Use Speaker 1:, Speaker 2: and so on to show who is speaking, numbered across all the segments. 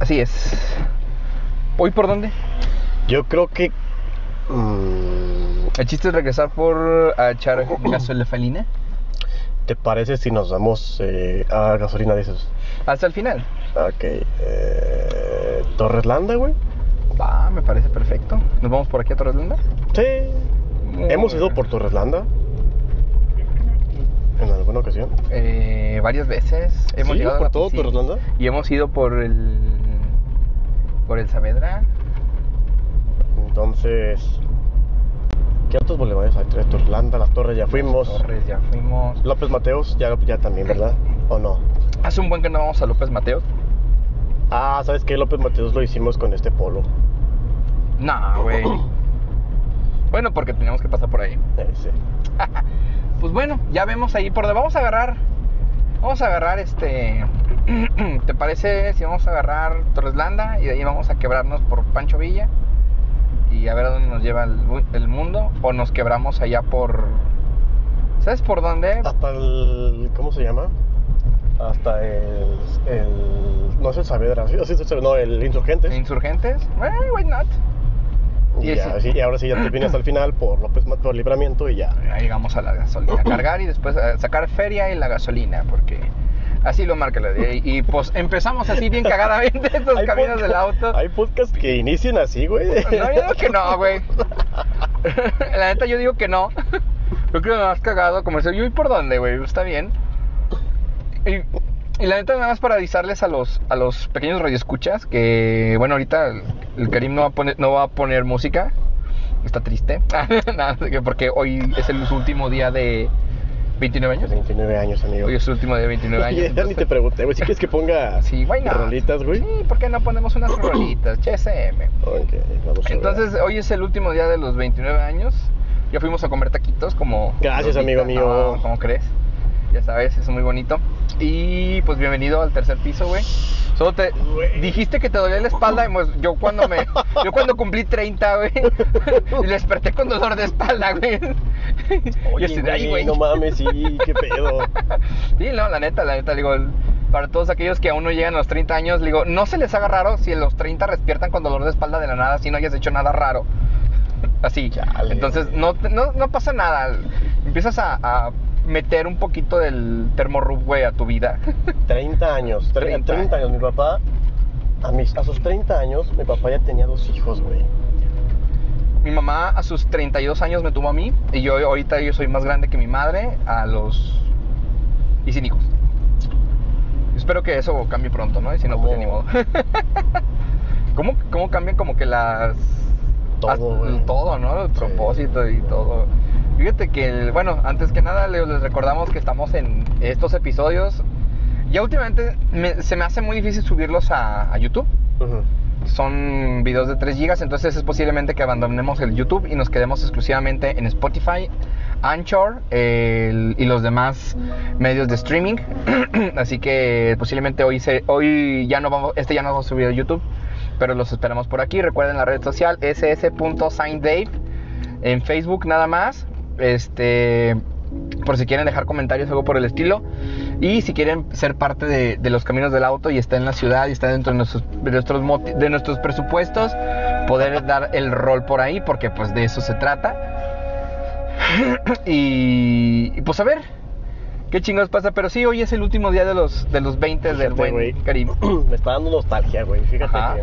Speaker 1: Así es. ¿Hoy por dónde?
Speaker 2: Yo creo que. mm,
Speaker 1: El chiste es regresar por a echar gasolina
Speaker 2: ¿Te parece si nos vamos eh, a gasolina, dices?
Speaker 1: hasta el final.
Speaker 2: Ok. Eh, ¿Torres Landa, güey?
Speaker 1: Va, me parece perfecto. ¿Nos vamos por aquí a Torres Landa?
Speaker 2: Sí. Hemos ido por Torres Landa. En alguna ocasión.
Speaker 1: Eh, varias veces. Hemos
Speaker 2: ¿Sí?
Speaker 1: llegado a
Speaker 2: ¿Por
Speaker 1: la-
Speaker 2: todo
Speaker 1: sí.
Speaker 2: Torres Landa?
Speaker 1: Y hemos ido por el. Por el Saavedra.
Speaker 2: Entonces. ¿Qué otros bulevares hay? Tres, Torres Landa, las Torres ya fuimos.
Speaker 1: Torres, ya fuimos.
Speaker 2: López Mateos, ya, ya también, ¿verdad? ¿O no?
Speaker 1: Hace un buen que no vamos a López Mateos.
Speaker 2: Ah, ¿sabes qué? López Mateos lo hicimos con este polo.
Speaker 1: No, güey. Bueno, porque teníamos que pasar por ahí.
Speaker 2: Ese.
Speaker 1: Pues bueno, ya vemos ahí por donde vamos a agarrar. Vamos a agarrar este. ¿Te parece si vamos a agarrar Torres Landa y de ahí vamos a quebrarnos por Pancho Villa? Y a ver a dónde nos lleva el, el mundo. O nos quebramos allá por. ¿Sabes por dónde?
Speaker 2: Hasta el. ¿Cómo se llama? Hasta el. el no es el Saavedra, sí, sí, sí, no, el Insurgentes.
Speaker 1: ¿Insurgentes? Eh, why not?
Speaker 2: Y,
Speaker 1: Y
Speaker 2: ya,
Speaker 1: ese-
Speaker 2: sí, y ahora sí ya te vienes hasta el final por López por libramiento y ya.
Speaker 1: Ahí llegamos a la gasolina. a cargar y después a sacar feria y la gasolina. Porque así lo marca la ley. Y pues empezamos así bien cagadamente estos caminos del auto.
Speaker 2: Hay podcasts que inician así, güey.
Speaker 1: No, yo digo que no, güey. La neta, yo digo que no. Yo creo que me has cagado. Como yo voy por dónde, güey. Está bien. Y, y la neta, nada más para avisarles a los, a los pequeños radioescuchas que, bueno, ahorita el, el Karim no va, a poner, no va a poner música. Está triste. Nada, que porque hoy es el último día de 29 años.
Speaker 2: 29 años, amigo.
Speaker 1: Hoy es su último día de 29 años.
Speaker 2: ya ni te
Speaker 1: entonces-
Speaker 2: pregunté, güey. ¿Si quieres que ponga
Speaker 1: Sí, not?
Speaker 2: rolitas, güey?
Speaker 1: Sí, ¿por qué no ponemos unas rolitas? CSM.
Speaker 2: Ok, vamos a ver.
Speaker 1: Entonces, hoy es el último día de los 29 años. Ya fuimos a comer taquitos como...
Speaker 2: Gracias,
Speaker 1: Lolita.
Speaker 2: amigo mío.
Speaker 1: No, ¿Cómo crees? Ya sabes, es muy bonito. Y pues bienvenido al tercer piso, güey. Solo te dijiste que te dolía la espalda y pues yo cuando me yo cuando cumplí 30, güey, y desperté con dolor de espalda, güey.
Speaker 2: Oye,
Speaker 1: así de, "Ay, güey".
Speaker 2: no mames, sí, qué pedo.
Speaker 1: Sí, no, la neta, la neta, digo, para todos aquellos que aún no llegan a los 30 años, digo, no se les haga raro si en los 30 despiertan con dolor de espalda de la nada, si no hayas hecho nada raro. Así.
Speaker 2: Chale,
Speaker 1: Entonces, no, no, no pasa nada. Empiezas a, a meter un poquito del termorrub, güey, a tu vida.
Speaker 2: 30 años, 30,
Speaker 1: 30
Speaker 2: 30 años. Mi papá, a, mis, a sus 30 años, mi papá ya tenía dos hijos, güey.
Speaker 1: mi mamá a sus 32 años me tuvo a mí, y yo ahorita yo soy más grande que mi madre a los... y sin hijos. Espero que eso cambie pronto, ¿no? Y si no, pues ya ni modo.
Speaker 2: ¿Cómo?
Speaker 1: ¿Cómo, ¿Cómo cambian como que las...
Speaker 2: Todo, güey.
Speaker 1: todo, ¿no? El
Speaker 2: Sí.
Speaker 1: propósito y todo. Fíjate que, el- bueno, antes que nada le- les recordamos que estamos en estos episodios. Ya últimamente me- se me hace muy difícil subirlos a, a YouTube. Son videos de 3 gigas, entonces es posiblemente que abandonemos el YouTube y nos quedemos exclusivamente en Spotify, Anchor el- y los demás medios de streaming. Así que posiblemente hoy se, hoy ya no vamos, este ya no vamos a subir a YouTube, pero los esperamos por aquí. Recuerden la red social ss.signdave en Facebook nada más. Este por si quieren dejar comentarios algo por el estilo. Y si quieren ser parte de, de los caminos del auto y está en la ciudad y está dentro de nuestros, de nuestros, moti- de nuestros presupuestos, poder dar el rol por ahí, porque pues de eso se trata. y, y, pues a ver, qué chingados pasa. Pero sí, hoy es el último día de los, de los 20 del buen
Speaker 2: güey.
Speaker 1: Karim.
Speaker 2: Me está dando nostalgia, güey. Fíjate
Speaker 1: Ajá.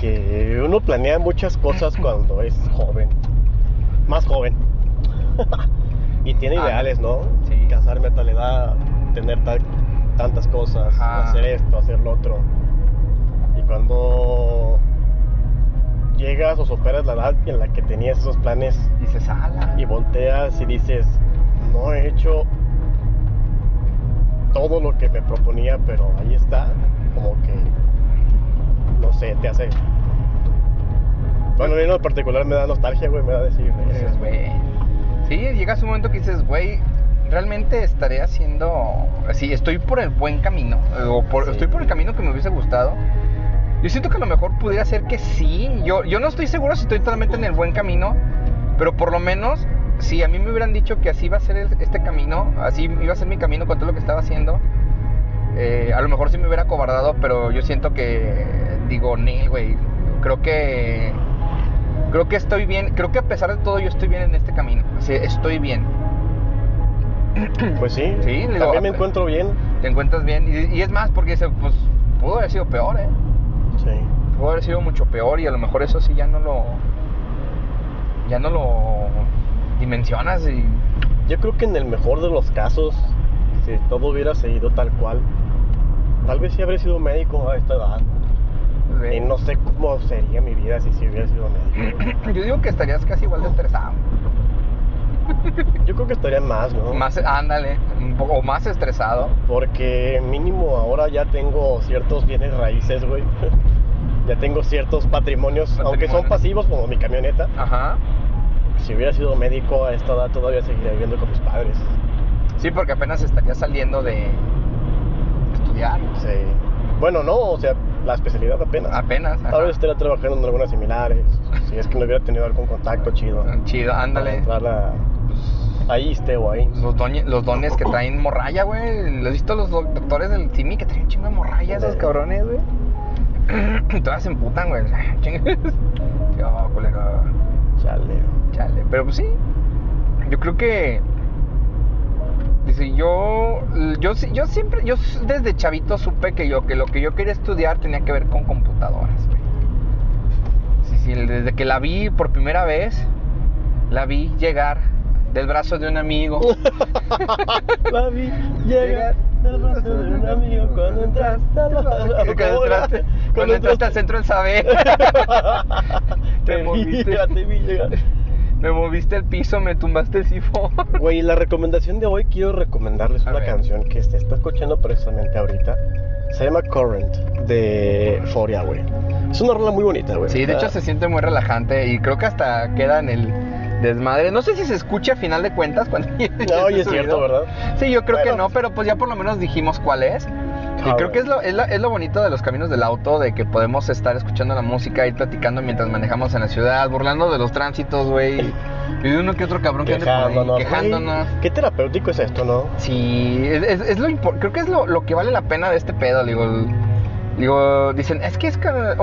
Speaker 2: que, que uno planea muchas cosas cuando es joven. Más joven. y tiene
Speaker 1: Ah,
Speaker 2: ideales, ¿no?
Speaker 1: sí.
Speaker 2: Casarme a tal edad, tener tal- tantas cosas,
Speaker 1: Ajá.
Speaker 2: hacer esto, hacer lo otro. Y cuando llegas o superas la edad en la que tenías esos planes
Speaker 1: Y se sala.
Speaker 2: y volteas y dices, no he hecho todo lo que me proponía, pero ahí está, como que, no sé, te hace... Bueno, a mí en lo particular me da nostalgia, güey, me da decir,
Speaker 1: Dices, güey. Sí, llegas un momento que dices, güey, realmente estaré haciendo. Sí, estoy por el buen camino. O por-
Speaker 2: Sí.
Speaker 1: estoy por el camino que me hubiese gustado. Yo siento que a lo mejor pudiera ser que sí. Yo, yo no estoy seguro si estoy totalmente en el buen camino. Pero por lo menos, si a mí me hubieran dicho que así iba a ser el- este camino, así iba a ser mi camino con todo lo que estaba haciendo. eh, a lo mejor sí me hubiera cobardado, pero yo siento que digo, Neil, güey, creo que creo que estoy bien, creo que a pesar de todo yo estoy bien en este camino. Estoy bien.
Speaker 2: Pues sí,
Speaker 1: Sí, digo,
Speaker 2: también me encuentro bien.
Speaker 1: Te encuentras bien y, y es más porque dice, pues pudo haber sido peor, eh.
Speaker 2: Sí.
Speaker 1: Pudo haber sido mucho peor y a lo mejor eso sí ya no lo ya no lo dimensionas y
Speaker 2: Yo creo que en el mejor de los casos, si todo hubiera seguido tal cual, tal vez sí habría sido médico a esta edad. Y no sé cómo sería mi vida si hubiera sido médico.
Speaker 1: Yo digo que estarías casi igual de estresado.
Speaker 2: Yo creo que estaría más, ¿no?
Speaker 1: Más, ándale, un poco o más estresado.
Speaker 2: Porque mínimo ahora ya tengo ciertos bienes raíces, güey. ya tengo ciertos patrimonios, aunque son pasivos como mi camioneta.
Speaker 1: Ajá.
Speaker 2: Si hubiera sido médico a esta edad todavía seguiría viviendo con mis padres.
Speaker 1: Sí, porque apenas estarías saliendo de estudiar.
Speaker 2: Sí. Bueno, no, o sea, la especialidad apenas.
Speaker 1: Apenas. ajá.
Speaker 2: Ahora estaría trabajando en algunas similares. Si es que no hubiera tenido algún contacto chido.
Speaker 1: Chido,
Speaker 2: Para
Speaker 1: ándale.
Speaker 2: a, ahí esté o ahí.
Speaker 1: Los, doñe- los dones que traen morralla, güey. ¿Lo has visto los doc- doctores del CIMI que traen chingo de morralla esos cabrones, güey? Todas se emputan, güey. Yo, culero.
Speaker 2: Chale.
Speaker 1: Chale. Pero pues sí. Yo creo que. Dice, yo, yo, yo siempre, yo desde chavito supe que yo, que lo que yo quería estudiar tenía que ver con computadoras, güey. Sí, sí, desde que la vi por primera vez, la vi llegar del brazo de un amigo.
Speaker 2: La vi llegar del brazo de un amigo cuando entraste a la-
Speaker 1: Cuando entraste, cuando entraste al centro del saber.
Speaker 2: Te
Speaker 1: Te
Speaker 2: vi
Speaker 1: moviste.
Speaker 2: te vi llegar.
Speaker 1: Me moviste el piso, me tumbaste el sifón.
Speaker 2: Güey, la recomendación de hoy quiero recomendarles
Speaker 1: A
Speaker 2: una
Speaker 1: ver.
Speaker 2: canción que se está escuchando precisamente ahorita. Se llama Current de Foria, güey. Es una rola muy bonita, güey.
Speaker 1: Sí, de hecho se siente muy relajante y creo que hasta queda en el desmadre. No sé si se escucha a final de cuentas cuando
Speaker 2: No, y es cierto. ¿verdad?
Speaker 1: Sí, yo creo que no, pero pues ya por lo menos dijimos cuál es. Y creo que es lo, es, la- es lo bonito de los caminos del auto, de que podemos estar escuchando la música, ir platicando mientras manejamos en la ciudad, burlando de los tránsitos, güey. Y de uno que otro cabrón que ande por ahí,
Speaker 2: Quejándonos. güey. Qué terapéutico es esto, ¿no?
Speaker 1: Sí, es, es- es lo creo que es lo, lo que vale la pena de este pedo, digo. Digo, dicen, es que es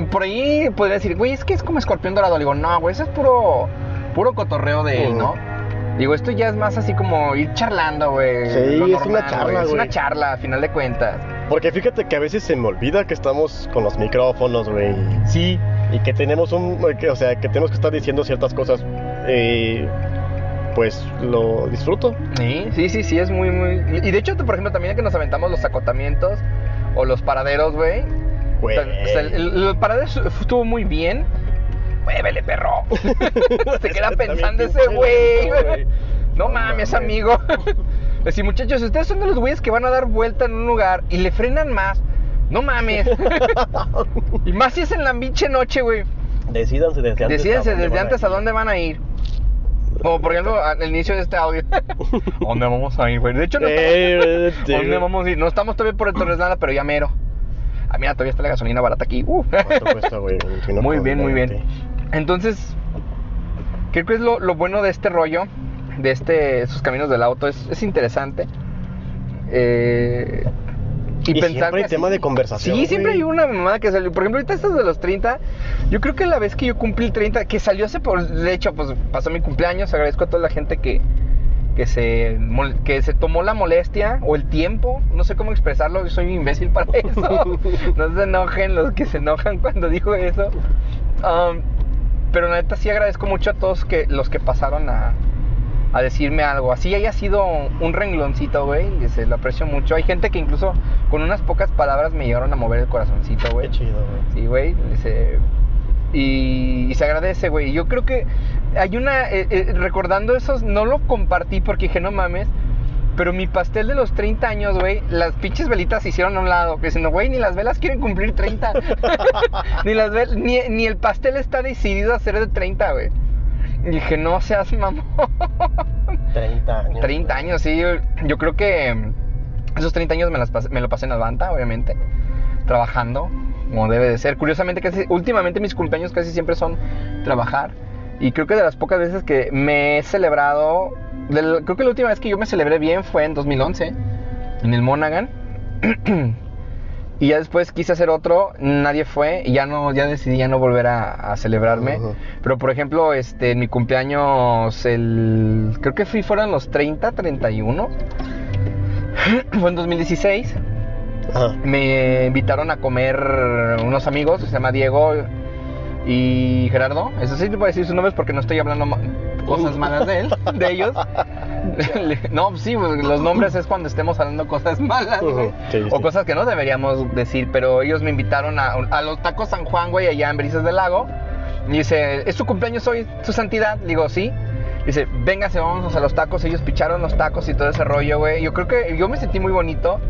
Speaker 1: por ahí podría decir, güey, es que es como escorpión dorado. Digo, no, güey, eso es puro, puro cotorreo de él,
Speaker 2: Ujú.
Speaker 1: ¿no? Digo, esto ya es más así como ir charlando, güey.
Speaker 2: Sí, es una charla,
Speaker 1: Es una charla, a final de cuentas.
Speaker 2: Porque fíjate que a veces se me olvida que estamos con los micrófonos, güey.
Speaker 1: Sí.
Speaker 2: Y que tenemos un. que, o sea, que tenemos que estar diciendo ciertas cosas. eh, pues lo disfruto.
Speaker 1: Sí, sí, sí, sí, es muy, muy... Y de hecho, por ejemplo, también que nos aventamos los acotamientos o los paraderos, güey.
Speaker 2: Güey.
Speaker 1: O sea, el, el- el paradero estuvo muy bien. Muévele, perro. Se queda pensando ese güey. No mames, amigo. Decir, muchachos, ustedes son de los güeyes que van a dar vuelta en un lugar y le frenan más. No mames. y más si es en la pinche noche, güey.
Speaker 2: Decídanse desde antes. Dónde
Speaker 1: desde antes a dónde van a ir. Como por ejemplo al inicio de este audio. ¿A dónde vamos a ir, güey? De hecho, no
Speaker 2: Eh,
Speaker 1: estamos... ¿A dónde vamos a ir? No estamos todavía por el Torres Nada, pero ya mero. Ah, mira, todavía está la gasolina barata aquí. Uh.
Speaker 2: ¿Cuánto cuesta, güey?
Speaker 1: Muy bien, muy bien.
Speaker 2: 21.20.
Speaker 1: Entonces, creo que es lo, lo bueno de este rollo, de este, esos caminos del auto, es, es interesante. Eh,
Speaker 2: Y siempre hay tema de conversación,
Speaker 1: Sí, siempre hay una mamada que salió. Por ejemplo, ahorita estas de los 30, yo creo que la vez que yo cumplí 30, que salió hace por. De hecho, pues pasó mi cumpleaños. Agradezco a toda la gente que, que, se, que se tomó la molestia o el tiempo. No sé cómo expresarlo, yo soy un imbécil para eso. no se enojen los que se enojan cuando digo eso. Um, pero la neta sí agradezco mucho a todos que, los que pasaron a, a decirme algo. Así haya sido un rengloncito, güey. Se lo aprecio mucho. Hay gente que incluso con unas pocas palabras me llegaron a mover el corazoncito, güey.
Speaker 2: Qué chido, güey.
Speaker 1: Sí, güey. dice- Y, y se agradece, güey. Yo creo que hay una. eh, eh, recordando esos, no lo compartí porque dije, no mames. Pero mi pastel de los 30 años, güey, las pinches velitas se hicieron a un lado. Que diciendo, güey, ni las velas quieren cumplir 30. ni, las vel- ni, ni el pastel está decidido a ser de 30, güey. Y dije, no seas mamón.
Speaker 2: 30 años.
Speaker 1: 30 años, sí. Yo, creo que mm, esos 30 años me, las pasé- me lo pasé en Advanta, obviamente. Trabajando, como debe de ser. Curiosamente, casi, últimamente mis cumpleaños casi siempre son trabajar. Y creo que de las pocas veces que me he celebrado, del- creo que la última vez que yo me celebré bien fue en 2011, en el Monaghan. Y ya después quise hacer otro, nadie fue y ya no, ya decidí ya no volver a, a celebrarme. Pero por ejemplo, este, en mi cumpleaños, el, creo que fui, fueron los 30, 31. Fue en 2016.
Speaker 2: Ajá.
Speaker 1: Me invitaron a comer unos amigos, se llama Diego y Gerardo. Eso sí te puedo decir sus nombres porque no estoy hablando ma- cosas malas de él, de ellos. no, sí, pues, los nombres es cuando estemos hablando cosas malas, güey.
Speaker 2: Sí,
Speaker 1: O cosas que no deberíamos decir, pero ellos me invitaron a, a los tacos San Juan, güey, allá en Brisas del Lago. Y dice, ¿es su cumpleaños hoy, su santidad? Digo, sí. Dice, véngase, vamos a los tacos. Ellos picharon los tacos y todo ese rollo, güey. Yo creo que yo me sentí muy bonito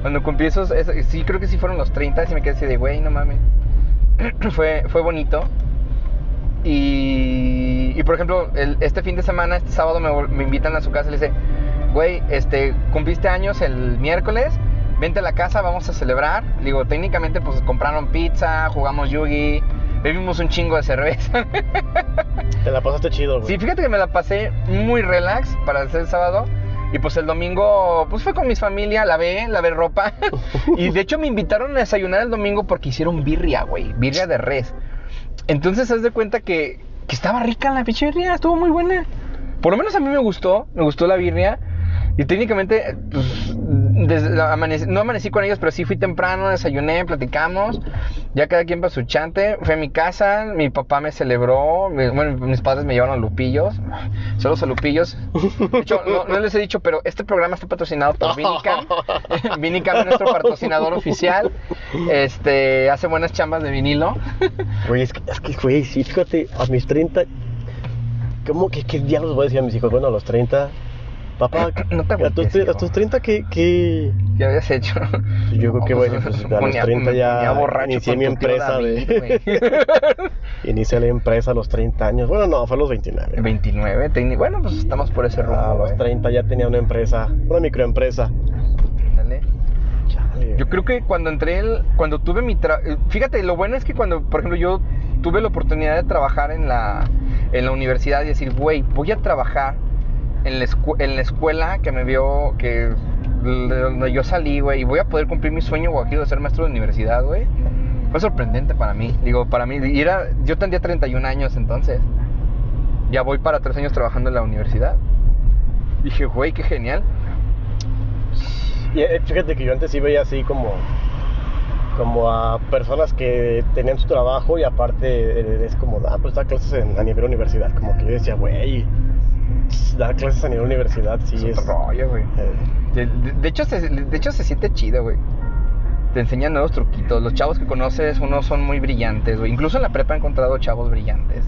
Speaker 1: cuando cumplí esos. esos- sí, creo que sí fueron los 30. Y me quedé así de, güey, no mames. fue, fue bonito. Y, y por ejemplo, el- este fin de semana, este sábado, me, me invitan a su casa y le dice, güey, este, cumpliste años el miércoles, vente a la casa, vamos a celebrar. Digo, técnicamente, pues compraron pizza, jugamos yugi, bebimos un chingo de cerveza.
Speaker 2: Te la pasaste chido, güey.
Speaker 1: Sí, fíjate que me la pasé muy relax para hacer el sábado. Y pues el domingo, pues fue con mis familia, lavé, lavé ropa. y de hecho me invitaron a desayunar el domingo porque hicieron birria, güey. Birria de res. Entonces, haz de cuenta que, que estaba rica la pinche birria, estuvo muy buena. Por lo menos a mí me gustó, me gustó la birria. Y técnicamente, pues, desde la amaneci- no amanecí con ellos, pero sí fui temprano, desayuné, platicamos. Ya cada quien para su chante. Fui a mi casa, mi papá me celebró. mi- bueno, mis padres me llevaron a Lupillos. Saludos a Lupillos. De hecho, no, no les he dicho, pero este programa está patrocinado por Vinicam. Vinicam es nuestro patrocinador oficial. Este, hace buenas chambas de vinilo.
Speaker 2: Güey, es que, es que, güey, sí, fíjate, a mis 30. ¿Cómo que qué diablos voy a decir a mis hijos? Bueno, a los 30. Papá,
Speaker 1: No te
Speaker 2: a, tus, a tus 30, ¿qué, qué?
Speaker 1: ¿Qué habías hecho?
Speaker 2: Yo creo que, bueno, pues, a los
Speaker 1: Ponía-
Speaker 2: 30
Speaker 1: me
Speaker 2: ya inicié mi empresa de-. Inicié la empresa a los 30 años. Bueno, no, fue a los 29.
Speaker 1: 29, técnic- bueno, pues estamos por ese
Speaker 2: A
Speaker 1: rumbo,
Speaker 2: los
Speaker 1: güey.
Speaker 2: 30 ya tenía una empresa, una microempresa.
Speaker 1: Yo creo que cuando entré, el- cuando tuve mi tra- eh, fíjate, lo bueno es que cuando, por ejemplo, yo tuve la oportunidad de trabajar en la, en la universidad y decir, güey, voy a trabajar en la, escuela que me vio, que de donde yo salí, güey, y voy a poder cumplir mi sueño guajiro de ser maestro de universidad, güey. Fue sorprendente para mí, digo, para mí, era, yo tendría 31 años entonces, ya voy para tres años trabajando en la universidad. Dije, güey, qué genial.
Speaker 2: Y eh, fíjate que yo antes sí veía así como como a personas que tenían su trabajo y aparte eh, es como, ah, pues da clases en- a nivel universidad. Como que yo decía, güey, dar clases a nivel universidad sí
Speaker 1: Es
Speaker 2: es...
Speaker 1: rollo, güey.
Speaker 2: eh,
Speaker 1: De, de- de hecho, se, de hecho, se siente chido, güey. Te enseñan nuevos truquitos. Los chavos que conoces, unos son muy brillantes, güey. Incluso en la prepa he encontrado chavos brillantes.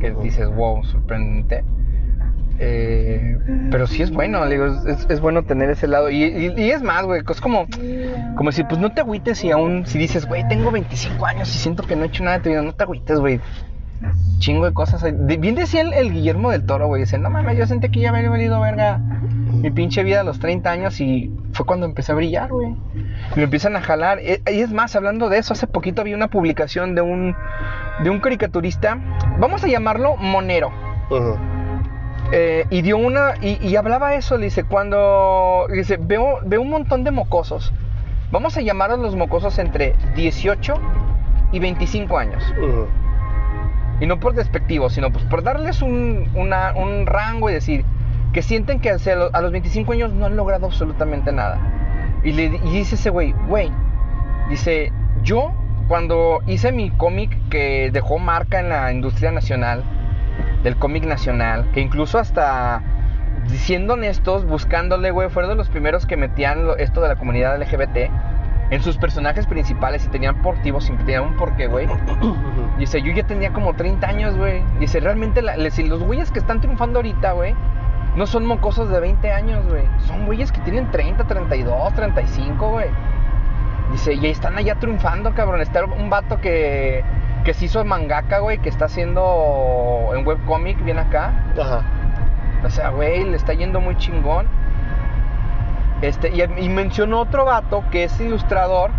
Speaker 1: Que dices, wow, sorprendente. Eh, pero sí es bueno, le digo, es, es bueno tener ese lado. Y, y- y es más, güey, es como, como si, pues no te agüites si aún, si dices, güey, tengo 25 años y siento que no he hecho nada de tu vida, no te agüites, güey. Chingo de cosas. bien decía el, el Guillermo del Toro, güey, dice, no mames, yo sentí que ya me había valido verga mi pinche vida a los 30 años y fue cuando empecé a brillar, güey. Y lo empiezan a jalar. E- Y es más, hablando de eso, hace poquito había una publicación de un, de un caricaturista, vamos a llamarlo Monero. Eh, y dio una, y, y hablaba eso, le dice, cuando, dice, veo, veo un montón de mocosos. Vamos a llamar a los mocosos entre 18 y 25 años.
Speaker 2: Ujú.
Speaker 1: Y no por despectivo, sino pues por darles un, una- un rango y decir que sienten que a los 25 años no han logrado absolutamente nada. Y, le, y dice ese güey, güey, dice, yo cuando hice mi cómic que dejó marca en la industria nacional, del cómic nacional, que incluso hasta, siendo honestos, buscándole, güey, fueron de los primeros que metían esto de la comunidad LGBT en sus personajes principales y tenían portivos, tenían un porqué, güey. Dice, yo ya tenía como 30 años, güey. Dice, realmente la- les- los güeyes que están triunfando ahorita, güey, no son mocosos de 20 años, güey. Son güeyes que tienen 30, 32, 35, güey. Dice, y ahí están allá triunfando, cabrón. Está un vato que, que se hizo mangaka, güey, que está haciendo en webcomic, bien acá.
Speaker 2: Ajá.
Speaker 1: O sea, güey, le está yendo muy chingón. Este, y, y mencionó otro vato que es ilustrador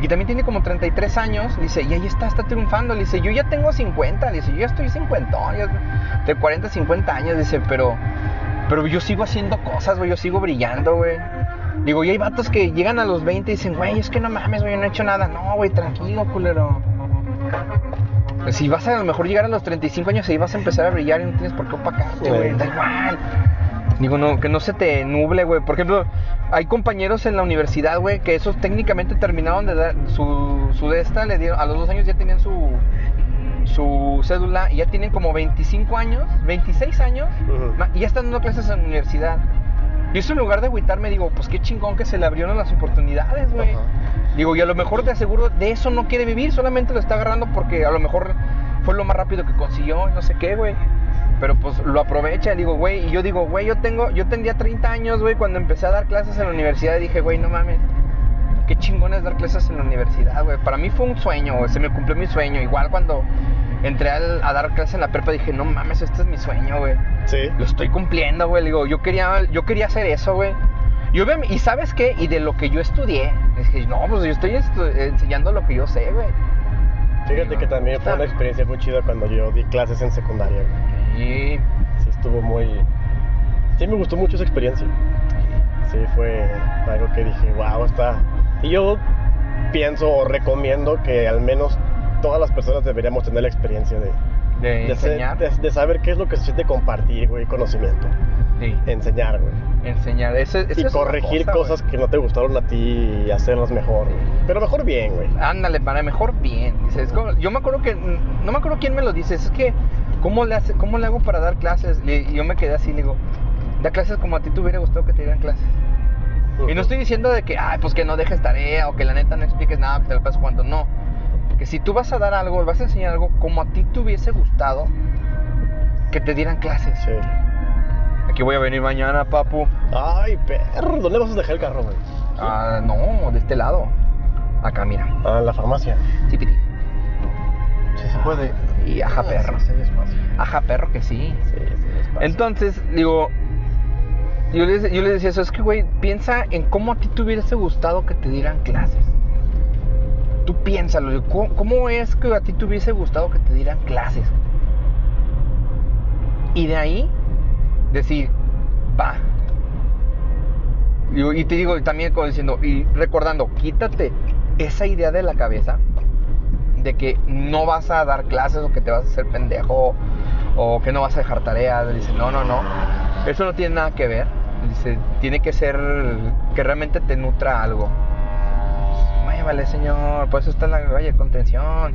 Speaker 1: y también tiene como 33 años. Dice, y ahí está, está triunfando. Le dice, yo ya tengo 50. Le dice, yo ya estoy 50, ya de 40, 50 años. Dice, pero, pero yo sigo haciendo cosas, güey, yo sigo brillando, güey. Digo, y hay vatos que llegan a los 20 y dicen, güey, es que no mames, güey, no he hecho nada. No, güey, tranquilo, culero. Si vas a, a lo mejor llegar a los 35 años y vas a empezar a brillar y no tienes por qué opacarte, güey, da igual. Digo, no, que no se te nuble, güey. Por ejemplo, hay compañeros en la universidad, güey, que esos técnicamente terminaron de dar su, su de esta, le dieron, a los dos años ya tenían su, su cédula y ya tienen como 25 años, 26 años, y ya están dando clases en la universidad. Y eso en lugar de agüitarme, digo, pues qué chingón que se le abrieron las oportunidades, güey. Digo, y a lo mejor te aseguro, de eso no quiere vivir, solamente lo está agarrando porque a lo mejor fue lo más rápido que consiguió no sé qué, güey. Pero pues lo aprovecha, digo, güey, y yo digo, güey, yo tengo, yo tendría 30 años, güey, cuando empecé a dar clases en la universidad, dije, güey, no mames, qué chingón es dar clases en la universidad, güey. Para mí fue un sueño, güey, se me cumplió mi sueño. Igual cuando entré al- a dar clases en la prepa, dije, no mames, este es mi sueño, güey.
Speaker 2: Sí.
Speaker 1: Lo estoy cumpliendo, güey. Digo, yo quería, yo quería hacer eso, güey. Y, y sabes qué? Y de lo que yo estudié, dije, no, pues yo estoy estu- enseñando lo que yo sé, güey.
Speaker 2: Fíjate que también fue una experiencia muy chida cuando yo di clases en secundaria. güey.
Speaker 1: Y
Speaker 2: Sí, estuvo muy. Sí, me gustó mucho esa experiencia. Sí, fue algo que dije, wow, está. Y yo pienso o recomiendo que al menos todas las personas deberíamos tener la experiencia de,
Speaker 1: de,
Speaker 2: de, ser-
Speaker 1: enseñar.
Speaker 2: de- de saber qué es lo que se siente compartir, güey, conocimiento.
Speaker 1: sí,
Speaker 2: Enseñar, güey.
Speaker 1: enseñar. Eso, eso
Speaker 2: Y
Speaker 1: es
Speaker 2: corregir
Speaker 1: cosa,
Speaker 2: cosas
Speaker 1: güey.
Speaker 2: que no te gustaron a ti y hacerlas mejor, güey. Pero mejor bien, güey.
Speaker 1: Ándale, para mejor bien. Dices, como- yo me acuerdo que, no me acuerdo quién me lo dice, es que, ¿cómo le, hace, cómo le hago para dar clases? Y yo me quedé así, le digo, da clases como a ti te hubiera gustado que te dieran clases. Y no estoy diciendo de que, ay, pues que no dejes tarea o que la neta no expliques nada, que te lo pases jugando. No. Que si tú vas a dar algo, vas a enseñar algo como a ti te hubiese gustado que te dieran clases.
Speaker 2: Sí.
Speaker 1: Aquí voy a venir mañana, papu.
Speaker 2: Ay, perro, ¿dónde vas a dejar el carro, güey?
Speaker 1: Ah, no, de este lado. Acá, mira.
Speaker 2: Ah, la farmacia.
Speaker 1: Tipiti.
Speaker 2: Sí se puede.
Speaker 1: Y ajá,
Speaker 2: Ah,
Speaker 1: perro. Ajá, perro, que sí. Entonces, digo, yo les, yo les decía eso, es que, güey, piensa en cómo a ti te hubiese gustado que te dieran clases. Tú piénsalo, ¿cómo, cómo es que a ti te hubiese gustado que te dieran clases? Y de ahí, decir, va. Digo, Y te digo también como diciendo, y recordando, quítate esa idea de la cabeza de que no vas a dar clases o que te vas a hacer pendejo o que no vas a dejar tareas. Dice, no, no, no. Eso no tiene nada que ver. Dice, tiene que ser que realmente te nutra algo. Muévale, señor. Por eso está en la de contención.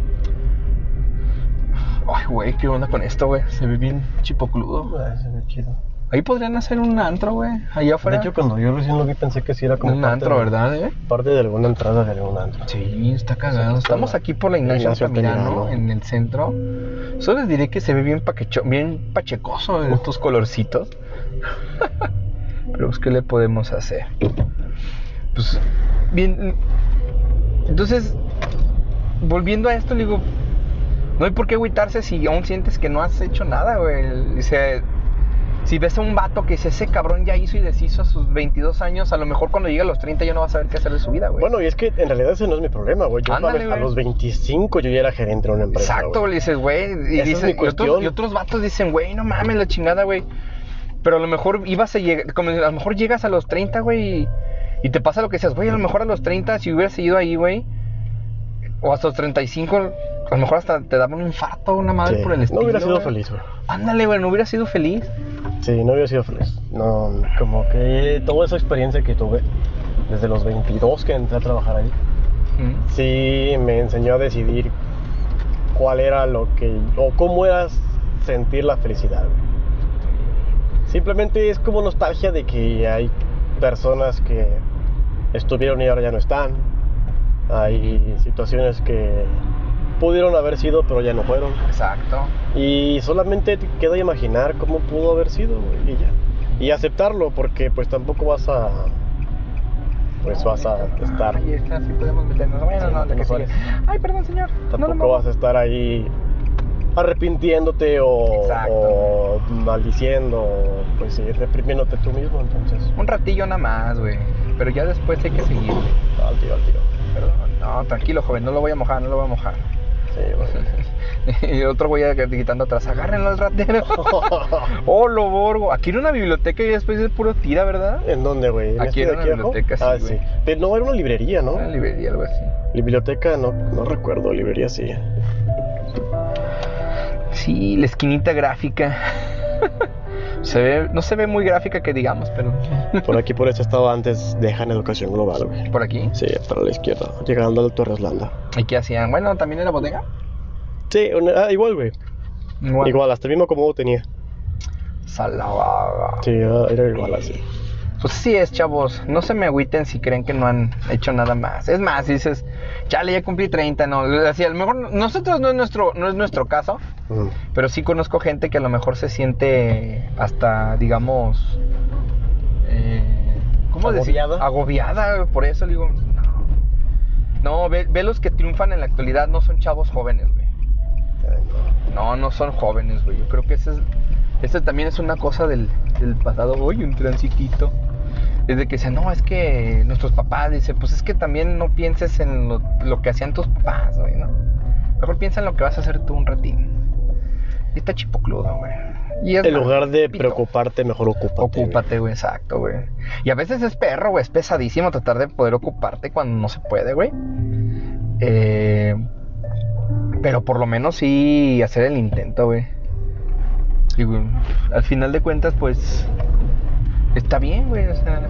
Speaker 1: Ay, güey, ¿qué onda con esto, güey? Se ve bien chipocludo.
Speaker 2: Ay, se ve chido.
Speaker 1: Ahí podrían hacer un antro, güey. Allá afuera.
Speaker 2: De hecho, cuando yo recién lo vi pensé que sí era como
Speaker 1: un antro,
Speaker 2: de-
Speaker 1: ¿verdad, eh?
Speaker 2: Parte de alguna entrada de algún antro.
Speaker 1: Sí, está cagado.
Speaker 2: Sí,
Speaker 1: Estamos aquí por la Ignacio Altamirano, en el centro. Solo les diré que se ve bien paquecho, bien pachecoso en estos colorcitos. Pero pues, ¿qué le podemos hacer? Pues, bien. Entonces, volviendo a esto, le digo, no hay por qué agüitarse si aún sientes que no has hecho nada, güey. Dice, si ves a un vato que dice, ese cabrón ya hizo y deshizo a sus 22 años, a lo mejor cuando llegue a los 30 ya no va a saber qué hacer de su vida, güey.
Speaker 2: Bueno, y es que en realidad ese no es mi problema, güey. Yo
Speaker 1: Ándale,
Speaker 2: a, los 25 yo ya era gerente de una empresa.
Speaker 1: Exacto,
Speaker 2: güey.
Speaker 1: le dices, güey. Y, dices- y otros, y otros vatos dicen, güey, no mames, la chingada, güey. Pero a lo mejor ibas a llegar, como a lo mejor llegas a los 30, güey, y, y te pasa lo que decías, güey, a lo mejor a los 30, si hubieras seguido ahí, güey, o hasta los 35, a lo mejor hasta te daba un infarto, una madre
Speaker 2: Sí,
Speaker 1: por el estilo.
Speaker 2: No hubiera sido
Speaker 1: güey.
Speaker 2: feliz, güey.
Speaker 1: Ándale, güey, no hubiera sido feliz.
Speaker 2: Sí, no hubiera sido feliz. No, como que toda esa experiencia que tuve desde los 22 que entré a trabajar ahí,
Speaker 1: Mm.
Speaker 2: sí me enseñó a decidir cuál era lo que, o cómo era sentir la felicidad. güey. Simplemente es como nostalgia de que hay personas que estuvieron y ahora ya no están. Hay situaciones que pudieron haber sido pero ya no fueron.
Speaker 1: Exacto.
Speaker 2: Y solamente te queda imaginar cómo pudo haber sido, y ya. Y aceptarlo, porque pues tampoco vas a. Pues vas a estar.
Speaker 1: Ay, esta sí podemos meternos. Bueno,
Speaker 2: Sí,
Speaker 1: no, la que
Speaker 2: no
Speaker 1: sigue. Ay, perdón, señor.
Speaker 2: Tampoco
Speaker 1: no.
Speaker 2: vas a estar ahí arrepintiéndote o, o maldiciendo, pues sí, reprimiéndote tú mismo, entonces.
Speaker 1: Un ratillo nada más, güey. Pero ya después hay que seguir, güey.
Speaker 2: Al tiro, al tiro.
Speaker 1: Perdón. No, tranquilo, joven, no lo voy a mojar, no lo voy a mojar.
Speaker 2: Sí,
Speaker 1: y otro güey gritando atrás, agárrenlo al ratero. oh, lo borgo. Aquí era una biblioteca y después es puro tira, ¿verdad?
Speaker 2: ¿En dónde, güey?
Speaker 1: Aquí
Speaker 2: este
Speaker 1: era
Speaker 2: de
Speaker 1: una
Speaker 2: aquí abajo?
Speaker 1: biblioteca, sí,
Speaker 2: Ah,
Speaker 1: güey.
Speaker 2: sí. Pero no, era una librería, ¿no?
Speaker 1: Una librería, algo así.
Speaker 2: Biblioteca, no, no recuerdo, librería sí.
Speaker 1: Sí, la esquinita gráfica. se ve, no se ve muy gráfica que digamos, pero.
Speaker 2: Por aquí, por este estado antes, dejan educación global, güey.
Speaker 1: Por aquí.
Speaker 2: Sí, para la izquierda, llegando al Torres Landa.
Speaker 1: ¿Y qué hacían? Bueno, también era bodega.
Speaker 2: Sí, una- ah, igual, güey.
Speaker 1: Igual.
Speaker 2: Igual, hasta el mismo acomodo tenía.
Speaker 1: Salada.
Speaker 2: Sí, era igual así.
Speaker 1: Pues sí es, chavos. No se me agüiten si creen que no han hecho nada más. Es más, dices, chale, ya cumplí 30, no. Así, a lo mejor nosotros no es nuestro, no es nuestro caso,
Speaker 2: Mm.
Speaker 1: pero sí conozco gente que a lo mejor se siente hasta, digamos, eh, ¿cómo decir?
Speaker 2: ¿Agobiada?
Speaker 1: Agobiada, por eso le digo, no. No, ve, ve los que triunfan en la actualidad, no son chavos jóvenes, güey.
Speaker 2: No.
Speaker 1: No, son jóvenes, güey. Yo creo que ese, es, ese también es una cosa del, del pasado. Uy, un transitito. Desde que dice, no, es que nuestros papás, dice, pues es que también no pienses en lo, lo que hacían tus papás, güey, ¿no? Mejor piensa en lo que vas a hacer tú un ratín. Y está chipocludo, güey. Y es
Speaker 2: En lugar de
Speaker 1: pito.
Speaker 2: preocuparte, mejor ocúpate. güey.
Speaker 1: Ocúpate, güey, exacto, güey. Y a veces es perro, güey, es pesadísimo tratar de poder ocuparte cuando no se puede, güey. Eh, pero por lo menos sí hacer el intento, güey. Digo, al final de cuentas, pues está bien, güey, o sea.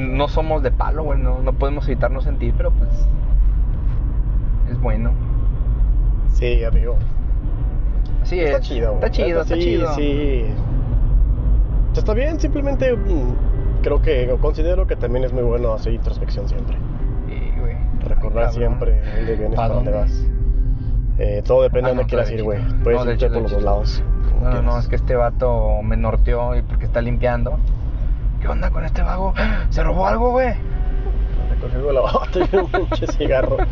Speaker 1: No somos de palo, güey, no, no podemos evitarnos sentir, pero pues es bueno.
Speaker 2: Sí, amigo.
Speaker 1: Así
Speaker 2: Está
Speaker 1: es.
Speaker 2: chido.
Speaker 1: Está chido, está
Speaker 2: sí,
Speaker 1: chido.
Speaker 2: Sí. Está bien, simplemente mm, creo que considero que también es muy bueno hacer introspección siempre.
Speaker 1: Sí, güey.
Speaker 2: Recordar
Speaker 1: Ay,
Speaker 2: siempre dónde vienes,
Speaker 1: ¿Pa
Speaker 2: para dónde
Speaker 1: dónde?
Speaker 2: vas. Eh, todo depende
Speaker 1: Ah,
Speaker 2: de dónde
Speaker 1: no,
Speaker 2: quieras ir, güey. Puedes
Speaker 1: No,
Speaker 2: irte por los dos lados.
Speaker 1: No, no, no,
Speaker 2: quieras.
Speaker 1: es que este vato me norteó y porque está limpiando. ¿Qué onda con este vago? ¿Se robó algo, güey?
Speaker 2: Recogiendo la bata y un pinche cigarro.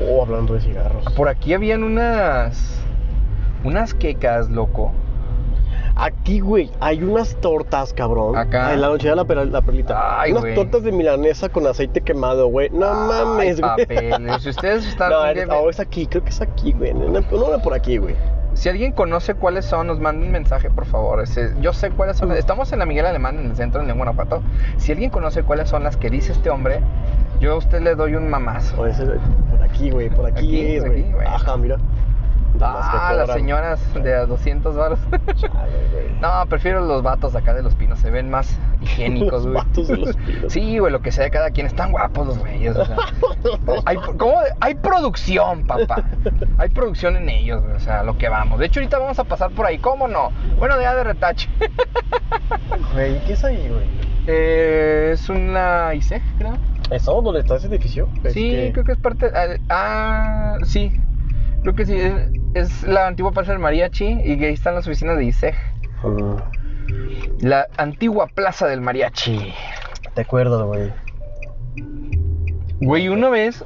Speaker 2: Oh, hablando de cigarros.
Speaker 1: Por aquí habían unas. Unas quecas, loco.
Speaker 2: Aquí, güey, hay unas tortas, cabrón.
Speaker 1: Acá.
Speaker 2: En la noche de la, per- la perlita.
Speaker 1: Ay,
Speaker 2: unas
Speaker 1: güey.
Speaker 2: tortas de milanesa con aceite quemado, güey. No
Speaker 1: Ay,
Speaker 2: mames, güey.
Speaker 1: papeles. Si ustedes están.
Speaker 2: No, es, oh, es aquí, creo que es aquí, güey. No, no, no por aquí, güey.
Speaker 1: Si alguien conoce cuáles son, nos manda un mensaje, por favor. Yo sé cuáles son. Estamos en la Miguel Alemán, en el centro, en Guanajuato. Si alguien conoce cuáles son las que dice este hombre, yo a usted le doy un mamazo.
Speaker 2: Ese, por aquí, güey. Por aquí, es,
Speaker 1: por
Speaker 2: güey. Ajá, mira.
Speaker 1: Ah, las señoras de a 200 baros. No, prefiero los vatos acá de los pinos, se ven más higiénicos,
Speaker 2: Los
Speaker 1: güey.
Speaker 2: vatos de Los Pinos.
Speaker 1: Sí, güey, lo que sea de cada quien, están guapos los güeyes, o sea. hay, ¿cómo? hay producción, papá. Hay producción en ellos, güey, o sea, lo que vamos. De hecho, ahorita vamos a pasar por ahí, ¿cómo no? Bueno, ya de retache.
Speaker 2: Güey, ¿qué es ahí, güey?
Speaker 1: Eh, es una ISEG, creo.
Speaker 2: ¿Eso? ¿Dónde está ese edificio?
Speaker 1: Sí, creo que es parte. ah, Ah, sí. Creo que sí. Es, es la antigua plaza del mariachi y ahí están las oficinas de ISEG.
Speaker 2: Mm,
Speaker 1: La antigua plaza del mariachi.
Speaker 2: Te acuerdas, güey.
Speaker 1: Güey, una vez,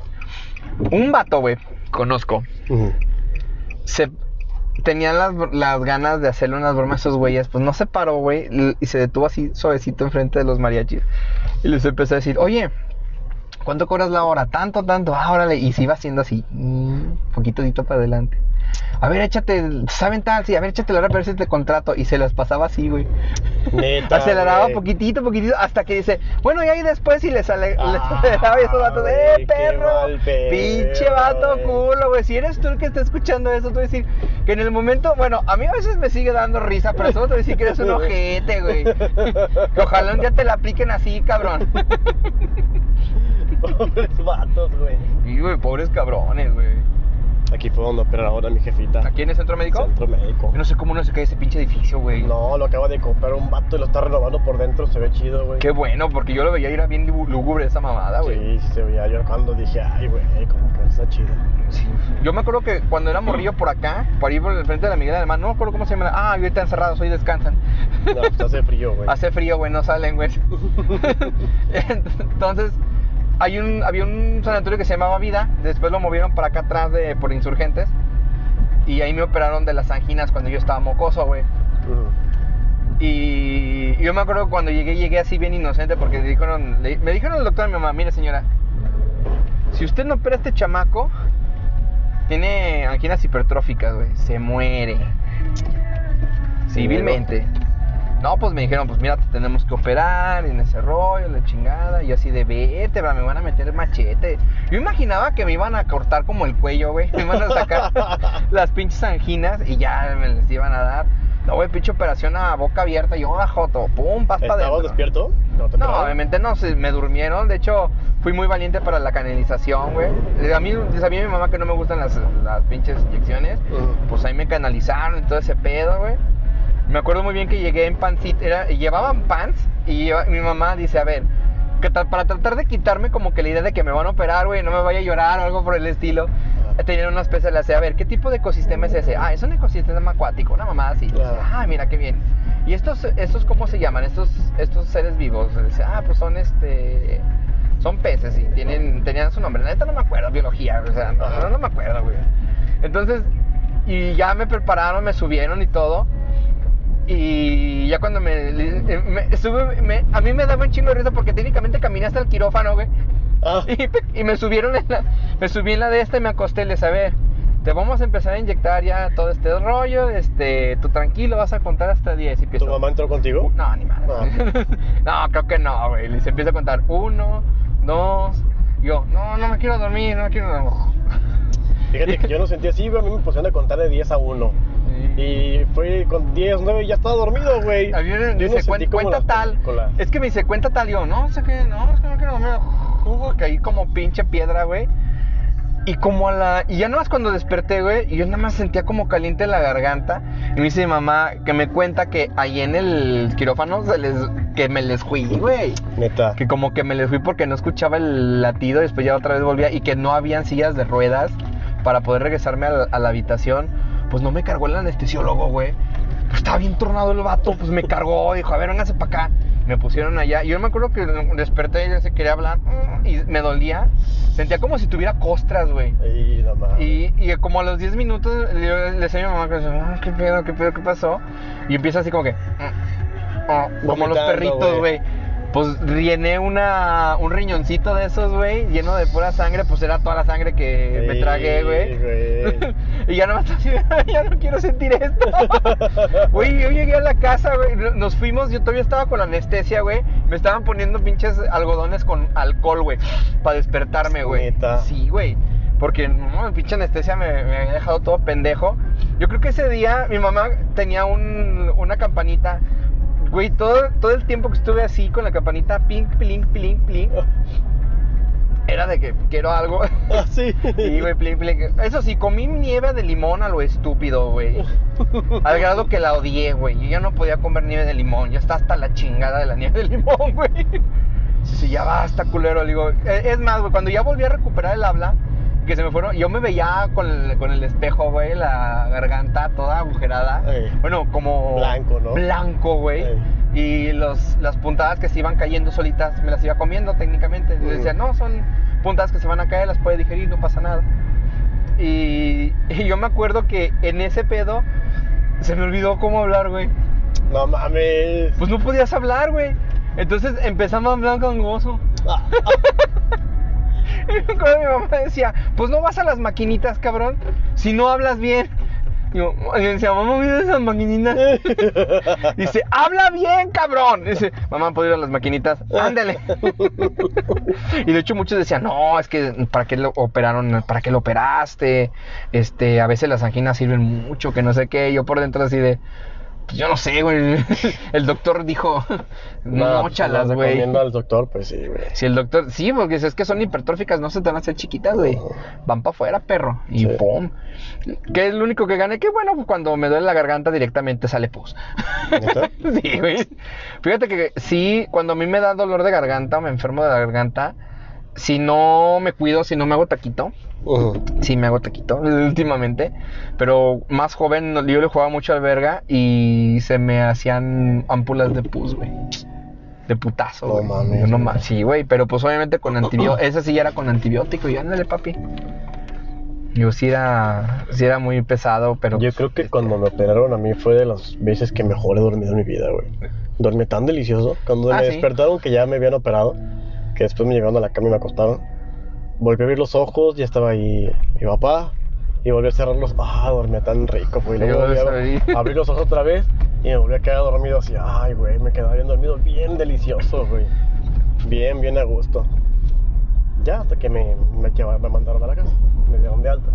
Speaker 1: un vato, güey, conozco, se tenía las, las ganas de hacerle unas bromas a esos güeyes, pues no se paró, güey, y se detuvo así suavecito enfrente de los mariachis. Y les empezó a decir, oye, ¿cuánto cobras la hora? Tanto, tanto, ah, órale. Y se iba haciendo así, un poquito para adelante. A ver, échate, ¿saben tal? Sí, a ver, échate la hora ver si te contrato. Y se las pasaba así, güey.
Speaker 2: Neta,
Speaker 1: Aceleraba
Speaker 2: güey.
Speaker 1: poquitito, poquitito, hasta que dice, bueno, y ahí después si les sale, les
Speaker 2: Ah,
Speaker 1: aceleraba y esos vatos, ¡eh, perro!
Speaker 2: pedo,
Speaker 1: Pinche vato
Speaker 2: güey.
Speaker 1: culo, güey. Si eres tú el que está escuchando eso, tú decir que en el momento, bueno, a mí a veces me sigue dando risa, pero eso te voy a decir que eres un ojete, güey. Que ojalá un día te la apliquen así, cabrón.
Speaker 2: Pobres vatos, güey.
Speaker 1: Y, güey, pobres cabrones, güey.
Speaker 2: Aquí fue donde opera ahora mi jefita.
Speaker 1: ¿Aquí en el centro médico?
Speaker 2: Centro médico.
Speaker 1: Yo no sé cómo no se cae ese pinche edificio, güey.
Speaker 2: No, lo acaba de comprar un vato y lo está renovando por dentro. Se ve chido, güey.
Speaker 1: Qué bueno, porque yo lo veía y era bien lú- lúgubre esa mamada, güey.
Speaker 2: Sí, sí se veía. Yo cuando dije, ay, güey, como que está chido.
Speaker 1: Sí. Yo me acuerdo que cuando era morrillo por acá, por ahí por el frente de la Miguel Alemán, no me acuerdo cómo se llama. Ah, ahorita encerrados, hoy descansan.
Speaker 2: No, pues hace frío, güey.
Speaker 1: Hace frío, güey, no salen, güey. Entonces, hay un, había un sanatorio que se llamaba Vida, después lo movieron para acá atrás de, por insurgentes. Y ahí me operaron de las anginas cuando yo estaba mocoso, güey. Y yo me acuerdo cuando llegué, llegué así bien inocente porque me dijeron, le- me dijeron el doctor a mi mamá, mire señora, si usted no opera a este chamaco, tiene anginas hipertróficas, güey. Se muere. Civilmente. No, pues me dijeron, pues mira, te tenemos que operar en ese rollo, la chingada. Y así de vete, bra, me van a meter el machete. Yo imaginaba que me iban a cortar como el cuello, güey. Me iban a sacar las pinches anginas y ya me les iban a dar. No, güey, pinche operación a boca abierta. Yo, a joto, pum, pasta
Speaker 2: ¿Estabas
Speaker 1: dentro.
Speaker 2: despierto? ¿No, te
Speaker 1: No,
Speaker 2: operaron?
Speaker 1: obviamente no, se me durmieron. De hecho, fui muy valiente para la canalización, güey. A mí, sabía mi mamá que no me gustan las, las pinches inyecciones.
Speaker 2: Ujú.
Speaker 1: Pues ahí me canalizaron y todo ese pedo, güey. Me acuerdo muy bien que llegué en pancita, era, llevaban pants y lleva- mi mamá dice, a ver, que tra- para tratar de quitarme como que la idea de que me van a operar, güey, no me vaya a llorar o algo por el estilo.
Speaker 2: Ajá.
Speaker 1: Tenían una especie de a ver, ¿qué tipo de ecosistema es ese? Ah, es un ecosistema acuático, una mamá así. Ah, mira qué bien. ¿Y estos, estos cómo se llaman? Estos, estos seres vivos. Dice, ah, pues son este. Son peces y tienen, tenían su nombre. La neta no me acuerdo, biología, o sea, no,
Speaker 2: Ajá.
Speaker 1: no, no me acuerdo, güey. Entonces, y ya me prepararon, me subieron y todo. Y ya cuando me, me sube, me- a mí me daba un chingo de risa porque técnicamente caminé hasta el quirófano, güey.
Speaker 2: Ah,
Speaker 1: Y, y me subieron en la, me subí en la de esta y me acosté, les a ver, te vamos a empezar a inyectar ya todo este rollo, este, tú tranquilo, vas a contar hasta 10 y
Speaker 2: ¿Tu
Speaker 1: empiezo.
Speaker 2: mamá entró contigo?
Speaker 1: No, ni madre.
Speaker 2: Ah.
Speaker 1: no, creo que no, güey. Les empieza a contar uno, dos. Yo, no, no me quiero dormir, no me quiero dormir.
Speaker 2: Fíjate que yo no sentí así, güey. A mí me pusieron a contar de 10 a 1. Y fue con 10, 9 y ya estaba dormido, güey.
Speaker 1: A mí me dice,
Speaker 2: sentí
Speaker 1: "Cuen-
Speaker 2: como
Speaker 1: cuenta
Speaker 2: las
Speaker 1: tal. Es que me dice, cuenta tal. Yo, no, sé qué, no, es que no quiero dormir. Jugo, caí como pinche piedra, güey. Y como a la. Y ya nada más cuando desperté, güey, y yo nada más sentía como caliente la garganta. Y me dice mi mamá que me cuenta que ahí en el quirófano se les. que me les fui, güey.
Speaker 2: Neta.
Speaker 1: Que como que me les fui porque no escuchaba el latido, después ya otra vez volvía y que no habían sillas de ruedas para poder regresarme a la, a la habitación. Pues no me cargó el anestesiólogo, güey. Pues estaba bien tornado el vato, pues me cargó, dijo, a ver, véngase para acá. Me pusieron allá. Y yo me acuerdo que desperté y ya se quería hablar mm, y me dolía. Sentía como si tuviera costras, güey. Y, y como a los 10 minutos le, le decía a mi mamá que "Ah, qué pedo, qué pedo, qué pasó. Y empieza así como que. "Mm, oh", como los perritos,
Speaker 2: güey.
Speaker 1: Pues rellené una, un riñoncito de esos, güey, lleno de pura sangre. Pues era toda la sangre que me tragué, güey. y ya no me está así, ya no quiero sentir esto. Güey, yo llegué a la casa, güey. Nos fuimos, yo todavía estaba con la anestesia, güey. Me estaban poniendo pinches algodones con alcohol, güey. Para despertarme, güey. Sí, güey. Porque no, pinche anestesia me, me había dejado todo pendejo. Yo creo que ese día mi mamá tenía un, una campanita. Güey, todo, todo el tiempo que estuve así con la campanita, ping, pling, pling, pling. Era de que quiero algo.
Speaker 2: Ah, sí.
Speaker 1: Sí, güey, pling, pling. Eso sí, comí nieve de limón a lo estúpido, güey. Al grado que la odié, güey. Yo ya no podía comer nieve de limón. Ya está hasta la chingada de la nieve de limón, güey. Sí, sí, ya basta, culero. Le digo, eh, es más, güey, cuando ya volví a recuperar el habla, que se me fueron, yo me veía con el, con el espejo, güey, la garganta toda agujerada.
Speaker 2: Ey.
Speaker 1: Bueno, como.
Speaker 2: Blanco, ¿no?
Speaker 1: Blanco, güey.
Speaker 2: Ey.
Speaker 1: Y los, las puntadas que se iban cayendo solitas, me las iba comiendo técnicamente.
Speaker 2: Mm.
Speaker 1: decía, no, son puntadas que se van a caer, las puede digerir, no pasa nada. Y, y yo me acuerdo que en ese pedo se me olvidó cómo hablar, güey.
Speaker 2: No mames.
Speaker 1: Pues no podías hablar, güey. Entonces empezamos a hablar con gozo.
Speaker 2: Ah,
Speaker 1: que mi mamá decía, pues no vas a las maquinitas, cabrón, si no hablas bien. Yo decía, mamá, mira esas maquinitas. Dice, habla bien, cabrón. Dice, mamá, ¿puedo ir a las maquinitas? Ándale. y de hecho muchos decían, no, es que ¿para qué lo operaron? ¿Para qué lo operaste? Este, a veces las anginas sirven mucho, que no sé qué. Yo por dentro así de, yo no sé, güey. El doctor dijo, no,
Speaker 2: pues,
Speaker 1: chalas,
Speaker 2: no
Speaker 1: güey.
Speaker 2: recomiendo al doctor, pues sí, güey.
Speaker 1: Si el doctor, sí, porque es que son hipertróficas, no se te van a hacer chiquitas, güey. Van para afuera, perro. Y
Speaker 2: Sí.
Speaker 1: pum. Que es lo único que gané. Que bueno, cuando me duele la garganta directamente sale pus. Sí, güey. Fíjate que sí, cuando a mí me da dolor de garganta o me enfermo de la garganta, si no me cuido, si no me hago taquito, Sí me hago taquito últimamente, pero más joven yo le jugaba mucho al verga y se me hacían ámpulas de pus, güey. De putazo,
Speaker 2: No
Speaker 1: güey.
Speaker 2: mames,
Speaker 1: Yo no
Speaker 2: güey.
Speaker 1: ma- sí, güey, pero pues obviamente con antibiótico, esa sí ya era con antibiótico y ándale, papi. Yo sí era, sí era muy pesado, pero
Speaker 2: Yo
Speaker 1: pues,
Speaker 2: creo que
Speaker 1: este,
Speaker 2: cuando me operaron a mí fue de las veces que mejor he dormido en mi vida, güey. Dormí tan delicioso. Cuando
Speaker 1: Ah,
Speaker 2: me
Speaker 1: ¿sí?
Speaker 2: despertaron que ya me habían operado, que después me llevaron a la cama y me acostaron. Volví a abrir los ojos, ya estaba ahí mi papá, Y volví a cerrarlos. Ah, dormía tan rico, güey. Luego
Speaker 1: Yo
Speaker 2: volví a abrir los ojos otra vez y me volví a quedar dormido así. Ay, güey, me quedaba bien dormido. Bien delicioso, güey. Bien, bien a gusto. Ya, hasta que me, me, me mandaron a la casa. Me dieron de alta.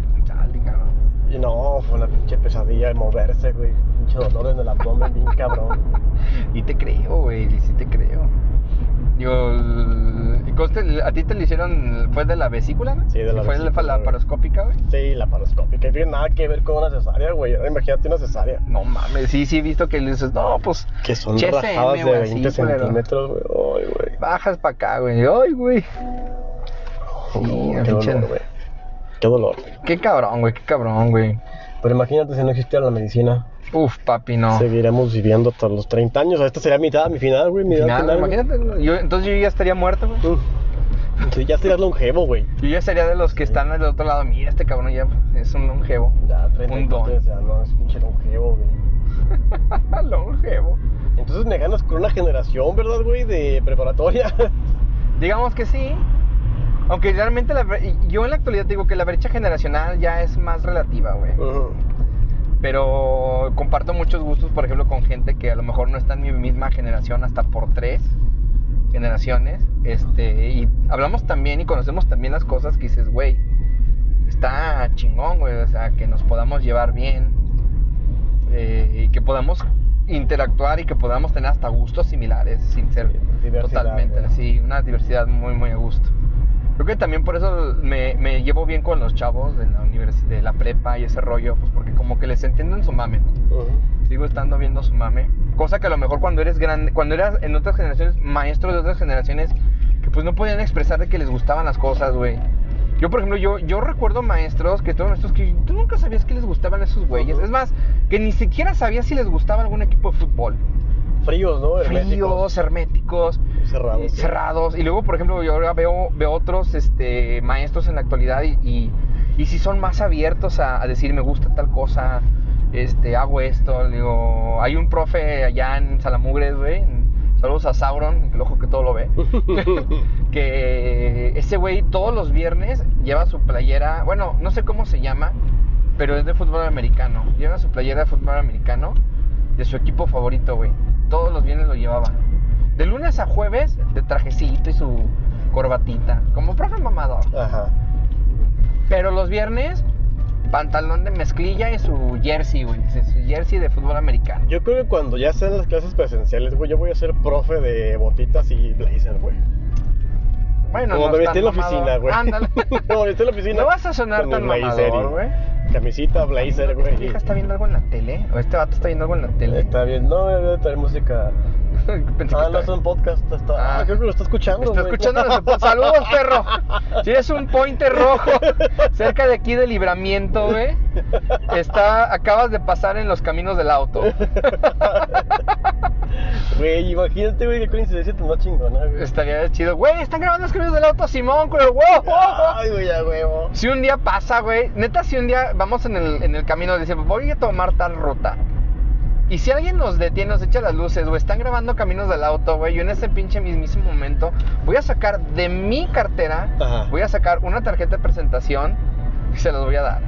Speaker 2: Y no, fue una pinche pesadilla de moverse, güey. Pinche dolor en el abdomen, bien cabrón.
Speaker 1: Y te creo, güey, y sí te creo. Digo, conste, a ti te lo hicieron, ¿fue de la vesícula, no?
Speaker 2: Sí, de la
Speaker 1: ¿Fue
Speaker 2: vesícula,
Speaker 1: la
Speaker 2: güey.
Speaker 1: laparoscópica, güey?
Speaker 2: Sí, la paroscópica. Tiene nada que ver con una cesárea, güey. Imagínate una cesárea.
Speaker 1: No mames, sí, sí, he visto que le dices, no, pues.
Speaker 2: Que son
Speaker 1: CSM,
Speaker 2: rajadas de
Speaker 1: güey,
Speaker 2: 20
Speaker 1: sí,
Speaker 2: centímetros, güey. Ay, güey.
Speaker 1: Bajas para acá, güey. Ay, güey. Sí,
Speaker 2: No,
Speaker 1: no,
Speaker 2: qué dolor, güey. Qué dolor.
Speaker 1: Qué cabrón, güey, qué cabrón, güey.
Speaker 2: Pero imagínate si no existiera la medicina.
Speaker 1: Uf, papi, no.
Speaker 2: Seguiremos viviendo hasta los 30 años. Esta sería mi edad, mi final, güey. Mi edad
Speaker 1: Final, imagínate, yo, entonces yo ya estaría muerto, güey.
Speaker 2: Ya serías longevo, güey.
Speaker 1: Yo ya sería de los que
Speaker 2: Sí.
Speaker 1: están del otro lado. Mira, este cabrón ya es un longevo.
Speaker 2: Ya,
Speaker 1: Un don.
Speaker 2: 34 ya no, es pinche longevo, güey.
Speaker 1: longevo.
Speaker 2: Entonces me ganas con una generación, ¿verdad, güey? De preparatoria.
Speaker 1: Digamos que sí. Aunque realmente la yo en la actualidad digo que la brecha generacional ya es más relativa, güey.
Speaker 2: Ujú.
Speaker 1: Pero comparto muchos gustos, por ejemplo, con gente que a lo mejor no está en mi misma generación hasta por tres generaciones. Este, y hablamos también y conocemos también las cosas que dices, güey, está chingón, güey. O sea, que nos podamos llevar bien. eh, y que podamos interactuar y que podamos tener hasta gustos similares sin ser
Speaker 2: diversidad,
Speaker 1: totalmente,
Speaker 2: güey.
Speaker 1: sí, una diversidad muy, muy a gusto. Creo que también por eso me, me llevo bien con los chavos de la univers- de la prepa y ese rollo, pues porque como que les entiendo en su mame. ¿no? Sigo estando viendo su mame. Cosa que a lo mejor cuando eres grande, cuando eras en otras generaciones, maestros de otras generaciones, que pues no podían expresar de que les gustaban las cosas, güey. Yo, por ejemplo, yo, yo recuerdo maestros que todos maestros que tú nunca sabías que les gustaban esos güeyes. Es más, que ni siquiera sabías si les gustaba algún equipo de fútbol.
Speaker 2: Fríos, ¿no?
Speaker 1: Fríos,
Speaker 2: Herméticos.
Speaker 1: herméticos,
Speaker 2: Cerrados.
Speaker 1: eh, cerrados. Y luego, por ejemplo, yo ahora veo, veo otros este, maestros en la actualidad y, y, y si son más abiertos a, a decir, me gusta tal cosa, este, hago esto. Digo, hay un profe allá en Salamugres, güey. Saludos a Sauron, el ojo que todo lo ve. que ese güey todos los viernes lleva su playera, bueno, no sé cómo se llama, pero es de fútbol americano. Lleva su playera de fútbol americano de su equipo favorito, güey. Todos los viernes lo llevaba. De lunes a jueves, de trajecito y su corbatita, como profe mamador.
Speaker 2: Ajá.
Speaker 1: Pero los viernes, pantalón de mezclilla y su jersey, güey. Su jersey de fútbol americano.
Speaker 2: Yo creo que cuando ya sean las clases presenciales, güey, yo voy a ser profe de botitas y blazer, güey.
Speaker 1: Bueno,
Speaker 2: Como
Speaker 1: no
Speaker 2: me vestí en la oficina, güey.
Speaker 1: Ándale.
Speaker 2: Como me vestí en la oficina.
Speaker 1: No vas a sonar tan mamador, güey.
Speaker 2: Camisita, blazer, güey.
Speaker 1: ¿Tu hija está viendo algo en la tele? ¿O este vato está viendo algo en la tele?
Speaker 2: Está bien, no, debe traer música.
Speaker 1: Pensé que
Speaker 2: Ah, no
Speaker 1: estaba-
Speaker 2: es un podcast. Está...
Speaker 1: Ah.
Speaker 2: Ah, creo que lo está escuchando.
Speaker 1: Está
Speaker 2: güey.
Speaker 1: escuchando podcast. Saludos, perro. Tienes un pointer rojo cerca de aquí de libramiento, güey. Está, acabas de pasar en los caminos del auto.
Speaker 2: Güey, imagínate, güey, qué coincidencia tan más chingona, güey.
Speaker 1: Estaría chido. Güey, están grabando los caminos del auto, Simón, con el huevo.
Speaker 2: Ay, güey, ya, huevo.
Speaker 1: Si un día pasa, güey, neta, si un día vamos en el, en el camino decimos, voy a tomar tal ruta. Y si alguien nos detiene, nos echa las luces, güey, están grabando caminos del auto, güey, yo en ese pinche mismísimo momento voy a sacar de mi cartera,
Speaker 2: Ajá.
Speaker 1: voy a sacar una tarjeta de presentación y se los voy a dar.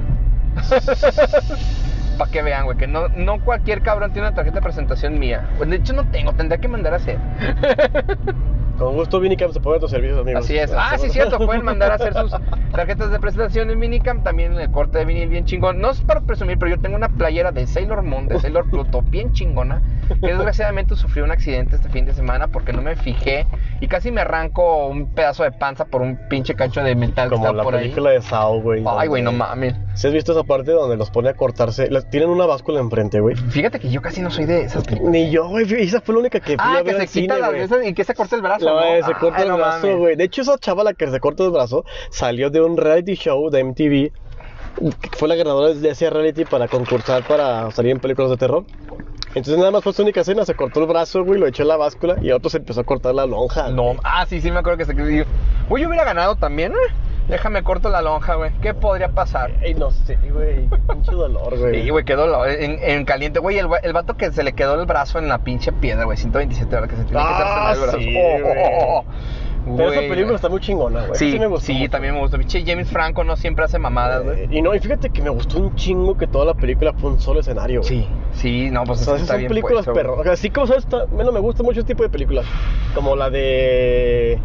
Speaker 1: Para que vean, güey, que no, no cualquier cabrón tiene una tarjeta de presentación mía. Pues, de hecho no tengo, tendría que mandar a hacer.
Speaker 2: Con gusto, Vinicam se pone a tus servicios, amigos.
Speaker 1: Así es. Ah, sí, cierto. Pueden mandar a hacer sus tarjetas de presentación en Minicam. También el corte de vinil bien chingón. No es para presumir, pero yo tengo una playera de Sailor Moon, de Sailor Pluto, bien chingona. Que desgraciadamente sufrí un accidente este fin de semana porque no me fijé y casi me arranco un pedazo de panza por un pinche cacho de metal que
Speaker 2: Como
Speaker 1: está
Speaker 2: la
Speaker 1: por ahí.
Speaker 2: película de Sao, güey.
Speaker 1: Ay, güey, no mames.
Speaker 2: ¿Sí has visto esa parte donde los pone a cortarse? Tienen una báscula enfrente, güey.
Speaker 1: Fíjate que yo casi no soy de esas películas.
Speaker 2: Ni yo, güey. Esa fue la única que fui
Speaker 1: Ah,
Speaker 2: a
Speaker 1: que
Speaker 2: ver
Speaker 1: se
Speaker 2: al
Speaker 1: quita
Speaker 2: cine,
Speaker 1: esas y que se corta el brazo.
Speaker 2: La
Speaker 1: ¿no?
Speaker 2: se corta
Speaker 1: Ay,
Speaker 2: el
Speaker 1: no
Speaker 2: brazo,
Speaker 1: mames.
Speaker 2: güey. De hecho, esa chavala que se corta el brazo salió de un reality show de MTV. Fue la ganadora de ese reality para concursar para salir en películas de terror. Entonces, nada más fue su única escena. Se cortó el brazo, güey, lo echó en la báscula y otro se empezó a cortar la lonja.
Speaker 1: No, ah, sí, sí, me acuerdo que se Güey, yo hubiera ganado también, ¿eh? Déjame corto la lonja, güey. ¿Qué podría pasar?
Speaker 2: Ey, no sé, güey. Qué pinche dolor, güey.
Speaker 1: Sí, güey, quedó lo- en, en caliente. Güey, el, el vato que se le quedó el brazo en la pinche piedra, güey. 127 horas que se tiene que
Speaker 2: Ah,
Speaker 1: hacerse el brazo.
Speaker 2: sí,
Speaker 1: Oh, oh, oh.
Speaker 2: Pero esa película está muy chingona, güey.
Speaker 1: Sí,
Speaker 2: me gustó
Speaker 1: sí, también me gustó. Pinche James Franco no siempre hace mamadas, güey.
Speaker 2: Eh, Y no, y fíjate que me gustó un chingo que toda la película fue un solo escenario, güey.
Speaker 1: Sí, sí, no, pues
Speaker 2: O sea,
Speaker 1: está
Speaker 2: son
Speaker 1: bien
Speaker 2: películas
Speaker 1: puesto,
Speaker 2: perro.
Speaker 1: güey.
Speaker 2: O sea, así como sabes, está- bueno, me gusta mucho este tipo de películas. Como la de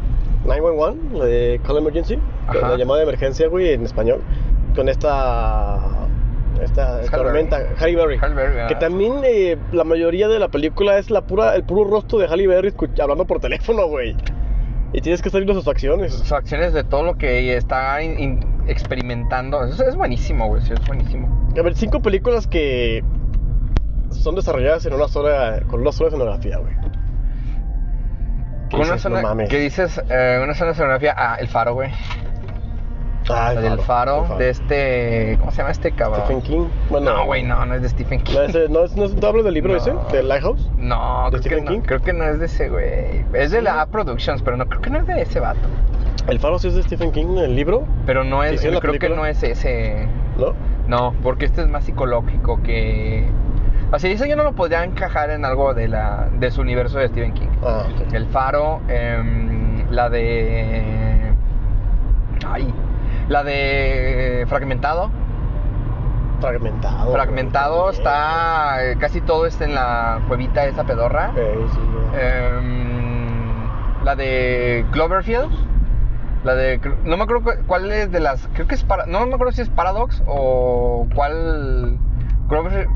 Speaker 2: 911, la de Call Emergency, que
Speaker 1: Ajá.
Speaker 2: la llamada de emergencia, güey, en español. Con esta. Esta tormenta. Halle Berry.
Speaker 1: Halle Berry,
Speaker 2: que
Speaker 1: ah.
Speaker 2: también eh, la mayoría de la película es la pura, el puro rostro de Halle Berry hablando por teléfono, güey. Y tienes que estar viendo sus acciones.
Speaker 1: Sus acciones de todo lo que está in- in- experimentando. Eso es buenísimo, güey. Sí, es buenísimo.
Speaker 2: A ver, cinco películas que son desarrolladas en una sola, con una sola escenografía, güey. ¿Qué
Speaker 1: Con una
Speaker 2: dices?
Speaker 1: zona,
Speaker 2: No mames.
Speaker 1: ¿Qué dices? Eh, una zona de fotografía. Ah, el faro, güey.
Speaker 2: Ah,
Speaker 1: La del faro, de este. ¿Cómo se llama este cabrón?
Speaker 2: Stephen King. Bueno,
Speaker 1: No, güey, no, no es de Stephen King.
Speaker 2: No, no, es- no, es- ¿no hablas del libro
Speaker 1: No.
Speaker 2: ese? ¿De Lighthouse?
Speaker 1: No,
Speaker 2: ¿De
Speaker 1: creo que
Speaker 2: Stephen
Speaker 1: no,
Speaker 2: King?
Speaker 1: creo que no es de ese, güey. Es de la A Productions, pero no creo que no es de ese vato.
Speaker 2: El faro sí es de Stephen King, el libro,
Speaker 1: Pero no es,
Speaker 2: ¿Sí, sí, la
Speaker 1: creo que no es ese.
Speaker 2: ¿no?
Speaker 1: No, porque este es más psicológico que. Sea, eso yo no lo podría encajar en algo de la de su universo de Stephen King.
Speaker 2: Ah.
Speaker 1: El Faro, em, la de. Ay. La de Fragmentado.
Speaker 2: Fragmentado.
Speaker 1: Fragmentado está. eh, Casi todo está en la cuevita esa pedorra.
Speaker 2: Eh, sí.
Speaker 1: Em, la de Cloverfield. La de. No me acuerdo cu- cuál es de las. Creo que es para. No me acuerdo si es Paradox o cuál. Clover,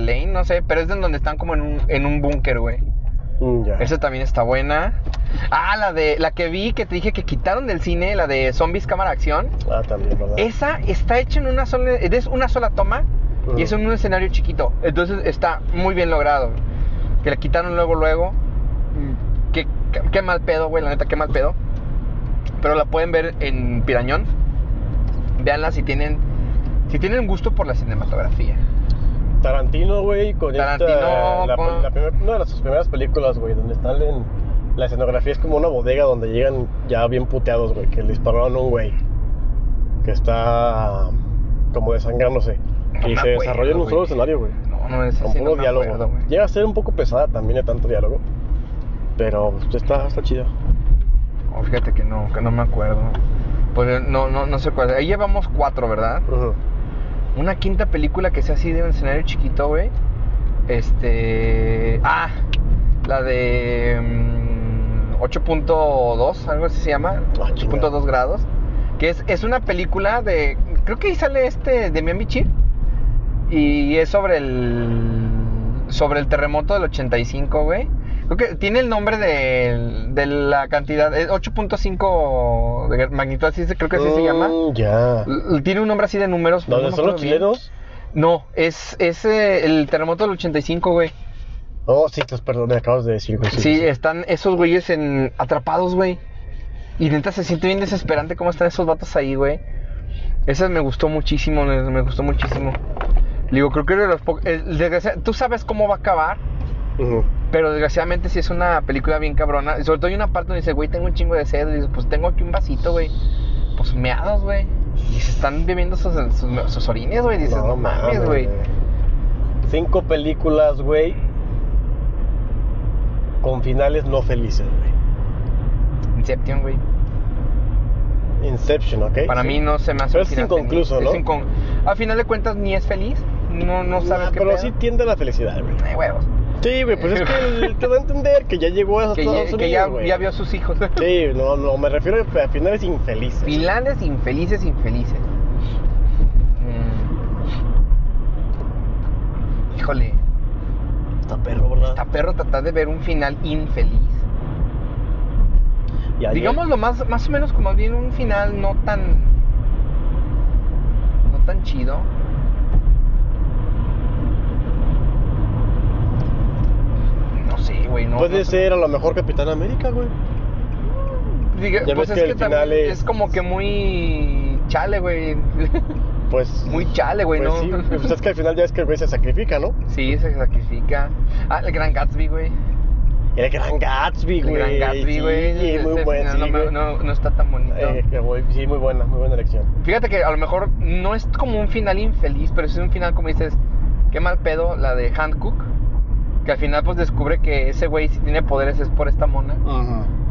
Speaker 1: Lane, no sé. Pero es de donde están como en un, en un búnker, güey.
Speaker 2: Mm, ya.
Speaker 1: Esa también está buena. Ah, la de. La que vi que te dije que quitaron del cine, la de Zombies Cámara Acción.
Speaker 2: Ah, también, ¿verdad?
Speaker 1: Esa está hecha en una sola. Es una sola toma. Y es en un escenario chiquito. Entonces está muy bien logrado. Que la quitaron luego, luego. Mm, Qué, qué- qué mal pedo, güey. La neta, qué mal pedo. Pero la pueden ver en Pirañón. Véanla si tienen. Si tienen gusto por la cinematografía.
Speaker 2: Tarantino, güey, con
Speaker 1: Tarantino
Speaker 2: esta. La,
Speaker 1: con-
Speaker 2: la primer- una de sus primeras películas, güey, donde están en. La escenografía es como una bodega donde llegan ya bien puteados, güey, que le dispararon a un güey. Que está. como desangrándose.
Speaker 1: No
Speaker 2: y se
Speaker 1: acuerdo,
Speaker 2: desarrolla en un solo escenario, güey.
Speaker 1: No, no es
Speaker 2: Con
Speaker 1: así.
Speaker 2: puro
Speaker 1: no
Speaker 2: diálogo.
Speaker 1: acuerdo.
Speaker 2: Llega a ser un poco pesada también de tanto diálogo. Pero pues, está, está chida.
Speaker 1: Oh, fíjate que no, que no me acuerdo. Pues no, no, no sé cuál. Ahí llevamos cuatro, ¿verdad?
Speaker 2: Ujú.
Speaker 1: Una quinta película que sea así de un escenario chiquito, güey. Este. Ah, la de. mm, 8.2, algo así se llama.
Speaker 2: Ah,
Speaker 1: 8.2 grados. Que es, es una película de. Creo que ahí sale este de Miami Bichir. Y es sobre el. Sobre el terremoto del 85, güey. Creo que tiene el nombre de, de la cantidad. Es 8.5 de magnitud, así creo que así se llama.
Speaker 2: Mm, Ya.
Speaker 1: Tiene un nombre así de números.
Speaker 2: ¿Dónde
Speaker 1: no
Speaker 2: son los
Speaker 1: bien.
Speaker 2: chilenos?
Speaker 1: No, es, es eh, el terremoto del 85, güey.
Speaker 2: Oh, sí, pues perdón, me acabas de decir.
Speaker 1: Sí, están esos güeyes en atrapados, güey. Y neta se siente bien desesperante cómo están esos vatos ahí, güey. Esa me gustó muchísimo, me me gustó muchísimo. Digo, creo que de los po- el- desgracia- Tú sabes cómo va a acabar, Pero desgraciadamente sí es una película bien cabrona. Y sobre todo hay una parte donde dice, güey, tengo un chingo de sed. Y dice, pues tengo aquí un vasito, güey. Pues meados, güey. Y se están bebiendo sus, sus, sus orines, güey. Dices, no, mames, güey.
Speaker 2: Cinco películas, güey. Con finales no felices, güey.
Speaker 1: Inception, güey.
Speaker 2: Inception, ¿ok?
Speaker 1: Para
Speaker 2: Sí.
Speaker 1: mí no se me hace
Speaker 2: Pero es inconcluso. ¿no?
Speaker 1: Es incon- A final de cuentas ni es feliz. No, no sabes
Speaker 2: Nah,
Speaker 1: qué
Speaker 2: pero
Speaker 1: pedo.
Speaker 2: sí tiende a la felicidad, güey.
Speaker 1: Huevos.
Speaker 2: Sí, güey, pues es que él te da a entender que ya llegó a
Speaker 1: Que,
Speaker 2: Estados
Speaker 1: ya-
Speaker 2: Unidos,
Speaker 1: que ya,
Speaker 2: güey.
Speaker 1: ya vio a sus hijos.
Speaker 2: Sí, no, no, me refiero a finales infelices.
Speaker 1: Finlandes infelices, infelices. Mm. Híjole,
Speaker 2: Está perro, ¿verdad?
Speaker 1: está perro tratar de ver un final infeliz.
Speaker 2: Ayer-
Speaker 1: Digámoslo más, más o menos como bien un final no tan. No tan chido. No sé, güey. No,
Speaker 2: Puede
Speaker 1: no sé.
Speaker 2: ser a lo mejor Capitán América, güey.
Speaker 1: Diga-
Speaker 2: Ya
Speaker 1: pues
Speaker 2: ves
Speaker 1: es
Speaker 2: que el final
Speaker 1: es...
Speaker 2: es-
Speaker 1: como que muy chale, güey.
Speaker 2: Pues.
Speaker 1: Muy chale, güey,
Speaker 2: pues
Speaker 1: ¿no?
Speaker 2: sí, pues es que al final ya es que el güey se sacrifica, ¿no?
Speaker 1: sí, se sacrifica. Ah, el Gran Gatsby, güey.
Speaker 2: El gran Gatsby,
Speaker 1: El
Speaker 2: güey.
Speaker 1: Gran Gatsby, güey.
Speaker 2: Sí, muy Sí,
Speaker 1: no, está tan bonito.
Speaker 2: Eh, sí, muy buena, muy buena elección.
Speaker 1: Fíjate que a lo mejor no es como un final infeliz, pero es un final como dices, qué mal pedo, la de Hancock. Que al final pues descubre que ese güey si tiene poderes es por esta mona.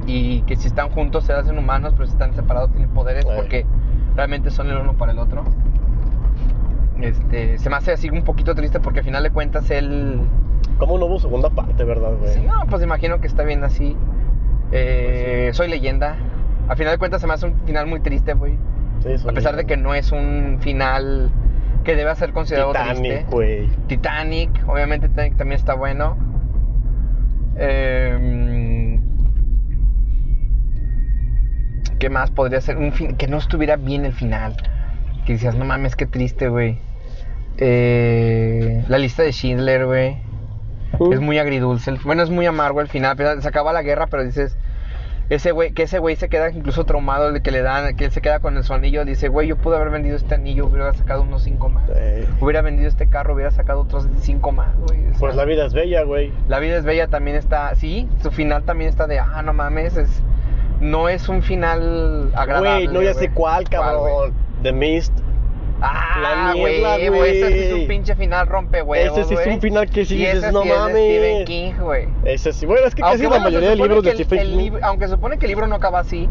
Speaker 1: y que si están juntos se hacen humanos, pero si están separados tienen poderes
Speaker 2: Ay.
Speaker 1: porque realmente son el uno para el otro. Este, se me hace así un poquito triste porque al final de cuentas él...
Speaker 2: ¿Cómo no hubo segunda parte, verdad, güey?
Speaker 1: Sí, no, pues imagino que está bien así. Eh,
Speaker 2: Pues
Speaker 1: Soy leyenda. Al final de cuentas se me hace un final muy triste, güey.
Speaker 2: Sí,
Speaker 1: A pesar de que no es un final que deba ser considerado triste.
Speaker 2: Titanic, güey.
Speaker 1: Titanic, obviamente Titanic también está bueno. Em, ¿Qué más podría ser? Un fin, que no estuviera bien el final. Que decías, no mames, qué triste, güey. Eh, la lista de Schindler, güey. Es muy agridulce. el- Bueno, es muy amargo el final. Se acaba la guerra, pero dices. Ese güey, que ese güey se queda incluso traumado de que le dan, que él se queda con el su anillo. Dice, güey, yo pude haber vendido este anillo, hubiera sacado unos cinco más. Hubiera vendido este carro, hubiera sacado otros cinco más, güey. O sea,
Speaker 2: Pues la vida es bella, güey.
Speaker 1: la vida es bella también está, sí, su final también está de, ah, no mames, es, no es un final agradable.
Speaker 2: Güey, no, ya sé cuál, cabrón. The Mist.
Speaker 1: Ah, güey. ese sí es un pinche final rompehuevos,
Speaker 2: Ese sí es un final que sí dices, no mames.
Speaker 1: Stephen King, güey.
Speaker 2: Ese sí. Bueno, es que casi la mayoría de libros de Stephen King.
Speaker 1: Aunque se supone que el libro no acaba así,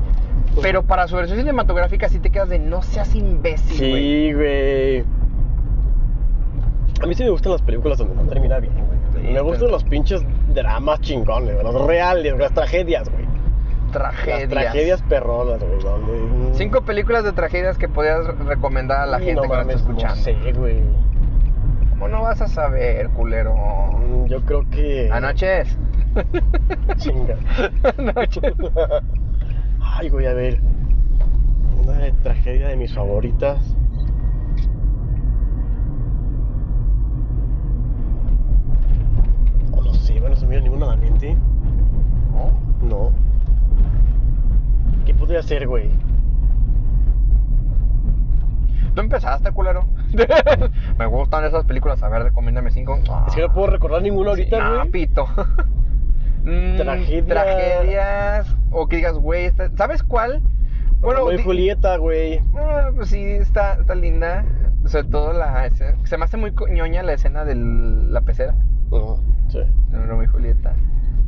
Speaker 1: pero para su versión cinematográfica sí te quedas de, no seas imbécil, güey.
Speaker 2: Sí, güey. A mí sí me gustan las películas donde no termina bien, güey. Me gustan los pinches dramas chingones. Los reales, las tragedias, güey.
Speaker 1: Tragedias.
Speaker 2: Las tragedias perronas, güey. Donde...
Speaker 1: Cinco películas de tragedias que podías recomendar a la gente
Speaker 2: no
Speaker 1: que nos
Speaker 2: mames,
Speaker 1: está escuchando.
Speaker 2: No sé, güey.
Speaker 1: ¿Cómo no vas a saber, culero?
Speaker 2: Mm, Yo creo que.
Speaker 1: Anoches.
Speaker 2: Chinga.
Speaker 1: Anoches.
Speaker 2: Ay, güey, a ver. Una de tragedia de mis favoritas. Oh, no sé, bueno, no se me ninguna a la mente. No. ¿Qué podría ser, güey?
Speaker 1: ¿Tú empezaste, culero? Me gustan esas películas. A ver, recomiéndame cinco.
Speaker 2: Es que no puedo recordar ninguna ahorita,
Speaker 1: Sí, no,
Speaker 2: güey.
Speaker 1: pito. Mm,
Speaker 2: Tragedia.
Speaker 1: Tragedias. O que digas, güey, ¿sabes cuál?
Speaker 2: Bueno, de
Speaker 1: di-
Speaker 2: Julieta, güey.
Speaker 1: Ah, pues sí, está, está linda. Sobre todo la escena- Se me hace muy ñoña la escena de la pecera.
Speaker 2: Ajá, sí.
Speaker 1: de Romeo y Julieta.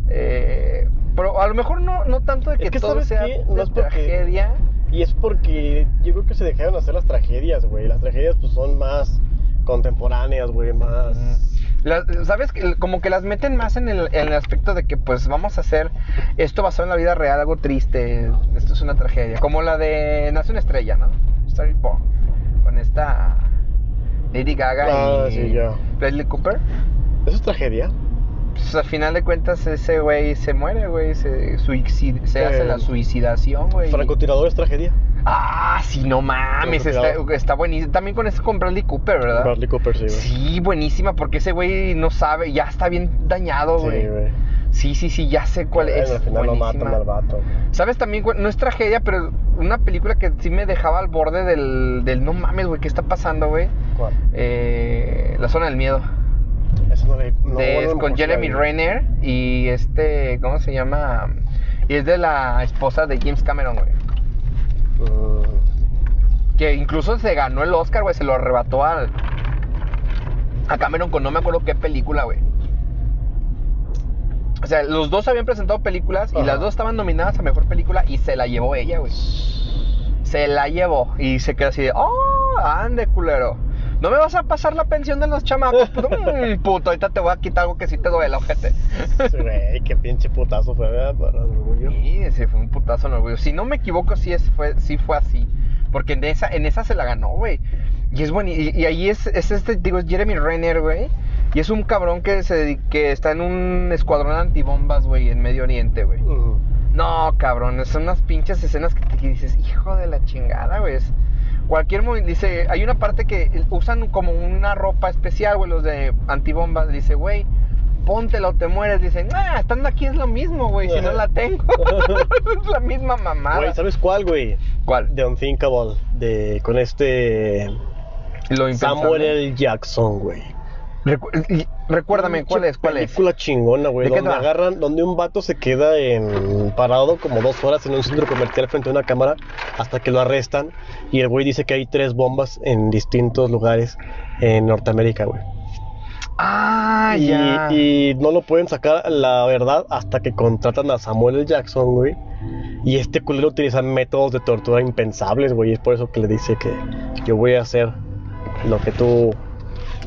Speaker 1: Eh, pero a lo mejor no, no tanto de
Speaker 2: Es
Speaker 1: que, todo
Speaker 2: ¿sabes
Speaker 1: sea
Speaker 2: qué? No
Speaker 1: de
Speaker 2: es porque-
Speaker 1: tragedia.
Speaker 2: Y es porque yo creo que se dejaron hacer las tragedias, güey. Las tragedias pues son más contemporáneas, güey, más...
Speaker 1: Las- ¿Sabes? Que Como que las meten más en el, en el aspecto de que pues vamos a hacer esto basado en la vida real, algo triste, esto es una tragedia. Como la de Nace una estrella, ¿no? Is Born. Con esta Lady Gaga
Speaker 2: Ah,
Speaker 1: y
Speaker 2: sí, ya.
Speaker 1: Bradley Cooper.
Speaker 2: ¿Eso es tragedia?
Speaker 1: Pues al final de cuentas ese güey se muere, güey, se, hace
Speaker 2: Eh,
Speaker 1: la suicidación, güey.
Speaker 2: Francotirador es tragedia.
Speaker 1: Ah, sí, no mames, está, buenísimo. También con ese con Bradley Cooper, ¿verdad?
Speaker 2: Bradley Cooper, sí, güey.
Speaker 1: Sí, buenísima, porque ese güey no sabe, ya está bien dañado, güey.
Speaker 2: Sí, güey.
Speaker 1: Sí, sí, sí, ya sé cuál es.
Speaker 2: Al final lo
Speaker 1: buenísima.
Speaker 2: matan al vato.
Speaker 1: ¿Sabes también? No es tragedia, pero una película que sí me dejaba al borde del, del no mames, güey, ¿qué está pasando, güey?
Speaker 2: ¿Cuál?
Speaker 1: Eh, La zona del miedo.
Speaker 2: Eso no le... No,
Speaker 1: De- es con Jeremy Renner y este, ¿cómo se llama? Y es de la esposa de James Cameron, güey.
Speaker 2: Mm,
Speaker 1: Que incluso se ganó el Oscar, güey. Se lo arrebató al. A Cameron con no me acuerdo qué película, güey. O sea, los dos habían presentado películas y
Speaker 2: Ajá.
Speaker 1: las dos estaban nominadas a mejor película y se la llevó ella, güey. Se la llevó y se quedó así de, oh, ande, culero. ¿No me vas a pasar la pensión de los chamacos? Puto, "Mm, puto, ahorita te voy a quitar algo que sí te duele, ojete.
Speaker 2: sí, güey, qué pinche putazo fue, ¿verdad? Para el orgullo.
Speaker 1: Sí, ese fue un putazo en orgullo. Si no me equivoco, sí, es, fue, sí fue así. Porque en esa, en esa se la ganó, güey. Y es bueno. Y, y ahí es, es este, digo, es Jeremy Renner, güey. Y es un cabrón que, se, que está en un escuadrón antibombas, güey, en Medio Oriente, güey. No, cabrón, son unas pinches escenas que, te- que dices, hijo de la chingada, güey. es- Cualquier movi- dice, hay una parte que usan como una ropa especial, güey, los de antibombas. Dice, güey, póntela o te mueres. Dicen, ah, estando aquí es lo mismo, güey, si no la tengo. es la misma mamada.
Speaker 2: Güey, ¿sabes cuál, güey?
Speaker 1: ¿Cuál?
Speaker 2: The Unthinkable, de, con este
Speaker 1: Lo.
Speaker 2: Samuel L. Jackson, güey.
Speaker 1: Recu- y- recuérdame, ¿cuál es? ¿Cuál es?
Speaker 2: película chingona, güey.
Speaker 1: ¿De qué
Speaker 2: Donde agarran, donde un vato se queda en parado como dos horas en un centro comercial frente a una cámara hasta que lo arrestan. Y el güey dice que hay tres bombas en distintos lugares en Norteamérica, güey.
Speaker 1: Ah,
Speaker 2: y,
Speaker 1: ya.
Speaker 2: y no lo pueden sacar la verdad hasta que contratan a Samuel L. Jackson, güey. Y este culero utiliza métodos de tortura impensables, güey. Es por eso que le dice que yo voy a hacer lo que tú...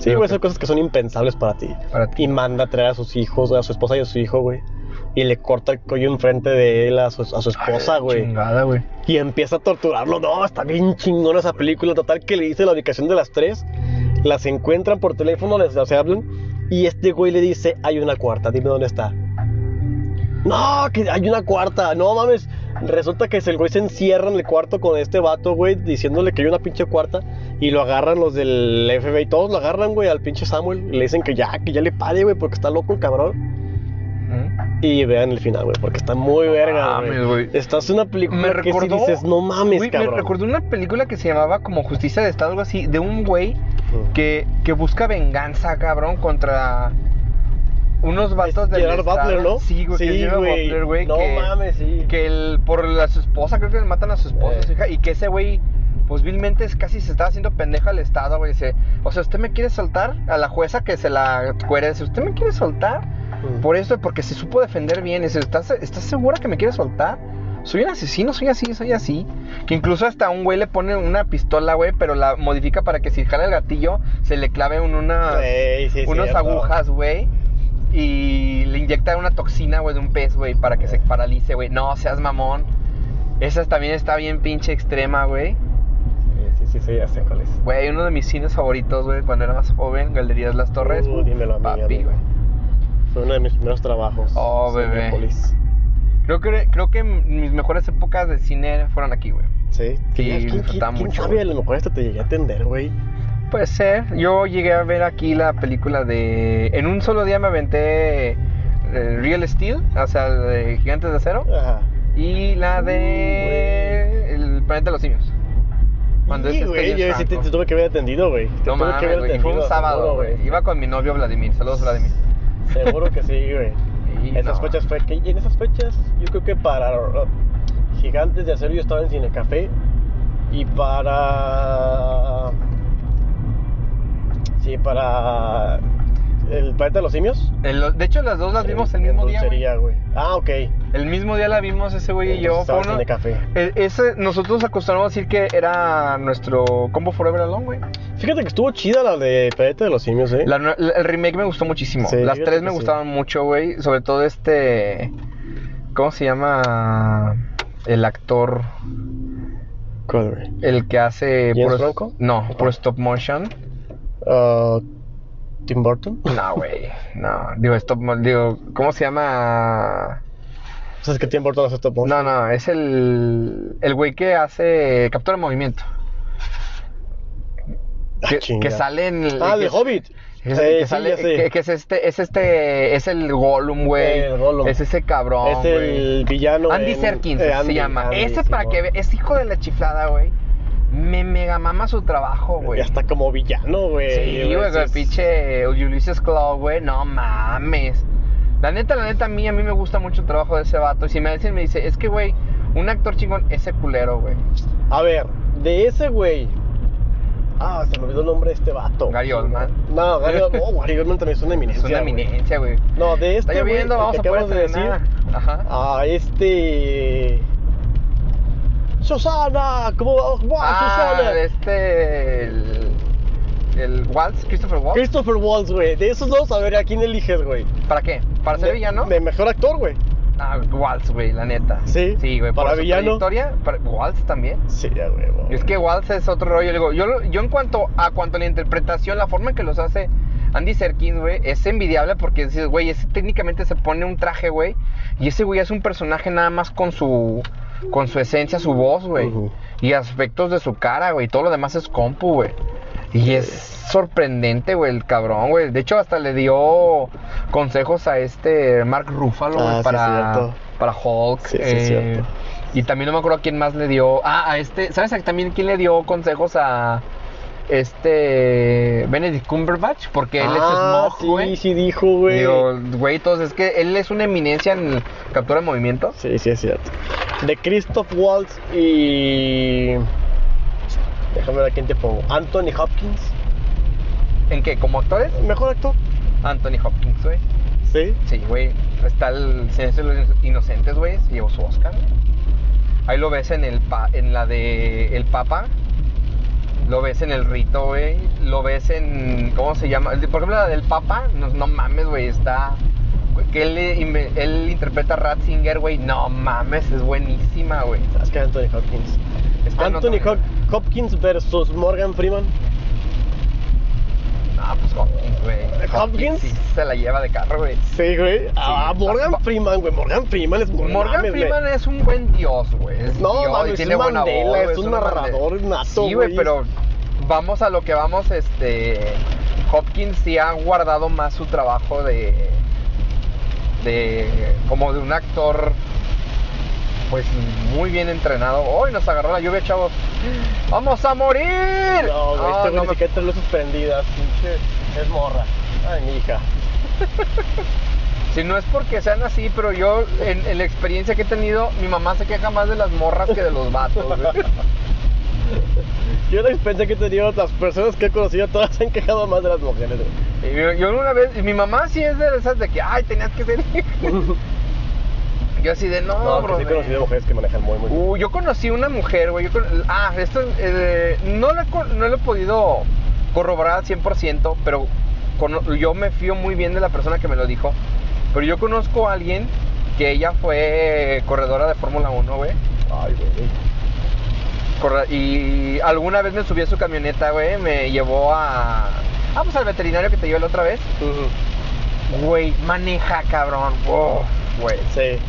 Speaker 2: Sí,
Speaker 1: que-
Speaker 2: hacer cosas que son impensables para ti.
Speaker 1: Para ti.
Speaker 2: Y manda a traer a sus hijos, a su esposa y a su hijo, güey. Y le corta el cuello enfrente de él a su, a su esposa, güey.
Speaker 1: Chingada, güey.
Speaker 2: Y empieza a torturarlo. No, está bien chingona esa película. Total que le dice la ubicación de las tres. Las encuentran por teléfono, les, se hablan. Y este güey le dice, hay una cuarta, dime dónde está. No, que hay una cuarta. No mames. Resulta que el güey se encierra en el cuarto con este vato, güey, diciéndole que hay una pinche cuarta. Y lo agarran los del FBI. Todos lo agarran, güey, al pinche Samuel. Le dicen que ya, que ya le pare, güey, porque está loco el cabrón. Y vean el final, güey, porque está muy verga,
Speaker 1: mames, güey.
Speaker 2: güey. Esta es una película
Speaker 1: Me
Speaker 2: que si dices, no mames,
Speaker 1: Güey,
Speaker 2: cabrón.
Speaker 1: Me recordó una película que se llamaba como Justicia de Estado, algo así, de un güey que, que busca venganza, cabrón, contra unos vatos del
Speaker 2: Gerard. Butler, ¿no?
Speaker 1: Sí, güey, Gerard Butler, güey.
Speaker 2: No
Speaker 1: que,
Speaker 2: mames, sí.
Speaker 1: que el, por la, su esposa, creo que le matan a su esposa,
Speaker 2: Eh.
Speaker 1: su hija, y que ese güey, pues vilmente es casi se estaba haciendo pendejo al Estado, güey. Dice, o sea, ¿usted me quiere soltar? A la jueza que se la cuere, dice, ¿usted me quiere soltar?
Speaker 2: Mm.
Speaker 1: Por esto, porque se supo defender bien. Dice, ¿estás, ¿estás segura que me quiere soltar? Soy un asesino, soy así, soy así. Que incluso hasta un güey le pone una pistola, güey, pero la modifica para que si jala el gatillo, se le clave un, una,
Speaker 2: Ey, sí,
Speaker 1: unas
Speaker 2: cierto.
Speaker 1: agujas, güey. Y le inyecta una toxina, güey, de un pez, güey, para que se paralice, güey. No, seas mamón. Esa también está bien pinche extrema, güey.
Speaker 2: Sí, sí, sí, ya sé cuál es.
Speaker 1: Güey, uno de mis cines favoritos, güey, cuando era más joven, Galerías Las Torres.
Speaker 2: Uh, dímelo a mí,
Speaker 1: papi,
Speaker 2: amigo.
Speaker 1: güey.
Speaker 2: Fue uno de mis primeros trabajos.
Speaker 1: Oh, bebé. Creo que, creo que mis mejores épocas de cine fueron aquí, güey.
Speaker 2: Sí.
Speaker 1: Sí,
Speaker 2: ¿Quién, quién-
Speaker 1: disfrutaba
Speaker 2: quién
Speaker 1: mucho,
Speaker 2: sabe?
Speaker 1: güey.
Speaker 2: A lo mejor hasta te llegué a atender, güey.
Speaker 1: Puede ser. Yo llegué a ver aquí la película de. En un solo día me aventé eh, Real Steel, o sea, de Gigantes de Acero.
Speaker 2: Ajá.
Speaker 1: Y la de. El planeta de los simios. Cuando
Speaker 2: Sí,
Speaker 1: es
Speaker 2: güey, yo sí te, te tuve que haber atendido, güey. Te
Speaker 1: No
Speaker 2: tuve que haber
Speaker 1: Fue un
Speaker 2: atendido,
Speaker 1: sábado, güey. Iba con mi novio Vladimir. Saludos, Vladimir.
Speaker 2: Seguro que sí, güey.
Speaker 1: Y
Speaker 2: esas
Speaker 1: no.
Speaker 2: fechas fue que y en esas fechas yo creo que para uh, Gigantes de Acero yo estaba en Cinecafé y para sí para el planeta de los simios
Speaker 1: El- de hecho, las dos las vimos el mismo día.
Speaker 2: Dulcería, güey. Ah, ok.
Speaker 1: El mismo día la vimos ese güey y yo. Fue uno-
Speaker 2: en Cinecafé.
Speaker 1: e- ese, nosotros acostumbramos a decir que era nuestro combo Forever Alone, güey.
Speaker 2: Fíjate que estuvo chida la de Planeta de los Simios, ¿eh?
Speaker 1: La nue- la- el remake me gustó muchísimo.
Speaker 2: Sí,
Speaker 1: Las tres me
Speaker 2: sí.
Speaker 1: gustaban mucho, güey. Sobre todo este. ¿Cómo se llama? El actor.
Speaker 2: ¿Cuál, güey?
Speaker 1: El que hace.
Speaker 2: ¿James
Speaker 1: puro-
Speaker 2: Franco?
Speaker 1: No, por stop motion.
Speaker 2: Ah, Tim Burton.
Speaker 1: No, güey. No. Digo, stop Digo, ¿cómo se llama?
Speaker 2: O sea, es que Tim Burton hace stop motion.
Speaker 1: No, no, es el. El güey que hace captura de movimiento.
Speaker 2: Ah,
Speaker 1: Que, que sale en. el-
Speaker 2: Ah, de Hobbit.
Speaker 1: Que,
Speaker 2: Sí,
Speaker 1: que
Speaker 2: sí,
Speaker 1: sale, que, que es este, es este, es el Gollum, güey. Es ese cabrón,
Speaker 2: es el villano.
Speaker 1: Andy Serkins
Speaker 2: eh,
Speaker 1: se llama.
Speaker 2: Andy,
Speaker 1: ese para que ve- es hijo de la chiflada, güey. Me mega mama su trabajo, güey.
Speaker 2: Ya está como villano, güey.
Speaker 1: Sí, güey, el
Speaker 2: Es-
Speaker 1: pinche Ulysses Claw, güey. No mames. La neta, la neta, a mí, a mí me gusta mucho el trabajo de ese vato. Y si me dicen, me dice, es que, güey, un actor chingón, ese culero, güey.
Speaker 2: A ver, de ese güey. Ah, se me olvidó el nombre de este vato.
Speaker 1: Gary Oldman.
Speaker 2: No, Gary Oldman. Oh, Gary Oldman también es una
Speaker 1: Es
Speaker 2: eminencia.
Speaker 1: una
Speaker 2: güey.
Speaker 1: eminencia, güey.
Speaker 2: No, de
Speaker 1: Está
Speaker 2: este güey
Speaker 1: lloviendo,
Speaker 2: que
Speaker 1: vamos a poder
Speaker 2: de decir.
Speaker 1: Ajá.
Speaker 2: A este. Susana, ¿cómo va? ¡Wow,
Speaker 1: Ah,
Speaker 2: Susana!
Speaker 1: este. El, el Waltz, Christopher Waltz.
Speaker 2: Christopher Waltz, güey. De esos dos, a ver, ¿a quién eliges, güey?
Speaker 1: ¿Para qué? ¿Para ser
Speaker 2: De-
Speaker 1: villano?
Speaker 2: De mejor actor, güey.
Speaker 1: Ah, Waltz, güey, la neta.
Speaker 2: Sí,
Speaker 1: Sí, güey.
Speaker 2: ¿para
Speaker 1: por
Speaker 2: villano?
Speaker 1: para- Waltz también.
Speaker 2: Sí, ya, güey.
Speaker 1: Es que Waltz es otro rollo. Digo, yo, yo en cuanto a cuanto a la interpretación, la forma en que los hace Andy Serkins, güey, es envidiable porque dices, güey, técnicamente se pone un traje, güey, y ese güey es un personaje nada más con su con su esencia, su voz, güey, y aspectos de su cara, güey, todo lo demás es compu, güey. Y es sorprendente, güey, el cabrón, güey. De hecho, hasta le dio consejos a este Mark Ruffalo, güey,
Speaker 2: Ah, sí,
Speaker 1: para, para Hulk.
Speaker 2: Sí, sí,
Speaker 1: eh,
Speaker 2: cierto.
Speaker 1: y también no me acuerdo a quién más le dio. Ah, a este. ¿Sabes también quién le dio consejos a este Benedict Cumberbatch? Porque él
Speaker 2: ah,
Speaker 1: es Smog, güey.
Speaker 2: Sí, sí dijo, güey.
Speaker 1: Digo, güey, entonces es que él es una eminencia en captura de movimiento.
Speaker 2: Sí, sí, es cierto. De Christoph Waltz y. Déjame ver a quién te pongo. Anthony Hopkins.
Speaker 1: ¿En qué? ¿Como actores?
Speaker 2: Mejor actor.
Speaker 1: Anthony Hopkins, güey.
Speaker 2: ¿Sí?
Speaker 1: Sí, güey. Está el Silencio de los Inocentes, güey. Se llevó su Oscar. Ahí lo ves en el pa- en la de El Papa. Lo ves en el rito, güey. Lo ves en. ¿Cómo se llama? Por ejemplo, la del Papa. No, no mames, güey. Está. Que él, interpreta a Ratzinger, güey. No mames, es buenísima, güey.
Speaker 2: ¿Sabes qué? Anthony Hopkins.
Speaker 1: Está en
Speaker 2: Anthony Hopkins versus Morgan Freeman.
Speaker 1: Ah, pues Hopkins, güey.
Speaker 2: ¿Hopkins?
Speaker 1: sí se la lleva de carro, güey.
Speaker 2: Sí, güey. Ah, Morgan Freeman, güey. Morgan Freeman es Morgan,
Speaker 1: Morgan
Speaker 2: mames.
Speaker 1: Freeman es un buen dios, güey. Es
Speaker 2: No,
Speaker 1: dios
Speaker 2: mames, es
Speaker 1: tiene
Speaker 2: un
Speaker 1: buena
Speaker 2: Mandela,
Speaker 1: voz,
Speaker 2: es un narrador nato,
Speaker 1: Sí, güey,
Speaker 2: güey.
Speaker 1: pero vamos a lo que vamos, este... Hopkins sí ha guardado más su trabajo de... De... Como de un actor... Pues muy bien entrenado. Hoy nos agarró la lluvia, chavos. ¡Vamos a morir!
Speaker 2: No, güey,
Speaker 1: Ah,
Speaker 2: este
Speaker 1: no me-
Speaker 2: luces prendidas, pinche. Es morra. Ay, mi hija.
Speaker 1: Si no es porque sean así, pero yo, en, en la experiencia que he tenido, mi mamá se queja más de las morras que de los vatos.
Speaker 2: Yo la experiencia que he tenido, las personas que he conocido, todas se han quejado más de las mujeres, güey.
Speaker 1: Yo, yo una vez, y mi mamá sí es de esas de que, ay, tenías que ser hija". Yo así de, no,
Speaker 2: No,
Speaker 1: bro.
Speaker 2: sí he conocido mujeres que manejan muy, muy bien.
Speaker 1: Uh, yo conocí una mujer, güey. yo con- Ah, esto eh, no, lo no lo he podido corroborar al 100%, pero yo me fío muy bien de la persona que me lo dijo. Pero yo conozco a alguien que ella fue corredora de Fórmula 1, güey.
Speaker 2: Ay, güey.
Speaker 1: Y alguna vez me subí a su camioneta, güey. Me llevó a. Ah, pues al veterinario que te llevé la otra vez. Güey, maneja, cabrón. Wow, güey.
Speaker 2: Sí.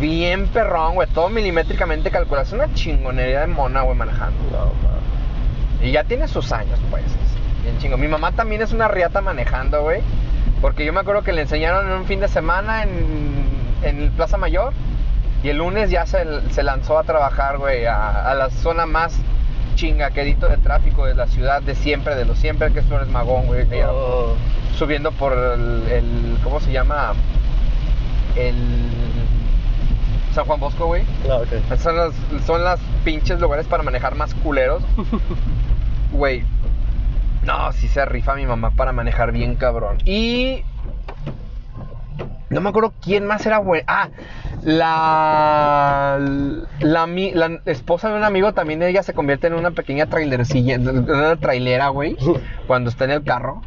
Speaker 1: Bien perrón, güey. Todo milimétricamente calculado. Es una chingonería de mona, güey, manejando.
Speaker 2: No.
Speaker 1: Y ya tiene sus años, pues. es Bien chingo. Mi mamá también es una riata manejando, güey. Porque yo me acuerdo que le enseñaron en un fin de semana en, en Plaza Mayor. Y el lunes ya se, se lanzó a trabajar, güey, a, a la zona más chingaquerito de tráfico de la ciudad de siempre, de lo siempre, que es Flores Magón, güey.
Speaker 2: Oh.
Speaker 1: Subiendo por el, el- ¿Cómo se llama? El. San Juan Bosco, güey.
Speaker 2: Ah, ok.
Speaker 1: Son las, son las pinches lugares para manejar más culeros. Güey. No, sí se rifa mi mamá para manejar bien cabrón. Y. No me acuerdo quién más era güey. Ah, la, la. ami- la esposa de un amigo también, ella se convierte en una pequeña trailercilla, en una trailera, güey. Cuando está en el carro.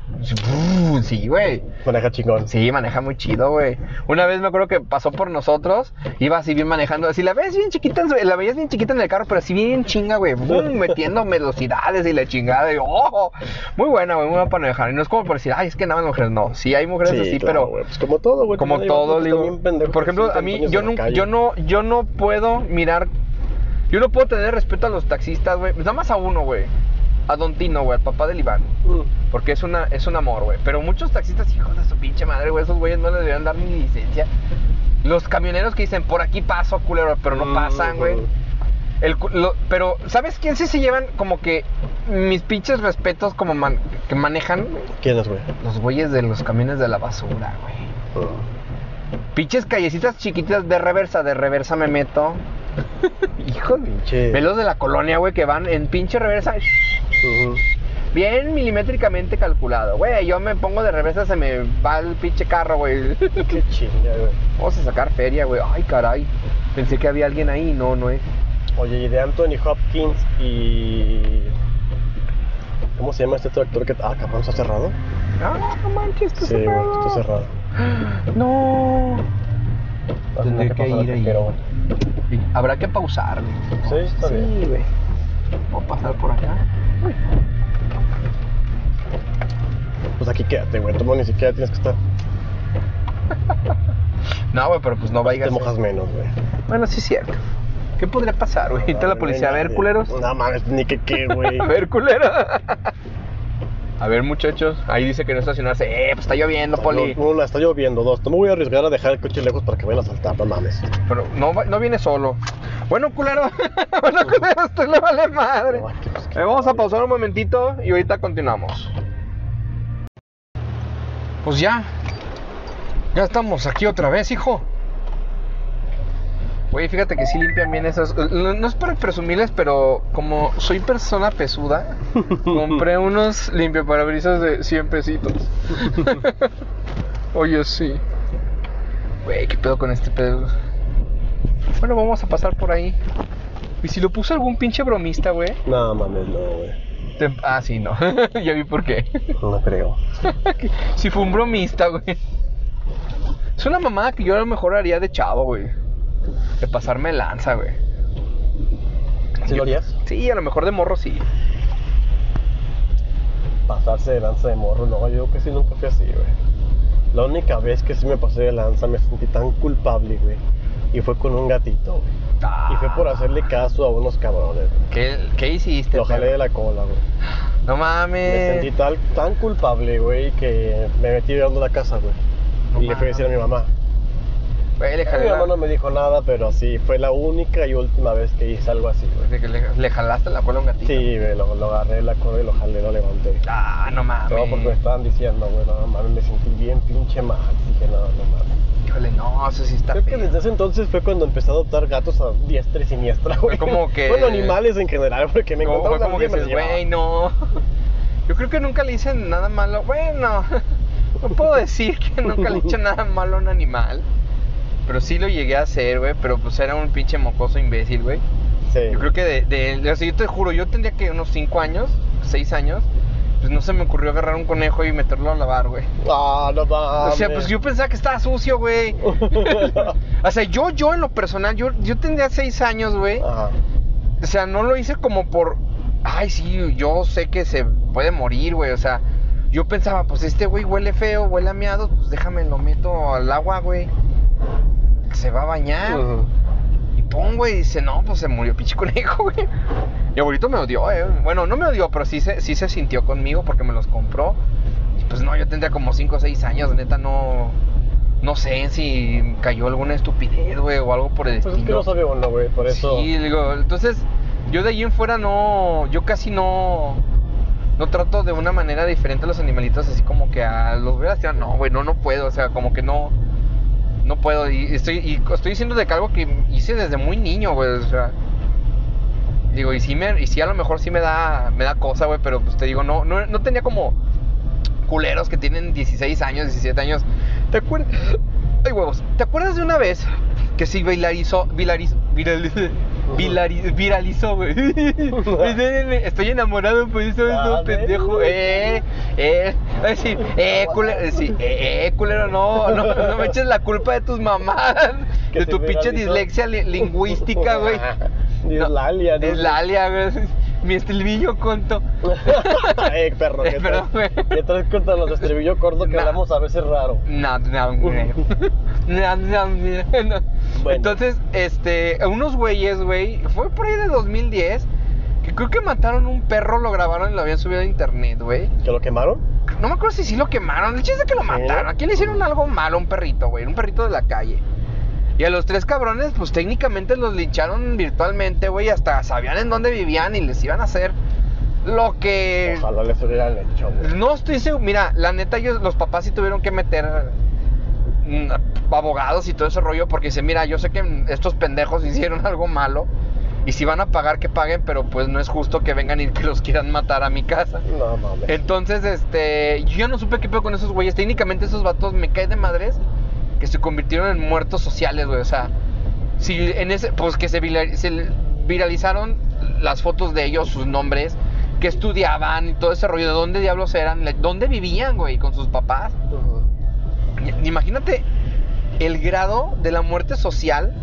Speaker 1: Sí, güey.
Speaker 2: Maneja chingón.
Speaker 1: Sí, maneja muy chido, güey. Una vez me acuerdo que pasó por nosotros, iba así bien manejando, así la ves bien chiquita, la veías bien chiquita en el carro, pero así bien chinga, güey, metiendo velocidades y la chingada, y oh, muy buena, güey, muy buena para manejar. Y no es como por decir, ay, es que nada más mujeres, no, sí hay mujeres
Speaker 2: Sí,
Speaker 1: así,
Speaker 2: claro,
Speaker 1: pero
Speaker 2: pues como todo, güey.
Speaker 1: Como todo,
Speaker 2: que
Speaker 1: digo, por ejemplo, a mí, yo
Speaker 2: calle.
Speaker 1: yo no, yo no puedo mirar, yo no puedo tener respeto a los taxistas, güey, nada más a uno, güey, a Don Tino, güey, al papá del Iván.
Speaker 2: Mm.
Speaker 1: Porque es una es un amor, güey. Pero muchos taxistas, hijos de su pinche madre, güey, esos güeyes no les deberían dar ni licencia. Los camioneros que dicen, por aquí paso, culero, pero no pasan, güey. El lo- pero, ¿sabes quién sí se llevan como que mis pinches respetos como man- que manejan?
Speaker 2: ¿Quién es, güey?
Speaker 1: Los güeyes de los camiones de la basura, güey. Pinches callecitas chiquititas de reversa, de reversa me meto. Hijo de
Speaker 2: Pinche.
Speaker 1: Ve los de la colonia, güey, que van en pinche reversa. Bien milimétricamente calculado. Güey, yo me pongo de reversa, se me va el pinche carro, güey.
Speaker 2: Qué chinga, güey.
Speaker 1: Vamos a sacar feria, güey. Ay, caray. Pensé que había alguien ahí, no, no es.
Speaker 2: Oye, y de Anthony Hopkins y. ¿Cómo se llama este otro actor que. Ah, cabrón, está cerrado?
Speaker 1: Ah, no manches, está
Speaker 2: Sí, güey,
Speaker 1: cerrado.
Speaker 2: está cerrado.
Speaker 1: No. Tendré que ir ahí. Habrá que pausar, güey.
Speaker 2: Sí, está
Speaker 1: Sí,
Speaker 2: bien.
Speaker 1: güey. Voy a pasar por acá. Uy.
Speaker 2: Pues aquí quédate, güey. Tú ni siquiera tienes que estar.
Speaker 1: No, güey, pero pues no vayas.
Speaker 2: Te mojas menos, güey.
Speaker 1: Bueno, sí es cierto. ¿Qué podría pasar, güey? Ahorita la
Speaker 2: No,
Speaker 1: policía, a
Speaker 2: no
Speaker 1: ver,
Speaker 2: nadie.
Speaker 1: culeros.
Speaker 2: No mames, ni que qué, güey.
Speaker 1: A ver, culero. A ver, muchachos. Ahí dice que no estacionarse. Eh, pues está lloviendo, poli.
Speaker 2: No, Una, está lloviendo. Dos, no me voy a arriesgar a dejar el coche lejos para que vayan a saltar, no mames.
Speaker 1: Pero no, no viene solo. Bueno, culero. bueno, culero, esto le vale madre.
Speaker 2: No, aquí, pues,
Speaker 1: Eh, vamos a pausar un momentito y ahorita continuamos. Pues ya. Ya estamos aquí otra vez, hijo. Güey, fíjate que sí limpian bien esos. No, no es para presumirles, pero como soy persona pesuda, compré unos limpiaparabrisas de 100 pesitos. Oye, sí. Güey, ¿qué pedo con este pedo? Bueno, vamos a pasar por ahí. ¿Y si lo puso algún pinche bromista, güey?
Speaker 2: No mames, no, güey.
Speaker 1: Te- Ah, sí, no. ya vi por qué.
Speaker 2: No creo.
Speaker 1: si fue un bromista, güey. Es una mamada que yo a lo mejor haría de chavo, güey. De pasarme lanza, güey.
Speaker 2: ¿Sí lo harías?
Speaker 1: Sí, a lo mejor de morro sí.
Speaker 2: Pasarse de lanza de morro, no, yo creo que sí nunca fui así, güey. La única vez que sí me pasé de lanza me sentí tan culpable, güey. Y fue con un gatito, güey. Y fue por hacerle caso a unos cabrones. güey.
Speaker 1: ¿Qué, qué hiciste?
Speaker 2: Lo jalé de la cola, güey.
Speaker 1: No
Speaker 2: Me
Speaker 1: mames.
Speaker 2: sentí tan, tan culpable, güey, que me metí a la casa, güey.
Speaker 1: No
Speaker 2: y le fui a decir a mi mamá.
Speaker 1: Güey, le
Speaker 2: Mi mamá
Speaker 1: la-
Speaker 2: no me dijo nada, pero sí, fue la única y última vez que hice algo así, güey.
Speaker 1: de que le, le jalaste la cola a un gatito.
Speaker 2: Sí, güey, lo, lo agarré la cola y lo jalé, lo levanté.
Speaker 1: Ah, no mames.
Speaker 2: Todo porque me estaban diciendo, güey, no mames, me sentí bien pinche mal. Dije, no, no mames.
Speaker 1: Híjole, no, eso sí está
Speaker 2: Creo que desde ese entonces fue cuando empecé a adoptar gatos a diestra y siniestra, güey.
Speaker 1: como que-
Speaker 2: Bueno, animales en general, porque me encontraba
Speaker 1: como que dices, güey, no. Yo creo que nunca le hice nada malo. Bueno, no puedo decir que nunca le he hecho nada malo a un animal. Pero sí lo llegué a hacer, güey. Pero pues era un pinche mocoso imbécil, güey.
Speaker 2: Sí.
Speaker 1: Yo creo que de, de- o sea, yo te juro, yo tendría que unos 5 años, 6 años. Pues no se me ocurrió agarrar un conejo y meterlo a lavar, güey.
Speaker 2: Ah, no mames.
Speaker 1: O sea, pues yo pensaba que estaba sucio, güey. O sea, yo, yo en lo personal, yo, yo tendría 6 años, güey.
Speaker 2: Ajá.
Speaker 1: O sea, no lo hice como por. Ay, sí, yo sé que se puede morir, güey. O sea, yo pensaba, pues este güey huele feo, huele a miados, pues déjame lo meto al agua, güey. Se va a bañar.
Speaker 2: Ujú.
Speaker 1: Y pum, güey, dice, no, pues se murió pinche conejo, güey. Y abuelito me odió, eh. Bueno, no me odió, pero sí se, sí se sintió conmigo porque me los compró. Y pues no, yo tendría como 5 o 6 años, neta, no. No sé si cayó alguna estupidez, güey, o algo por el
Speaker 2: Pues es que
Speaker 1: estilo.
Speaker 2: no sabe uno, güey, por eso.
Speaker 1: Sí, digo, entonces yo de ahí en fuera no, yo casi no, no trato de una manera diferente a los animalitos, así como que a los voy a no, güey, no, no puedo, o sea, como que no, no puedo, y estoy, y estoy diciendo de que algo que hice desde muy niño, güey, o sea, digo, y sí me, y sí a lo mejor sí me da, me da cosa, güey, pero pues te digo, no, no, no tenía como culeros que tienen 16 años, 17 años, ¿te acuerdas? Ay, huevos, ¿te acuerdas de una vez que sí viralizó, viralizó, viralizó, viralizó, güey? Estoy enamorado, por eso es un pendejo. Eh, eh, decir, eh, culero, sí, eh, eh, culero, no, no, no me eches la culpa de tus mamadas,
Speaker 2: Que
Speaker 1: de tu pinche dislexia li- lingüística, güey.
Speaker 2: Dislalia, ¿no?
Speaker 1: Dislalia, güey. Mi estribillo conto.
Speaker 2: eh, perro, ¿qué
Speaker 1: Perdón,
Speaker 2: tal?
Speaker 1: güey.
Speaker 2: ¿Qué tal contra los estribillos cortos que
Speaker 1: Nah.
Speaker 2: hablamos a veces raro?
Speaker 1: No, no. No. Entonces, este, unos güeyes, güey, fue por ahí de 2010, que creo que mataron un perro, lo grabaron y lo habían subido a internet, güey.
Speaker 2: ¿Que lo quemaron?
Speaker 1: No me acuerdo si sí lo quemaron, el chiste es que lo mataron.
Speaker 2: ¿no?
Speaker 1: Aquí le hicieron algo malo a un perrito, güey, un perrito de la calle. Y a los tres cabrones, pues técnicamente los lincharon virtualmente, güey, hasta sabían en dónde vivían y les iban a hacer lo que...
Speaker 2: Ojalá les hubieran hecho, güey.
Speaker 1: No estoy seguro. Mira, la neta, ellos, los papás sí tuvieron que meter mm, abogados y todo ese rollo. Porque dice, mira, yo sé que estos pendejos hicieron algo malo. Y si van a pagar, que paguen. Pero pues no es justo que vengan y que los quieran matar a mi casa.
Speaker 2: No mames.
Speaker 1: Entonces, este. Yo ya no supe qué pedo con esos güeyes. Técnicamente, esos vatos me caen de madres. Que se convirtieron en muertos sociales, güey. O sea, si en ese. Pues que se, vira- se viralizaron las fotos de ellos, sus nombres. Que estudiaban y todo ese rollo. De dónde diablos eran. Dónde vivían, güey, con sus papás. Imagínate el grado de la muerte social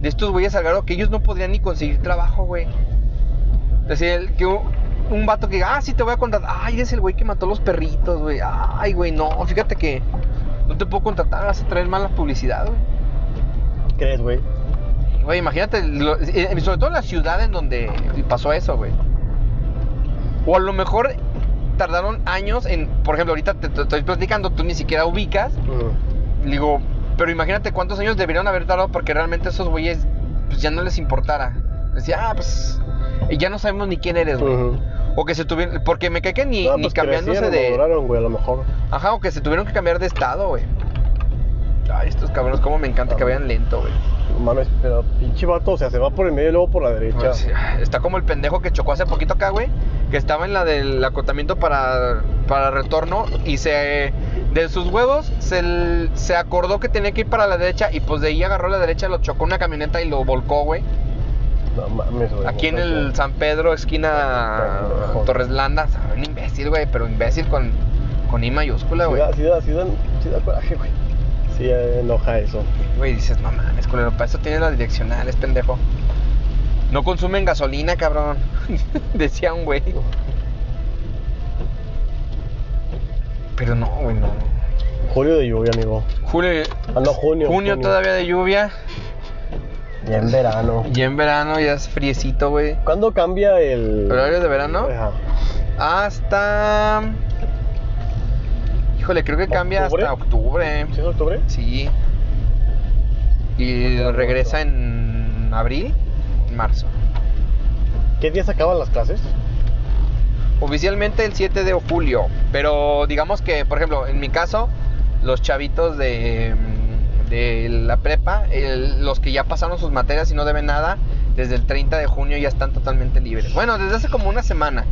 Speaker 1: de estos güeyes al grado que ellos no podrían ni conseguir trabajo, güey. Es decir, que un, un vato que diga, ah, sí, te voy a contratar. Ay, es el güey que mató los perritos, güey. Ay, güey, no, fíjate que no te puedo contratar, vas a traer mala publicidad, güey.
Speaker 2: ¿Crees, güey?
Speaker 1: Güey, imagínate, lo- eh, sobre todo en la ciudad en donde pasó eso, güey. O a lo mejor tardaron años en, por ejemplo, ahorita te, te estoy platicando, tú ni siquiera ubicas.
Speaker 2: Ujú.
Speaker 1: Digo, pero imagínate cuántos años deberían haber tardado porque realmente esos güeyes pues, ya no les importara. Decía, ah, pues y ya no sabemos ni quién eres, güey. O que se tuvieron, porque me cae que ni,
Speaker 2: No,
Speaker 1: ni
Speaker 2: pues
Speaker 1: cambiándose de...
Speaker 2: güey, a lo mejor.
Speaker 1: Ajá, o que se tuvieron que cambiar de estado, güey. Ay, estos cabrones, cómo me encanta que vayan lento, güey.
Speaker 2: Mames, pero pinche vato, o sea, se va por el medio y luego por la derecha.
Speaker 1: Pues, está como el pendejo que chocó hace poquito acá, güey. Que estaba en la del acotamiento para, para retorno y se. De sus huevos se, se acordó que tenía que ir para la derecha y pues de ahí agarró la derecha, lo chocó una camioneta y lo volcó, güey.
Speaker 2: No mames, güey.
Speaker 1: Aquí en el. San Pedro, esquina. Torres Landa. Un imbécil, güey, pero imbécil con, con I mayúscula, güey.
Speaker 2: sí da, sí da, sí da coraje, güey. Sí enoja eso.
Speaker 1: Güey, dices, no mames, culero, para eso tiene la direccional, es pendejo. No consumen gasolina, cabrón. Decía un güey. Pero no, güey, no.
Speaker 2: Julio de lluvia, amigo.
Speaker 1: Julio,
Speaker 2: Ah, no, junio.
Speaker 1: junio todavía de lluvia.
Speaker 2: Ya en verano.
Speaker 1: Ya en verano ya es friecito, güey.
Speaker 2: ¿Cuándo cambia el.
Speaker 1: ¿Horario de verano?
Speaker 2: Ajá.
Speaker 1: Hasta. Híjole, creo que cambia
Speaker 2: ¿Octubre?
Speaker 1: hasta octubre.
Speaker 2: ¿Sí es octubre?
Speaker 1: Sí. Y regresa en abril, marzo.
Speaker 2: ¿Qué días acaban las clases?
Speaker 1: Oficialmente el 7 de julio, pero digamos que, por ejemplo, en mi caso, los chavitos de, de la prepa, el- los que ya pasaron sus materias y no deben nada, desde el 30 de junio ya están totalmente libres. Bueno, desde hace como una semana,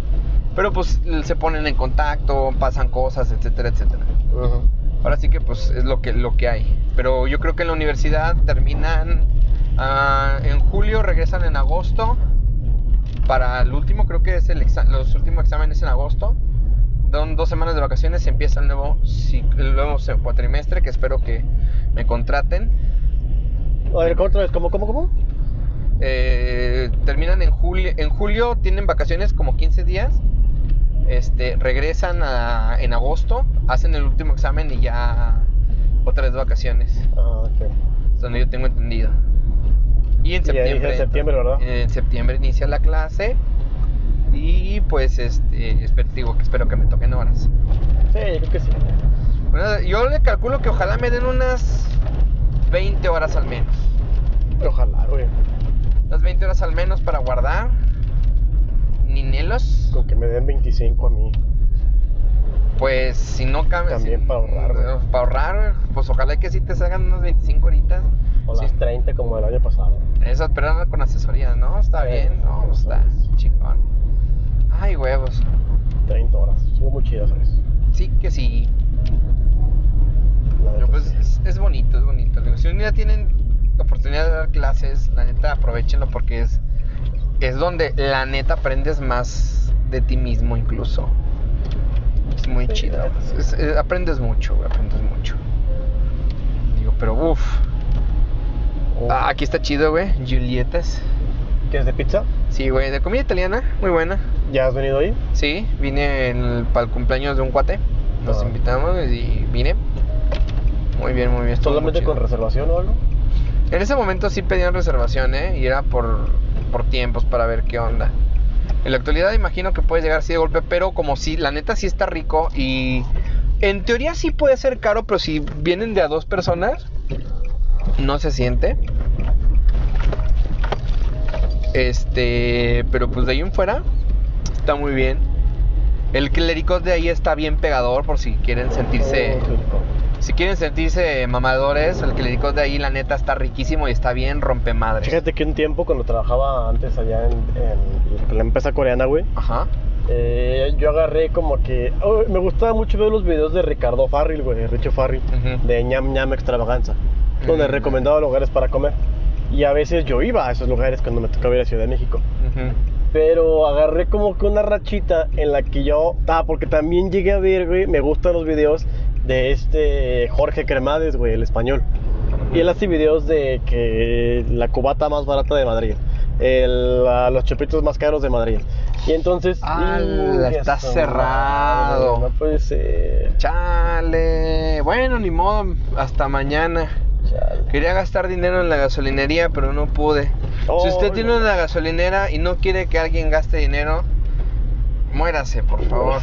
Speaker 1: pero pues se ponen en contacto, pasan cosas, etcétera, etcétera. Ahora sí que pues es lo que, lo que hay. Pero yo creo que en la universidad terminan ah, en julio, regresan en agosto. Para el último, creo que es el los últimos exámenes en agosto. Dan dos semanas de vacaciones y empieza el nuevo, el nuevo cuatrimestre que espero que me contraten.
Speaker 2: A ver, vez, ¿cómo, cómo, cómo?
Speaker 1: Eh, terminan en julio, en julio tienen vacaciones como 15 días. Este, regresan a- en agosto, hacen el último examen y ya otra vez vacaciones.
Speaker 2: Ah, ok.
Speaker 1: Es donde yo tengo entendido. Y en
Speaker 2: Y
Speaker 1: septiembre.
Speaker 2: en septiembre, ¿verdad?
Speaker 1: En septiembre inicia la clase. Y pues este espero, digo que espero que me toquen horas.
Speaker 2: Sí, yo creo que sí.
Speaker 1: Bueno, yo le calculo que ojalá me den unas 20 horas al menos.
Speaker 2: Ojalá, güey.
Speaker 1: Unas 20 horas al menos para guardar. Ninelos.
Speaker 2: Con que me den 25 a mí.
Speaker 1: Pues si no cambia.
Speaker 2: También
Speaker 1: si-
Speaker 2: para ahorrar, güey.
Speaker 1: Para ahorrar, pues ojalá que sí te salgan unas 25 horitas.
Speaker 2: O
Speaker 1: Sí.
Speaker 2: las 30 como el año pasado.
Speaker 1: Esas, pero con asesoría, ¿no? Está
Speaker 2: Sí,
Speaker 1: bien, ¿no?
Speaker 2: sí,
Speaker 1: Está
Speaker 2: sí.
Speaker 1: chingón. Ay, huevos.
Speaker 2: 30 horas. Estuvo muy chido, ¿sabes?
Speaker 1: Sí que sí.
Speaker 2: La
Speaker 1: Pero
Speaker 2: neta,
Speaker 1: pues
Speaker 2: sí.
Speaker 1: es, es bonito, es bonito. Digo, si un día tienen la oportunidad de dar clases, la neta aprovechenlo porque es, es donde la neta aprendes más de ti mismo incluso. Es muy
Speaker 2: Sí,
Speaker 1: chido. Es- es- aprendes mucho, güey, aprendes mucho. Digo, pero uff.
Speaker 2: Oh.
Speaker 1: aquí está chido, güey. Julietas.
Speaker 2: ¿Qué es de pizza?
Speaker 1: Sí, güey, de comida italiana, muy buena.
Speaker 2: ¿Ya has venido ahí?
Speaker 1: Sí, vine para el cumpleaños de un cuate. Nos
Speaker 2: Ah.
Speaker 1: invitamos y vine. Muy bien, muy bien. muy
Speaker 2: ¿Solamente con reservación o algo?
Speaker 1: En ese momento sí pedían reservación, ¿eh? Y era por, por tiempos para ver qué onda. En la actualidad imagino que puedes llegar así de golpe, pero como si, la neta sí está rico y en teoría sí puede ser caro, pero si vienen de a dos personas, no se siente. Este, pero pues de ahí en fuera está muy bien. El clericot de ahí está bien pegador por si quieren sentirse... Si quieren sentirse mamadores, el clericot de ahí la neta está riquísimo y está bien rompemadres.
Speaker 2: Fíjate que un tiempo cuando trabajaba antes allá en, en la empresa coreana, güey,
Speaker 1: Ajá.
Speaker 2: eh, yo agarré como que... oh, me gustaba mucho ver los videos de Ricardo Farril, güey, de Richo Farril,
Speaker 1: Ujú.
Speaker 2: de ñam ñam extravaganza, donde
Speaker 1: Mm.
Speaker 2: recomendaba lugares para comer. Y a veces yo iba a esos lugares cuando me tocaba ir a Ciudad de México.
Speaker 1: Ujú.
Speaker 2: Pero agarré como que una rachita en la que yo... Ah, porque también llegué a ver, güey, me gustan los videos de este Jorge Cremades, güey, el español. Y él hace videos de que la cubata más barata de Madrid, el, los chupitos más caros de Madrid. Y entonces...
Speaker 1: Ah,
Speaker 2: ¡ingue
Speaker 1: está cerrado.
Speaker 2: madre, No puede ser.
Speaker 1: Chale. Bueno, ni modo. Hasta mañana.
Speaker 2: Chale.
Speaker 1: Quería gastar dinero en la gasolinería, pero no pude.
Speaker 2: Oh,
Speaker 1: si usted tiene
Speaker 2: no.
Speaker 1: una gasolinera y no quiere que alguien gaste dinero, muérase, por favor.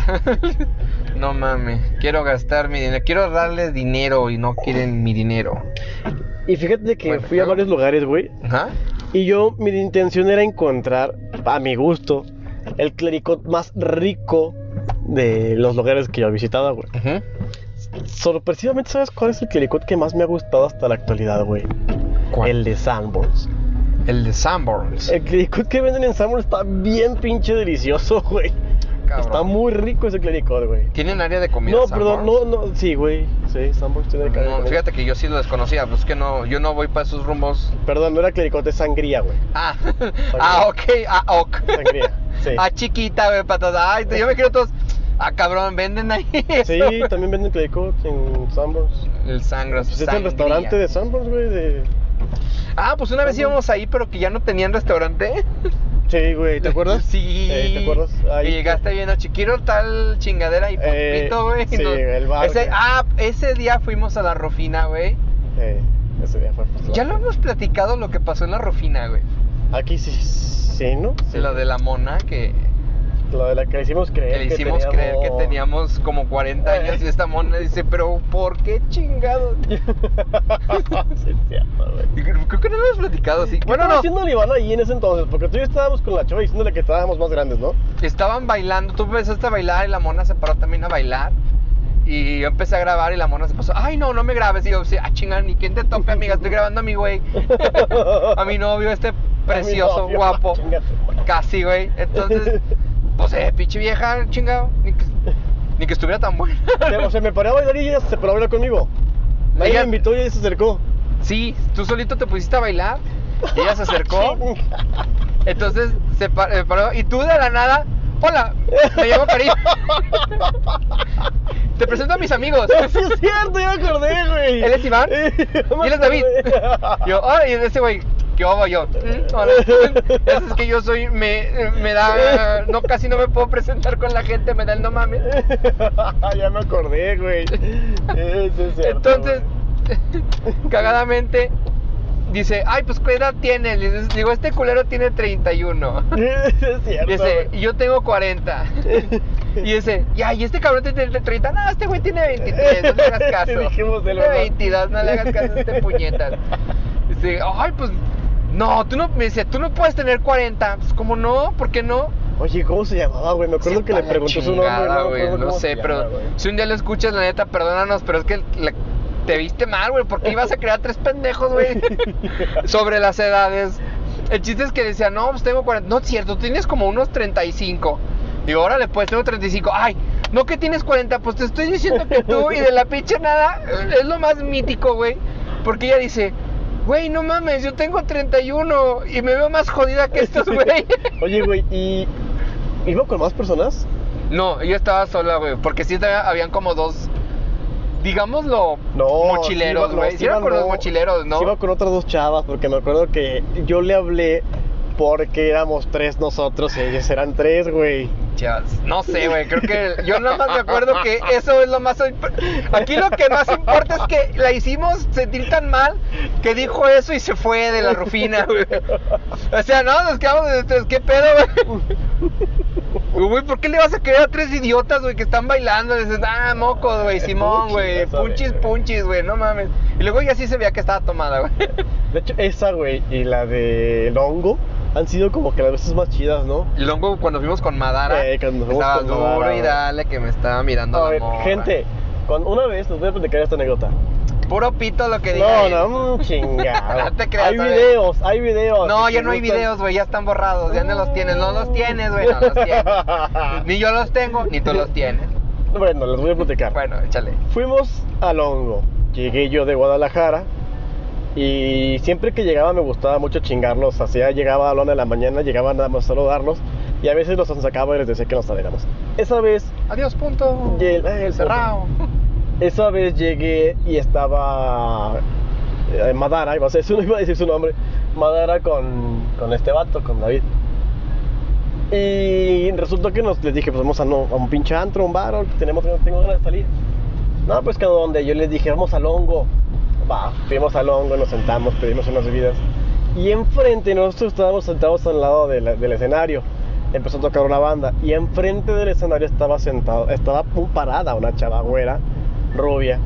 Speaker 1: no mames. Quiero gastar mi dinero. Quiero darles dinero y no quieren mi dinero.
Speaker 2: Y fíjate que
Speaker 1: Bueno,
Speaker 2: fui a varios lugares, güey.
Speaker 1: Ajá.
Speaker 2: Y yo, mi intención era encontrar, a mi gusto, el clericot más rico de los lugares que yo he visitado, güey.
Speaker 1: Ujú.
Speaker 2: Sorpresivamente, ¿sabes cuál es el clericot que más me ha gustado hasta la actualidad, güey?
Speaker 1: ¿Cuál?
Speaker 2: El de Sanborns.
Speaker 1: El de Sanborns.
Speaker 2: El clericot que venden en Sanborns está bien pinche delicioso, güey.
Speaker 1: Cabrón.
Speaker 2: Está muy rico ese clericot, güey.
Speaker 1: ¿Tienen área de comida
Speaker 2: No,
Speaker 1: Sanborns?
Speaker 2: perdón, no, no, sí, güey. Sí, Sanborns tiene de
Speaker 1: No,
Speaker 2: comida.
Speaker 1: fíjate que yo sí lo desconocía, pues que no, yo no voy para esos rumbos.
Speaker 2: Perdón, no era clericot, es sangría, güey.
Speaker 1: Ah, ah, ok, ah, ok.
Speaker 2: Sangría, sí.
Speaker 1: Ah, chiquita, güey, patas. Ay, yo me quiero todos. Ah, cabrón, venden ahí.
Speaker 2: Sí, también venden clericot en Sanborns.
Speaker 1: El sangros.
Speaker 2: Pues es el restaurante de Sanborns, güey, de...
Speaker 1: Ah, pues una vez íbamos ahí, pero que ya no tenían restaurante.
Speaker 2: Sí, güey, ¿te acuerdas?
Speaker 1: Sí.
Speaker 2: Eh, ¿Te acuerdas?
Speaker 1: Y llegaste bien a Chiquiro, tal chingadera y
Speaker 2: Eh,
Speaker 1: pito, güey.
Speaker 2: sí,
Speaker 1: y nos-
Speaker 2: el bar,
Speaker 1: Ese, ah, ese día fuimos a la Rufina, güey.
Speaker 2: Eh, ese día fue
Speaker 1: Ya lo hemos platicado lo que pasó en la Rufina, güey.
Speaker 2: Aquí sí, sí, ¿no? Sí.
Speaker 1: Lo de la mona que,
Speaker 2: Lo de la que le hicimos creer
Speaker 1: que le hicimos creer que teníamos como 40
Speaker 2: Eh.
Speaker 1: años y esta mona dice, pero ¿por qué chingado?
Speaker 2: sí,
Speaker 1: Creo que no lo hemos platicado así.
Speaker 2: ¿Qué
Speaker 1: Bueno, no.
Speaker 2: haciendo Iván ahí en ese entonces? Porque tú y yo estábamos con la chava diciéndole que estábamos más grandes, ¿no?
Speaker 1: Estaban bailando, tú empezaste a bailar y la mona se paró también a bailar. Y yo empecé a grabar y la mona se pasó, ay no, no me grabes. Y yo, sí, ah, chingar, ni quién te tope, amiga, estoy grabando a mi güey. a mi novio, este precioso,
Speaker 2: novio,
Speaker 1: guapo. Casi, güey. Entonces, pues, eh, pinche vieja, chingado. Ni que, ni que estuviera tan buena.
Speaker 2: O sea, me paré a bailar y ella se paró a bailar conmigo. Nadie
Speaker 1: Ella-
Speaker 2: me invitó y ella se acercó.
Speaker 1: sí, tú solito te pusiste a bailar. Y ella se acercó. Entonces se eh, paró y tú de la nada, hola, me llamo Karim. Te presento a mis amigos.
Speaker 2: Sí, es cierto, ya me acordé, güey.
Speaker 1: Él es Iván y él es David. Yo, hola, y ese güey, ¿qué hago yo? Es que yo soy, me, me da, no, casi no me puedo presentar con la gente, me da el no mames.
Speaker 2: ya me acordé, güey. Eso es cierto.
Speaker 1: Entonces, cagadamente, dice, ay, pues ¿qué edad tiene? Le digo, este culero tiene 31.
Speaker 2: güey. es cierto.
Speaker 1: Dice, y yo tengo 40. Y dice, ya, y este cabrón tiene 30. No, este güey tiene 23, no le hagas caso.
Speaker 2: Dijimos de
Speaker 1: tiene
Speaker 2: verdad.
Speaker 1: 22, no le hagas caso a este puñetas. Dice, ay, pues, no, tú no, me dice, tú no puedes tener 40. Pues, ¿cómo no? ¿Por qué no?
Speaker 2: Oye, ¿cómo se llamaba, güey? Me acuerdo que le preguntó su nombre.
Speaker 1: no sé, pero si un día lo escuchas, la neta, perdónanos, pero es que la- te viste mal, güey, porque ibas a crear tres pendejos, güey, sobre las edades. El chiste es que decía, no, pues tengo 40. No es cierto, tienes como unos 35. Digo, órale, pues tengo 35. Ay, no que tienes 40, pues te estoy diciendo que tú y de la pinche nada es lo más mítico, güey. Porque ella dice, güey, no mames, yo tengo 31 y me veo más jodida que estos, güey.
Speaker 2: Oye, güey, ¿y iba con más personas?
Speaker 1: No, yo estaba sola, güey, porque sí habían como dos, digámoslo,
Speaker 2: No.
Speaker 1: mochileros, güey. Sí
Speaker 2: iba
Speaker 1: con los
Speaker 2: no.
Speaker 1: mochileros, ¿no?
Speaker 2: Sí iba con otras dos chavas, porque me acuerdo que yo le hablé porque éramos tres nosotros y ellos eran tres, güey.
Speaker 1: No sé, güey, creo que yo nada más me acuerdo que eso es lo más... Aquí lo que más importa es que la hicimos sentir tan mal que dijo eso y se fue de la Rufina, güey. O sea, no, nos quedamos tres, ¿qué pedo, güey? Güey, ¿por qué le vas a creer a tres idiotas, güey, que están bailando? Dices, ah, mocos, güey, Simón, güey, punchis, punchis, güey, no mames. Y luego ya sí se veía que estaba tomada, güey.
Speaker 2: De hecho, esa, güey, y la de Longo han sido como que las veces más chidas, ¿no?
Speaker 1: Y luego cuando fuimos con Madara,
Speaker 2: Eh, cuando fuimos
Speaker 1: estaba
Speaker 2: con
Speaker 1: duro
Speaker 2: Madara,
Speaker 1: y dale que me estaba mirando
Speaker 2: A ver,
Speaker 1: morra.
Speaker 2: gente, cuando una vez les voy a platicar esta anécdota.
Speaker 1: Puro pito lo que diga
Speaker 2: No, no, chingado.
Speaker 1: No te creas,
Speaker 2: Hay videos, hay videos.
Speaker 1: No, ya no hay
Speaker 2: gustan-
Speaker 1: videos, güey, ya están borrados, ya no los tienes, no los tienes, güey, no los tienes. Ni yo los tengo, ni tú los tienes.
Speaker 2: Bueno, les voy a platicar.
Speaker 1: Bueno, échale.
Speaker 2: Fuimos a Longo. Llegué yo de Guadalajara. Y siempre que llegaba me gustaba mucho chingarlos. Ya llegaba a la una de la mañana, llegaba nada más a saludarlos. Y a veces los sacaba y les decía que nos saliéramos. Esa vez,
Speaker 1: Adiós, punto.
Speaker 2: El- el
Speaker 1: Cerrado.
Speaker 2: esa vez llegué y estaba eh, Madara, iba a, decir, iba a decir su nombre. Madara con, con este vato, con David. Y resultó que nos les dije, pues vamos a, no, a un pinche antro, un bar, tenemos, tengo ganas de salir. No, pues que a donde yo les dije, vamos al hongo. Va, fuimos al hongo, nos sentamos, pedimos unas bebidas. Y enfrente, nosotros estábamos sentados al lado de la- del escenario. Empezó a tocar una banda. Y enfrente del escenario estaba sentado, estaba parada una chava güera, rubia,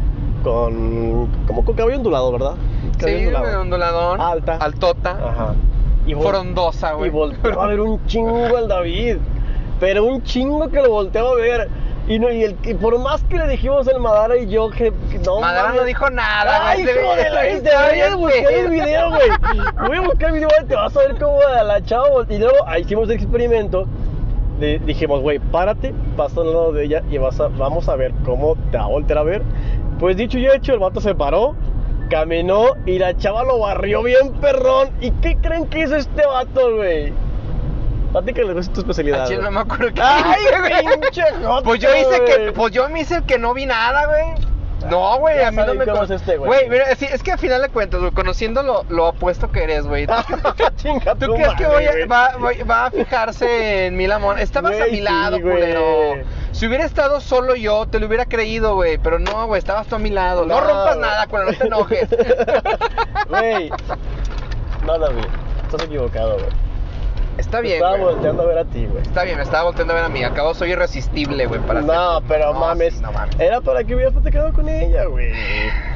Speaker 2: con. como con cabello ondulado, ¿verdad? Cabello
Speaker 1: Sí,
Speaker 2: ondulado. Alta.
Speaker 1: Altota.
Speaker 2: Ajá. Y
Speaker 1: Frondosa, güey.
Speaker 2: Y volteaba a ver un chingo al David. Pero un chingo que lo volteaba a ver. Y, no, y, el, y por más que le dijimos el Madara y yo que, que no.
Speaker 1: Madara no dijo nada,
Speaker 2: Ay, hijo de la
Speaker 1: Este
Speaker 2: Te voy a buscar el video, güey. Voy a buscar el video, güey, te vas a ver cómo a la chava. Y luego ahí hicimos el experimento. Le dijimos, güey, párate, pasa al lado de ella y vas a, vamos a ver cómo te va a voltear a ver. Pues dicho y hecho, el vato se paró, caminó y la chava lo barrió bien perrón. ¿Y qué creen que hizo este vato, güey? Platícale, ¿cuál es tu especialidad?
Speaker 1: Ah, chile, no me acuerdo qué
Speaker 2: ¡Ay,
Speaker 1: hice, güey.
Speaker 2: pinche joto,
Speaker 1: Pues yo hice que,
Speaker 2: güey!
Speaker 1: pues yo me hice el que no vi nada, güey. No, güey, a mí no me
Speaker 2: cómo
Speaker 1: con-
Speaker 2: es este, güey.
Speaker 1: Güey, mira, sí, es que al final de cuentas, güey, conociendo lo, lo opuesto que eres, güey. ¿Tú,
Speaker 2: Chinga
Speaker 1: tú crees que voy a- va, voy- va a fijarse en mi amor? Estabas a
Speaker 2: Güey,
Speaker 1: mi
Speaker 2: sí,
Speaker 1: lado,
Speaker 2: güey.
Speaker 1: culero. Si hubiera estado solo yo, te lo hubiera creído, güey. Pero no, güey, estabas tú a mi lado. No,
Speaker 2: No,
Speaker 1: rompas
Speaker 2: güey.
Speaker 1: nada, culero, no te enojes.
Speaker 2: Güey. No, David. Estás equivocado, güey.
Speaker 1: Está bien,
Speaker 2: Estaba
Speaker 1: güey.
Speaker 2: volteando a ver a ti, güey.
Speaker 1: Está bien, me estaba volteando a ver a mí. Acabo soy irresistible, güey, para
Speaker 2: No,
Speaker 1: hacer-
Speaker 2: pero
Speaker 1: No,
Speaker 2: mames.
Speaker 1: sí, no mames.
Speaker 2: Era para que hubieras platicado con ella, güey.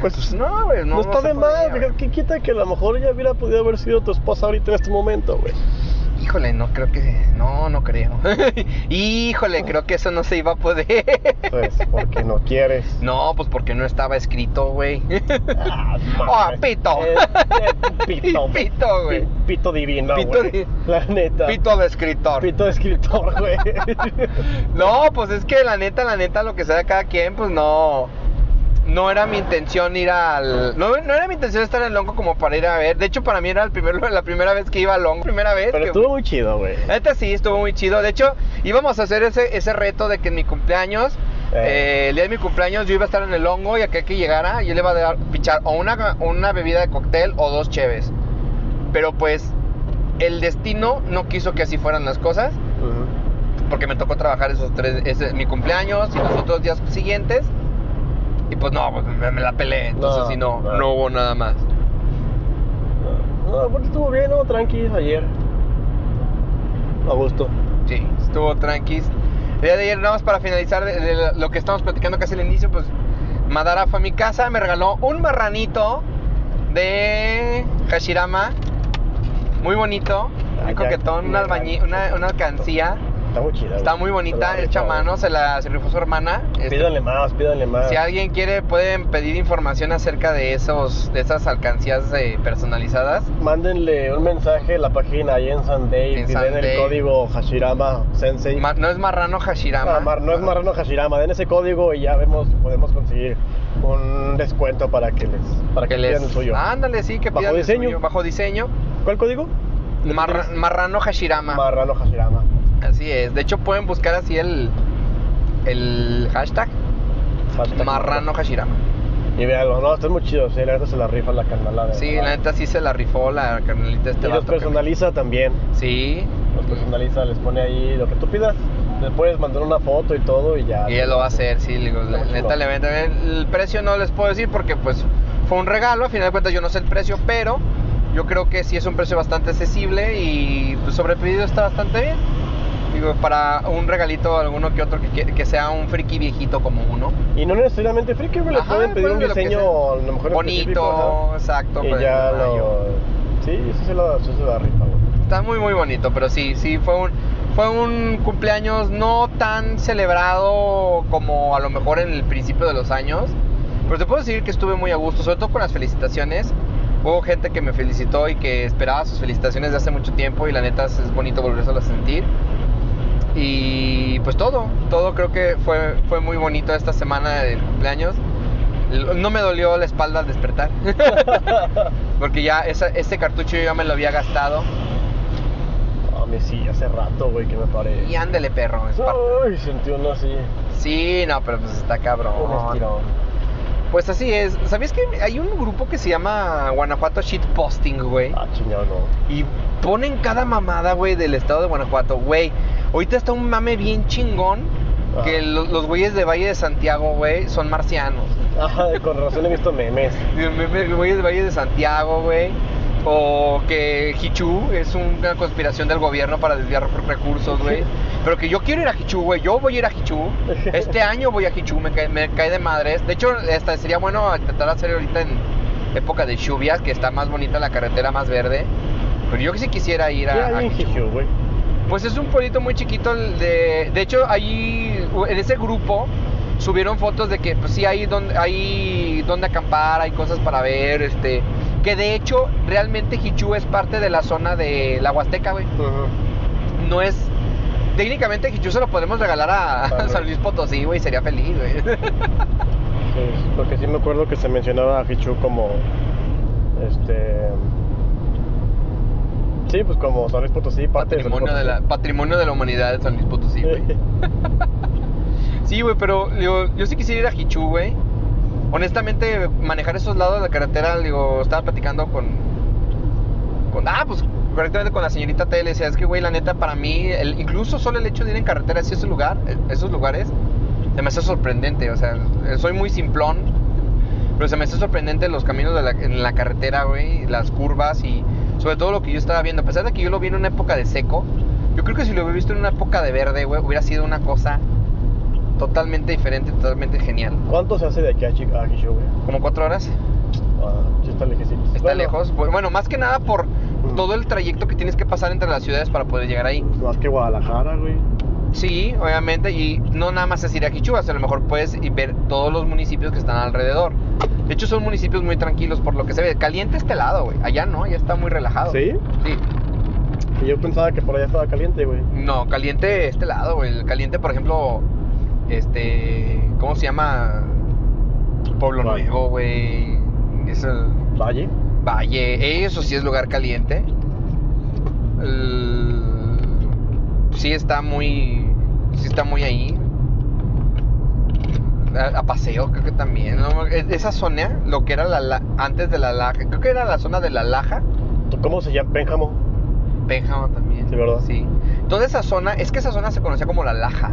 Speaker 2: Pues
Speaker 1: no, güey, no,
Speaker 2: no, está de
Speaker 1: güey.
Speaker 2: ¿Qué quita que a lo mejor ella hubiera podido haber sido tu esposa ahorita en este momento, güey?
Speaker 1: Híjole, no creo que. No, no creo. Híjole, creo que eso no se iba a poder.
Speaker 2: Pues, porque no quieres.
Speaker 1: No, pues porque no estaba escrito, güey.
Speaker 2: Ah,
Speaker 1: ¡Oh, pito!
Speaker 2: Eh, eh, pito.
Speaker 1: Pito, güey.
Speaker 2: Pi- Pito divino,
Speaker 1: Pito
Speaker 2: güey.
Speaker 1: di-
Speaker 2: La neta.
Speaker 1: Pito de escritor.
Speaker 2: Pito de escritor, güey.
Speaker 1: No, pues es que la neta, la neta, lo que sea de cada quien, pues no. No era mi intención ir al. No, no era mi intención estar en el Longo como para ir a ver. De hecho, para mí era el primer, la primera vez que iba al Longo. Primera vez.
Speaker 2: Pero
Speaker 1: que-
Speaker 2: estuvo muy chido, güey.
Speaker 1: Neta sí, estuvo muy chido. De hecho, íbamos a hacer ese, ese reto de que en mi cumpleaños,
Speaker 2: Eh.
Speaker 1: eh, el día de mi cumpleaños, yo iba a estar en el hongo y aquel que llegara, yo le iba a dar, pichar o una, una bebida de cóctel o dos cheves. Pero pues, el destino no quiso que así fueran las cosas, porque me tocó trabajar esos tres, ese, mi cumpleaños y los otros días siguientes. Y pues no, pues me, me la pelé. Entonces,
Speaker 2: No,
Speaker 1: sí, no,
Speaker 2: no.
Speaker 1: no hubo nada más.
Speaker 2: No, aparte estuvo bien, ¿no? Tranqui ayer. A gusto.
Speaker 1: Sí, estuvo tranquis. El día de ayer, nada más para finalizar de, de lo que estamos platicando casi al inicio, pues Madara fue a mi casa, me regaló un marranito de Hashirama, muy bonito,
Speaker 2: Ah,
Speaker 1: muy
Speaker 2: ya,
Speaker 1: coquetón, una, una, una alcancía.
Speaker 2: Está muy chida.
Speaker 1: Está muy bonita,
Speaker 2: Se la
Speaker 1: hecha a
Speaker 2: rifó,
Speaker 1: mano,
Speaker 2: güey.
Speaker 1: se la se rifó su hermana. Este,
Speaker 2: Pídanle más, pídanle más.
Speaker 1: si alguien quiere, pueden pedir información acerca de esos, de esas alcancías eh, personalizadas.
Speaker 2: Mándenle un mensaje a la página ahí en Sunday
Speaker 1: En
Speaker 2: y den el código Hashirama Sensei.
Speaker 1: Ma- no es marrano Hashirama.
Speaker 2: Ah, mar- no es marrano Hashirama, den ese código y ya vemos, podemos conseguir un descuento para que les, para que,
Speaker 1: que les
Speaker 2: pidan el suyo.
Speaker 1: Ándale, sí, que
Speaker 2: Bajo
Speaker 1: pidan el
Speaker 2: diseño.
Speaker 1: suyo, bajo diseño.
Speaker 2: ¿Cuál código?
Speaker 1: Marra- marrano Hashirama.
Speaker 2: Marrano Hashirama.
Speaker 1: Así es. De hecho, pueden buscar así el, el hashtag
Speaker 2: Hashtag
Speaker 1: Marrano Hashirama.
Speaker 2: Y véanlo, no, están muy chidos, eh, la neta se la rifa la carnalada.
Speaker 1: Sí, la neta sí se la rifó la carnalita este
Speaker 2: Y los
Speaker 1: que-
Speaker 2: personaliza también.
Speaker 1: Sí,
Speaker 2: Los personaliza, les pone ahí lo que tú pidas. Les puedes mandar una foto y todo y ya.
Speaker 1: y él lo va a hacer, sí. le digo, la neta le venden. El precio no les puedo decir porque pues fue un regalo, a final de cuentas yo no sé el precio, pero yo creo que sí es un precio bastante accesible y pues, sobre pedido está bastante bien. Digo, para un regalito alguno que otro que, que- que sea un friki viejito como uno.
Speaker 2: Y no necesariamente friki, les
Speaker 1: Ajá,
Speaker 2: pueden pedir un
Speaker 1: lo que
Speaker 2: diseño a lo mejor
Speaker 1: Bonito, exacto.
Speaker 2: Y
Speaker 1: pues,
Speaker 2: ya lo. Sí, eso se la, eso se la rifa.
Speaker 1: Está muy muy bonito, pero sí, sí fue un fue un cumpleaños no tan celebrado como a lo mejor en el principio de los años, pero te puedo decir que estuve muy a gusto, sobre todo con las felicitaciones. Hubo gente que me felicitó y que esperaba sus felicitaciones de hace mucho tiempo y la neta es bonito volverse a sentir. Y pues todo, todo creo que fue, fue muy bonito esta semana del cumpleaños. No me dolió la espalda al despertar. Porque ya esa- ese cartucho yo ya me lo había gastado.
Speaker 2: A mí sí, hace rato, güey, que me paré.
Speaker 1: Y ándele, perro. es
Speaker 2: Ay, sentí uno así.
Speaker 1: Sí, no, pero pues está cabrón.
Speaker 2: Un estirón.
Speaker 1: Pues así es. ¿Sabías que hay un grupo que se llama Guanajuato Shitposting, güey?
Speaker 2: Ah, chingado, no.
Speaker 1: Y ponen cada mamada, güey, del estado de Guanajuato. Güey, ahorita está un mame bien chingón.
Speaker 2: Ajá.
Speaker 1: Que lo- los güeyes de Valle de Santiago, güey, son marcianos.
Speaker 2: Ajá, con razón he visto memes.
Speaker 1: Me- Güeyes de Valle de Santiago, güey. O que Hichu es una conspiración del gobierno para desviar recursos, güey. Pero que yo quiero ir a Hichu, güey. Yo voy a ir a Hichu. Este año voy a Hichu, me cae, me cae de madres. De hecho, esta sería bueno intentar hacer ahorita en época de lluvias, que está más bonita la carretera, más verde. Pero yo que sí quisiera ir
Speaker 2: ¿Qué
Speaker 1: a, a
Speaker 2: hay en
Speaker 1: Hichu.
Speaker 2: Hichu, güey?
Speaker 1: Pues es un pueblito muy chiquito. De, de hecho, ahí en ese grupo subieron fotos de que pues sí hay donde hay donde acampar, hay cosas para ver, este, que de hecho realmente Hichu es parte de la zona de la Huasteca, güey. No es técnicamente Hichu se lo podemos regalar a. San Luis Potosí, güey, sería feliz, güey.
Speaker 2: Sí, porque sí me acuerdo que se mencionaba a Hichu como este sí pues como San Luis Potosí parte de
Speaker 1: patrimonio de la
Speaker 2: Potosí.
Speaker 1: patrimonio de la humanidad de San Luis Potosí, güey. Sí, güey, pero digo, yo sí quisiera ir a Hichu, güey. Honestamente, manejar esos lados de la carretera, digo, estaba platicando con. con ah, pues correctamente con la señorita T. Le decía, es que, güey, la neta, para mí, el, incluso solo el hecho de ir en carretera hacia ese lugar, eh, esos lugares, se me hace sorprendente. O sea, eh, soy muy simplón, pero se me hace sorprendente los caminos de la, en la carretera, güey, las curvas y sobre todo lo que yo estaba viendo. A pesar de que yo lo vi en una época de seco, yo creo que si lo hubiera visto en una época de verde, güey, hubiera sido una cosa totalmente diferente, totalmente genial.
Speaker 2: ¿Cuánto se hace de aquí a, Chi- a Hichu, güey?
Speaker 1: ¿Como cuatro horas?
Speaker 2: Ah, sí está lejecito.
Speaker 1: Está
Speaker 2: Bueno,
Speaker 1: lejos. Bu- Bueno, más que nada por. Todo el trayecto que tienes que pasar entre las ciudades para poder llegar ahí.
Speaker 2: Más que Guadalajara, güey.
Speaker 1: Sí, obviamente, y no nada más es ir a Quichua, a lo mejor puedes ver todos los municipios que están alrededor. De hecho, son municipios muy tranquilos por lo que se ve. Caliente este lado, güey. Allá no, allá está muy relajado.
Speaker 2: ¿Sí?
Speaker 1: Sí.
Speaker 2: Y yo pensaba que por allá estaba caliente, güey.
Speaker 1: No, caliente este lado, güey. El caliente, por ejemplo, este. ¿Cómo se llama? Pueblo. Nuevo, güey. Es el
Speaker 2: Valle.
Speaker 1: Valle. Eso sí es lugar caliente. El- Sí está muy. Sí está muy ahí. A, a paseo, creo que también. ¿no? Esa zona, lo que era la, la- antes de la Laja, creo que era la zona de la Laja.
Speaker 2: ¿Cómo se llama? Pénjamo.
Speaker 1: Pénjamo también.
Speaker 2: Sí, ¿verdad?
Speaker 1: Sí. Toda esa zona, es que esa zona se conocía como la Laja.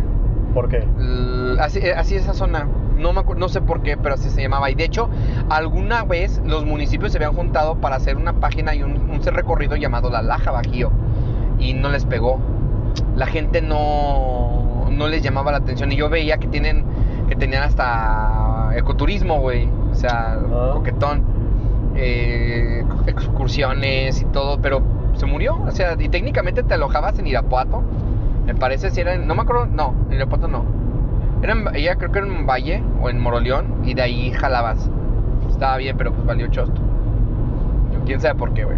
Speaker 2: ¿Por qué?
Speaker 1: L- Así, eh, así esa zona. No, me acu- no sé por qué, pero así se llamaba. Y de hecho, alguna vez los municipios se habían juntado para hacer una página y un, un recorrido llamado La Laja Bajío. Y no les pegó. La gente no, no les llamaba la atención. Y yo veía que tienen que tenían hasta ecoturismo, güey. O sea,
Speaker 2: Ah.
Speaker 1: coquetón. eh, excursiones y todo. Pero se murió. O sea, y técnicamente te alojabas en Irapuato. Me parece si era en, no me acuerdo, no, en Irapuato no. Era en, ella creo que era en Valle o en Moroleón y de ahí jalabas. Estaba bien, pero pues valió chosto. Quién sabe por qué, güey.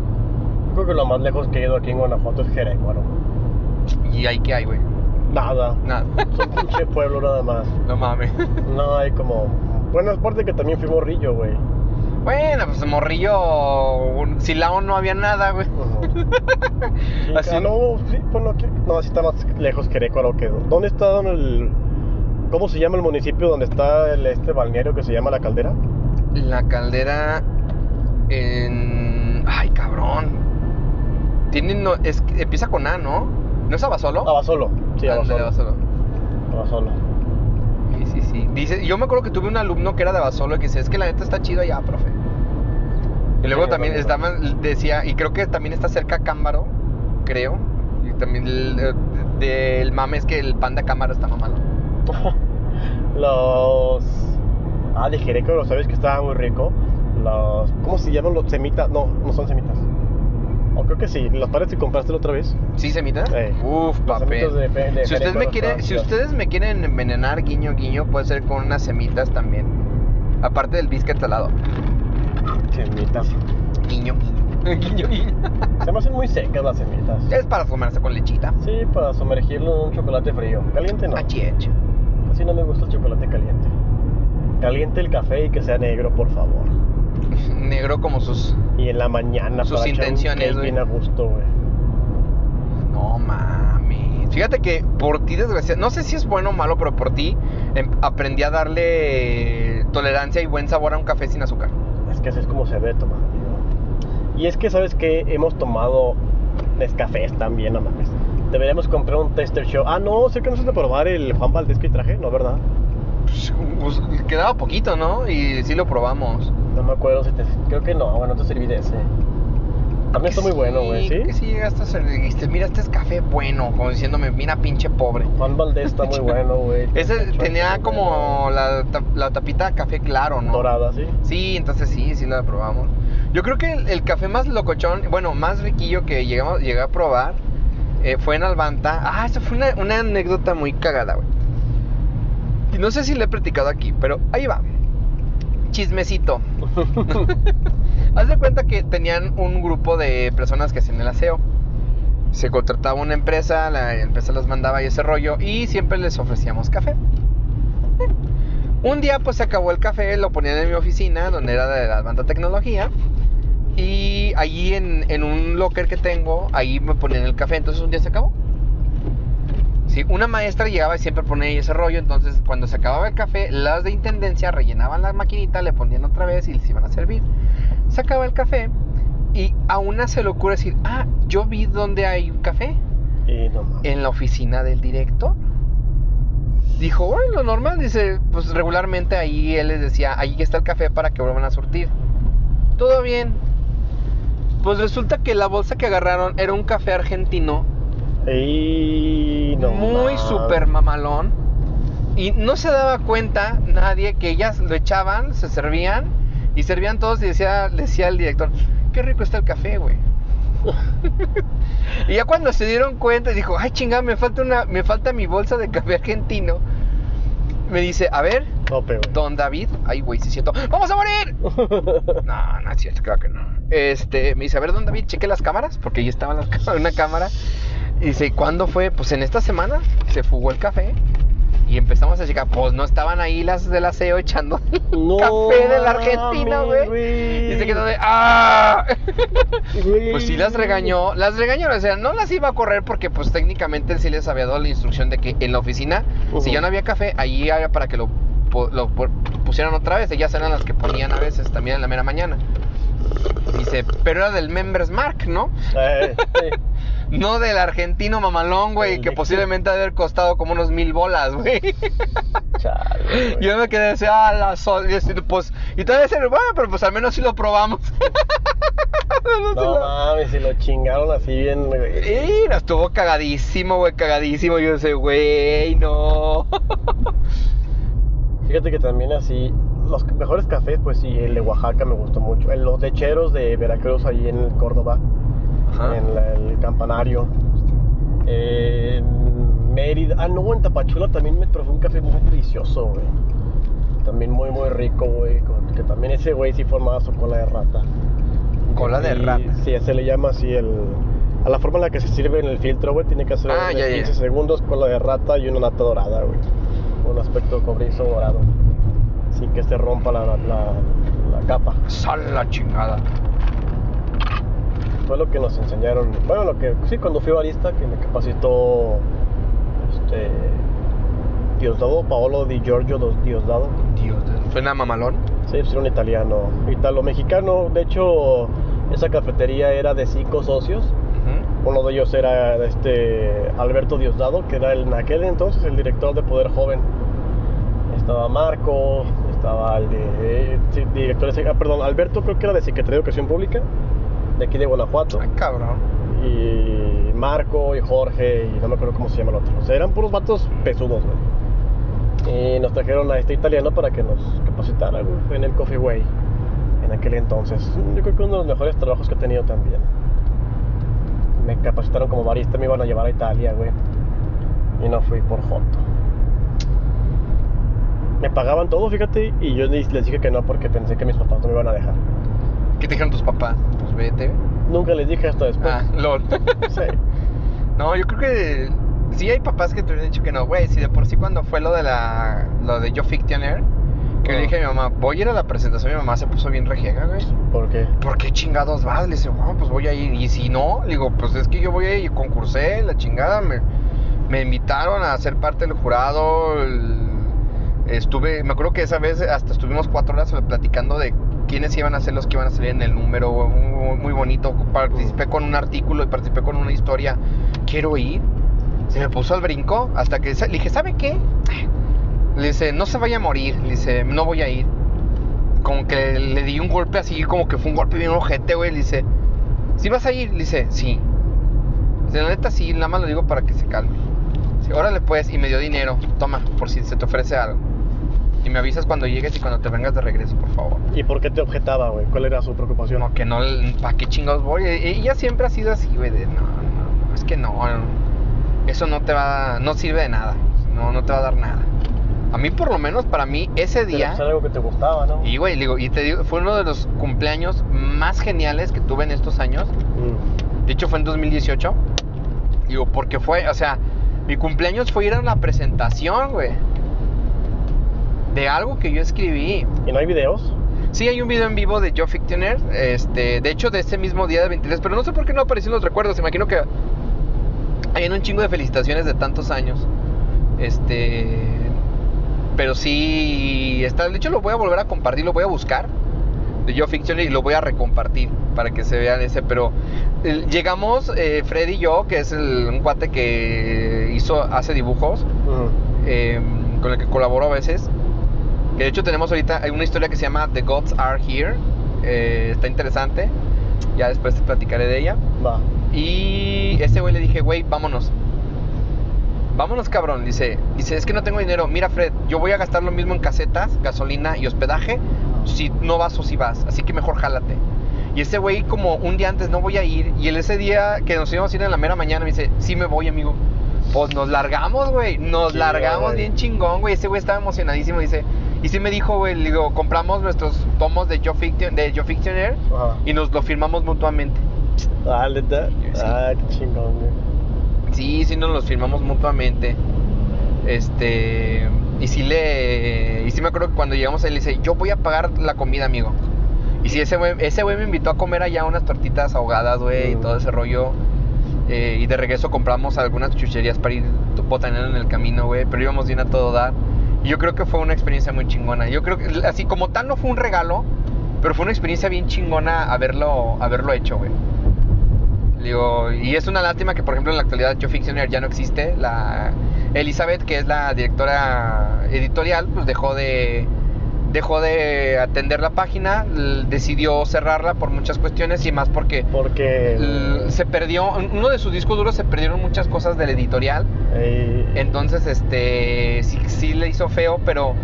Speaker 2: Yo creo que lo más lejos que he ido aquí en Guanajuato es Jerecuaro.
Speaker 1: Y ahí qué hay, güey.
Speaker 2: Nada.
Speaker 1: Nada.
Speaker 2: Es un pinche pueblo nada más.
Speaker 1: no mames.
Speaker 2: No hay como. Bueno, aparte que también fui morrillo, güey.
Speaker 1: Bueno, pues morrillo, un- Silao no había nada, güey.
Speaker 2: Sí,
Speaker 1: Así-
Speaker 2: no, sí, bueno, que- no, así está más lejos Querétaro que. ¿Dónde está don el. ¿Cómo se llama el municipio donde está el, este balneario que se llama La Caldera?
Speaker 1: La caldera en... Ay, cabrón. Tiene, no, es, empieza con A, ¿no? ¿No es Abasolo?
Speaker 2: Abasolo. Sí, Abasolo.
Speaker 1: Abasolo.
Speaker 2: Abasolo.
Speaker 1: Sí, sí, sí. Dice, yo me acuerdo que tuve un alumno que era de Basolo que dice, es que la neta está chido allá, profe. Y luego
Speaker 2: Sí,
Speaker 1: también estaba, decía, y creo que también está cerca Cámbaro, creo. Y también el, del mame es que el pan de Cámbaro está mamalo.
Speaker 2: Los. Ah, de Jerecuaro, ¿sabes que estaba muy rico? Los. ¿Cómo se llaman los semitas? No, no son semitas. O creo que sí, los pares que compraste la otra vez.
Speaker 1: ¿Sí, semita?
Speaker 2: Sí.
Speaker 1: Uf, papel.
Speaker 2: de de
Speaker 1: si, usted me quiere, si ustedes me quieren envenenar, guiño, guiño, puede ser con unas semitas también. Aparte del biscuit salado.
Speaker 2: Semitas.
Speaker 1: Guiño, guiño. guiño, guiño.
Speaker 2: Se me hacen muy secas las semitas.
Speaker 1: Es para comerse con lechita.
Speaker 2: Sí, para sumergirlo en un chocolate frío. Caliente no.
Speaker 1: Achí hecho.
Speaker 2: Así no me gusta el chocolate caliente. Caliente el café y que sea negro, por favor.
Speaker 1: Negro como sus
Speaker 2: Y en la mañana
Speaker 1: Sus
Speaker 2: para
Speaker 1: intenciones, güey.
Speaker 2: bien a gusto, güey.
Speaker 1: No mami. Fíjate que por ti, desgraciado, no sé si es bueno o malo, pero por ti em, aprendí a darle tolerancia y buen sabor a un café sin azúcar.
Speaker 2: Es que así es como se ve tomar. Y es que, ¿sabes qué? Hemos tomado Nescafés también, no mames. Deberíamos comprar un tester show. Ah, no, sé que no se de probar el Juan Valdés que traje, ¿no, verdad?
Speaker 1: Pues, pues, quedaba poquito, ¿no? Y sí lo probamos.
Speaker 2: No me acuerdo si te... Creo que no, bueno, te serví de ese. También está muy bueno, güey, ¿sí?
Speaker 1: Que sí llegaste a ser, dijiste, mira, este es café bueno, como diciéndome, mira, pinche pobre.
Speaker 2: Juan Valdés está muy bueno, güey.
Speaker 1: Ese tenía como la, la tapita café claro, ¿no?
Speaker 2: Dorada, ¿sí?
Speaker 1: Sí, entonces sí, sí la probamos. Yo creo que el, el café más locochón, bueno, más riquillo que llegamos, llegué a probar eh, fue en Albanta. Ah, eso fue una, una anécdota muy cagada, güey. Y no sé si le he platicado aquí, pero ahí va. Chismecito. Haz de cuenta que tenían un grupo de personas que hacían el aseo. Se contrataba una empresa, la empresa los mandaba y ese rollo, y siempre les ofrecíamos café. Un día pues se acabó el café, lo ponían en mi oficina, donde era de la banda tecnología. Y allí en, en un locker que tengo, ahí me ponían el café, entonces un día se acabó. Sí, una maestra llegaba y siempre ponía ese rollo, entonces cuando se acababa el café, las de intendencia rellenaban la maquinita, le ponían otra vez y les iban a servir. Se acaba el café y a una se le ocurre decir, ah, yo vi donde hay un café,
Speaker 2: Y no
Speaker 1: en la oficina del director. Dijo, bueno, lo normal, dice, pues regularmente ahí él les decía, ahí está el café para que vuelvan a surtir. Todo bien. Pues resulta que la bolsa que agarraron era un café argentino
Speaker 2: Y no
Speaker 1: muy super mamalón. Y no se daba cuenta nadie que ellas lo echaban, se servían y servían todos y decía, decía el director, qué rico está el café, güey. y ya cuando se dieron cuenta, dijo, ay chingada, me falta una, me falta mi bolsa de café argentino. Me dice, a ver,
Speaker 2: Tope,
Speaker 1: don David, ay güey, sí es cierto, ¡vamos a morir! No, no es cierto, claro que no. Este, me dice, a ver, don David, cheque las cámaras, porque ahí estaba la- una cámara. Y dice, ¿cuándo fue? Pues en esta semana se fugó el café. Y empezamos a checar, pues no estaban ahí las del aseo echando
Speaker 2: No
Speaker 1: café de la Argentina, güey. Y se quedó de, ¡ah! Pues sí las regañó, las regañó, o sea, no las iba a correr porque pues técnicamente él sí les había dado la instrucción de que en la oficina, si ya no había café, ahí era para que lo, lo pu- pusieran otra vez, ellas eran las que ponían a veces también en la mera mañana. Dice, pero era del Members Mark, ¿no?
Speaker 2: Eh, sí.
Speaker 1: No del argentino mamalón, güey, que posiblemente ha de haber costado como unos mil bolas, güey.
Speaker 2: Chale, güey.
Speaker 1: Yo me quedé así, ah, la sol, y así, pues, y todavía decir, bueno, pero pues al menos sí lo probamos. No se
Speaker 2: No mames, si lo chingaron así bien, güey.
Speaker 1: Y no estuvo cagadísimo, güey, cagadísimo. Yo sé, güey, no.
Speaker 2: Fíjate que también así, los mejores cafés, pues sí, el de Oaxaca me gustó mucho. El- los lecheros de Veracruz, ahí en el Córdoba, en la- el campanario. En Mérida, ah, no, en Tapachula también me probé un café muy delicioso, güey. También muy, muy rico, güey. Que también ese güey sí formaba su cola de rata.
Speaker 1: Cola de
Speaker 2: Y-
Speaker 1: rata.
Speaker 2: Sí, se le llama así el. A la forma en la que se sirve en el filtro, güey, tiene que hacer
Speaker 1: Ah,
Speaker 2: de
Speaker 1: ya, ya.
Speaker 2: 15 segundos, cola de rata y una nata dorada, güey. Un aspecto cobrizo dorado. Sin que se rompa la, la, la capa.
Speaker 1: Sal la chingada.
Speaker 2: Fue lo que nos enseñaron. Bueno, lo que sí, cuando fui barista, que me capacitó este. Diosdado, Paolo Di Giorgio Dos- Diosdado.
Speaker 1: Dios, suena mamalón.
Speaker 2: Sí, pues era un italiano. Italo-mexicano. De hecho, esa cafetería era de cinco socios. Uno de ellos era este Alberto Diosdado, que era el- en aquel entonces el director de Poder Joven. Estaba Marco, estaba el de, director de- ah, perdón, Alberto creo que era de Secretaría de Educación Pública, de aquí de Guanajuato.
Speaker 1: Ay, cabrón.
Speaker 2: Y Marco y Jorge y no me acuerdo cómo se llama el otro. O sea, eran puros vatos pesudos, güey. Y nos trajeron a este italiano para que nos capacitara, güey. En el Coffee Way en aquel entonces. Yo creo que uno de los mejores trabajos que he tenido también. Me capacitaron como barista, me iban a llevar a Italia, güey. Y no fui por foto. Me pagaban todo, fíjate, y yo les dije que no porque pensé que mis papás no me iban a dejar.
Speaker 1: ¿Qué te dijeron tus papás? Pues vete.
Speaker 2: Nunca les dije hasta después.
Speaker 1: Ah, lol.
Speaker 2: Sí.
Speaker 1: No, yo creo que sí hay papás que te hubieran dicho que no, güey. Si de por sí cuando fue lo de la lo de Yo Fictioner, que le dije a mi mamá, voy a ir a la presentación, mi mamá se puso bien rejiega, güey.
Speaker 2: ¿Por qué?
Speaker 1: ¿Por qué chingados vas? Le dice, bueno, pues voy a ir. Y si no, le digo, pues es que yo voy a ir y concursé, la chingada. Me, me invitaron a ser parte del jurado. el- estuve, me acuerdo que esa vez hasta estuvimos cuatro horas platicando de quiénes iban a ser los que iban a salir en el número. Muy, bonito. Participé con un artículo y participé con una historia. Quiero ir. Se me puso al brinco hasta que le dije, ¿sabe qué? Le dice, no se vaya a morir. Le dice, no voy a ir como que le di un golpe así, como que fue un golpe bien ojete, güey. Le dice, ¿sí vas a ir? Le dice, sí. Dice, la neta sí, nada más lo digo para que se calme. Dice, órale pues, y me dio dinero. Toma, por si se te ofrece algo. Y me avisas cuando llegues y cuando te vengas de regreso, por favor.
Speaker 2: ¿Y por qué te objetaba, güey? ¿Cuál era su preocupación?
Speaker 1: Como que no, ¿para qué chingados voy? E- Ella siempre ha sido así, güey, de no, no, es que no, eso no te va, no sirve de nada, no, no te va a dar nada. A mí, por lo menos, para mí, ese
Speaker 2: Pero
Speaker 1: día.
Speaker 2: es algo que te gustaba, ¿no?
Speaker 1: Y, güey, digo, y te digo, fue uno de los cumpleaños más geniales que tuve en estos años.
Speaker 2: Mm.
Speaker 1: De hecho, fue en 2018. Digo, porque fue, o sea, mi cumpleaños fue ir a una presentación, güey. De algo que yo escribí.
Speaker 2: ¿Y no hay videos?
Speaker 1: Sí, hay un video en vivo de Joe Fictioner, este, de hecho de ese mismo día de 23, pero no sé por qué no apareció en los recuerdos, imagino que hay un chingo de felicitaciones de tantos años. Este, pero sí está, de hecho lo voy a volver a compartir, lo voy a buscar de Joe Fictioner y lo voy a recompartir para que se vean ese, pero eh, llegamos eh, Freddy y yo, que es el- un cuate que hizo hace dibujos eh, con el que colaboro a veces. Que de hecho tenemos ahorita hay una historia que se llama The Gods Are Here. eh, está interesante. Ya después te platicaré de ella.
Speaker 2: Va.
Speaker 1: Y ese güey le dije, güey, vámonos. Vámonos, cabrón. Dice, dice, es que no tengo dinero. Mira, Fred, yo voy a gastar lo mismo en casetas, gasolina y hospedaje si no vas o si vas. Así que mejor jálate. Y ese güey, como un día antes, no voy a ir. Y él ese día que nos íbamos a ir en la mera mañana, me dice, sí me voy, amigo. Pues nos largamos, güey. Nos
Speaker 2: Sí,
Speaker 1: largamos
Speaker 2: güey.
Speaker 1: bien chingón, güey. Ese güey estaba emocionadísimo. Dice, y sí me dijo, güey, le digo, compramos nuestros tomos de Joe, Fiction, de Joe
Speaker 2: Ajá.
Speaker 1: y nos lo firmamos mutuamente.
Speaker 2: Ah, ¿neta?
Speaker 1: Sí.
Speaker 2: Ah, qué chingón, güey.
Speaker 1: Sí, sí nos los firmamos mutuamente. Este. Y sí le. Y sí me acuerdo que cuando llegamos ahí le dice, yo voy a pagar la comida, amigo. Y sí, ese güey, ese güey me invitó a comer allá unas tortitas ahogadas, güey, y
Speaker 2: Mm.
Speaker 1: todo ese rollo. Eh, y de regreso compramos algunas chucherías para ir botaneando en el camino, güey. Pero íbamos bien a todo dar. Y yo creo que fue una experiencia muy chingona. Yo creo que, así como tal, no fue un regalo, pero fue una experiencia bien chingona haberlo, haberlo hecho, güey. Y es una lástima que, por ejemplo, en la actualidad Joe Fictioner ya no existe. La Elizabeth, que es la directora editorial, pues dejó de dejó de atender la página, decidió cerrarla por muchas cuestiones y más porque
Speaker 2: Porque.
Speaker 1: se perdió, uno de sus discos duros se perdieron muchas cosas del editorial. Entonces, este, sí, sí le hizo feo, pero,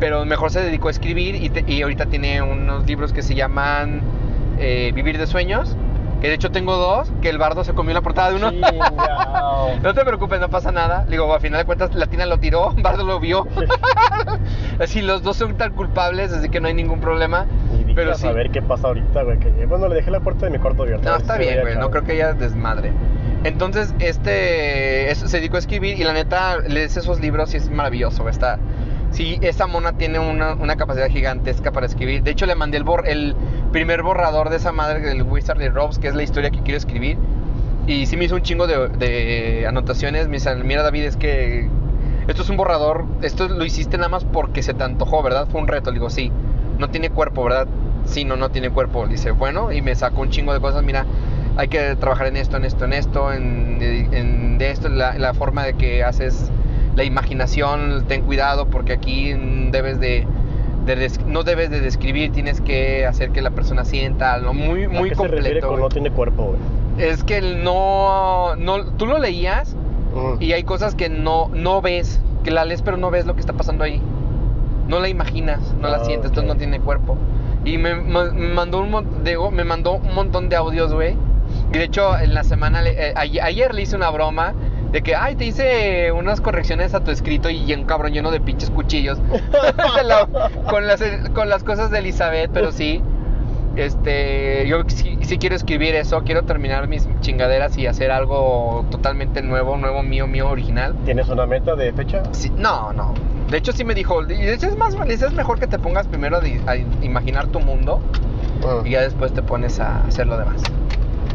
Speaker 1: pero mejor se dedicó a escribir y, te- y ahorita tiene unos libros que se llaman eh, Vivir de Sueños, que de hecho tengo dos, que el bardo se comió la portada de uno. No te preocupes, no pasa nada. Digo, a final de cuentas, la tina lo tiró, Bardo lo vio. así los dos son tan culpables, así que no hay ningún problema.
Speaker 2: Y
Speaker 1: Pero
Speaker 2: a saber qué pasa ahorita, güey. Que bueno, le dejé la puerta de mi cuarto abierta.
Speaker 1: No,
Speaker 2: ver
Speaker 1: está
Speaker 2: si
Speaker 1: bien, güey. No creo que ella desmadre. Entonces, este es- se dedicó a escribir y la neta, lees esos libros y es maravilloso. Está, sí, esa mona tiene una, una capacidad gigantesca para escribir. De hecho, le mandé el, primer borrador de esa madre del Wizard Robes, que es la historia que quiero escribir. Y sí me hizo un chingo de, anotaciones. Me dice, mira David, es que esto es un borrador. Esto lo hiciste nada más porque se te antojó, ¿verdad? Fue un reto. Le digo, sí. No tiene cuerpo, ¿verdad? Sí, no, no tiene cuerpo. Le dice, bueno, y me sacó un chingo de cosas. Mira, hay que trabajar en esto, en esto, en esto, en, en de esto, la, la forma de que haces la imaginación. Ten cuidado porque aquí debes de... de no debes de describir, tienes que hacer que la persona sienta algo muy,
Speaker 2: ¿A
Speaker 1: muy
Speaker 2: qué se refiere con no tiene cuerpo, güey?
Speaker 1: Es que no, no, tú lo leías
Speaker 2: Mm.
Speaker 1: y hay cosas que no, no ves, que la lees pero no ves lo que está pasando ahí. No la imaginas, no la
Speaker 2: Ah,
Speaker 1: sientes, entonces
Speaker 2: ok.
Speaker 1: no tiene cuerpo. Y me, ma- me mandó un digo, me mandó un montón de audios, güey. Y de hecho en la semana, eh, ayer, ayer le hice una broma de que, ay, te hice unas correcciones a tu escrito y un cabrón lleno de pinches cuchillos. La- con, las, con las cosas de Elizabeth, pero sí. Este, yo sí, sí quiero escribir eso, quiero terminar mis chingaderas y hacer algo totalmente nuevo, nuevo mío, mío, original.
Speaker 2: ¿Tienes una meta de fecha?
Speaker 1: Sí, no, no. De hecho sí me dijo, y de hecho es más, es mejor que te pongas primero a, imaginar tu mundo
Speaker 2: Mm.
Speaker 1: y ya después te pones a hacer lo demás.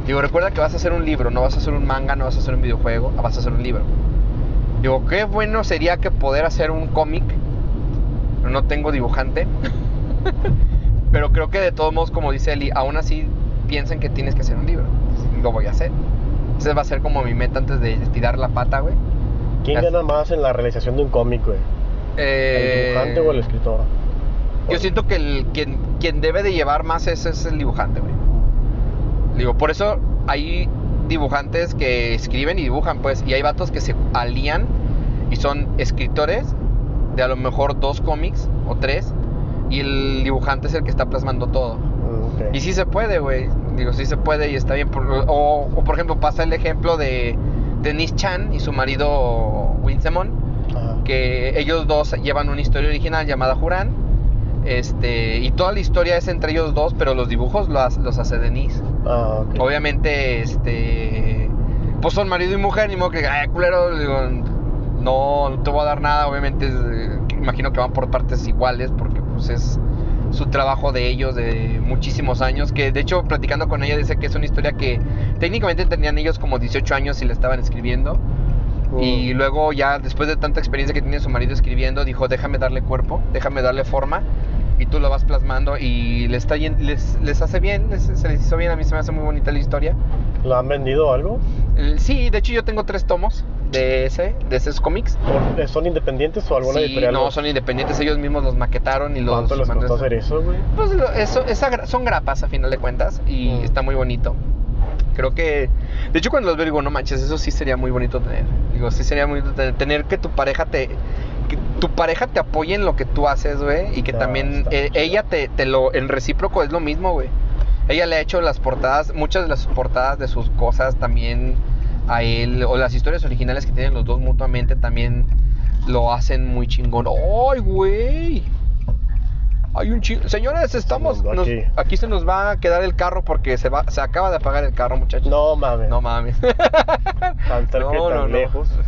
Speaker 1: Digo, recuerda que vas a hacer un libro, no vas a hacer un manga, no vas a hacer un videojuego, vas a hacer un libro. Digo, qué bueno sería que poder hacer un cómic. No tengo dibujante. Pero creo que de todos modos, como dice Eli, aún así piensan que tienes que hacer un libro. Lo voy a hacer. Ese va a ser como mi meta antes de tirar la pata, güey.
Speaker 2: ¿Quién gana más en la realización de un cómic, güey?
Speaker 1: Eh,
Speaker 2: ¿El dibujante o el escritor?
Speaker 1: Yo siento que el, quien, quien debe de llevar más eso es el dibujante, güey. Digo, por eso hay dibujantes que escriben y dibujan, pues, y hay vatos que se alían y son escritores de a lo mejor dos cómics o tres, y el dibujante es el que está plasmando todo.
Speaker 2: Mm.
Speaker 1: Y sí se puede, güey. Digo, sí se puede y está bien. por- o, o, por ejemplo, pasa el ejemplo de Denise Chan y su marido Winsemon,
Speaker 2: Ajá.
Speaker 1: que ellos dos llevan una historia original llamada Jurán. Este, y toda la historia es entre ellos dos, pero los dibujos los, los hace Denise.
Speaker 2: Ah.
Speaker 1: Obviamente, este. Pues son marido y mujer, ni modo que, ay, culero, digo, no, no te voy a dar nada. Obviamente, es, imagino que van por partes iguales, porque pues es su trabajo de ellos de muchísimos años. Que de hecho, platicando con ella, dice que es una historia que técnicamente tenían ellos como 18 años y la estaban escribiendo.
Speaker 2: Mm.
Speaker 1: Y luego, ya después de tanta experiencia que tiene su marido escribiendo, dijo: Déjame darle cuerpo, déjame darle forma. Y tú lo vas plasmando y les, está, les, les hace bien, les- se les hizo bien. A mí se me hace muy bonita la historia.
Speaker 2: ¿La han vendido algo?
Speaker 1: Eh, Sí, de hecho yo tengo tres tomos de ese, de esos cómics.
Speaker 2: ¿Por- eh, ¿Son independientes o alguna
Speaker 1: Sí,
Speaker 2: editorial?
Speaker 1: no, son independientes, ellos mismos los maquetaron y los
Speaker 2: ¿Cuánto les costó hacer eso, güey?
Speaker 1: Pues lo- eso, esa son grapas a final de cuentas y
Speaker 2: Mm.
Speaker 1: está muy bonito. Creo que, de hecho cuando los veo digo, no manches, eso sí sería muy bonito tener. Digo, sí sería muy bonito tener, tener que tu pareja te, que tu pareja te apoye en lo que tú haces, güey, y que también eh, ella te, te lo, en recíproco es lo mismo, güey. Ella le ha hecho las portadas, muchas de las portadas de sus cosas también a él, o las historias originales que tienen los dos mutuamente también lo hacen muy chingón. ¡Ay, güey! Hay un chingo. Señores, estamos.
Speaker 2: nos aquí.
Speaker 1: se nos va a quedar el carro porque se va, se acaba de apagar el carro, muchachos.
Speaker 2: No mames.
Speaker 1: No mames.
Speaker 2: Tan cerca y
Speaker 1: No,
Speaker 2: tan
Speaker 1: no, no.
Speaker 2: lejos.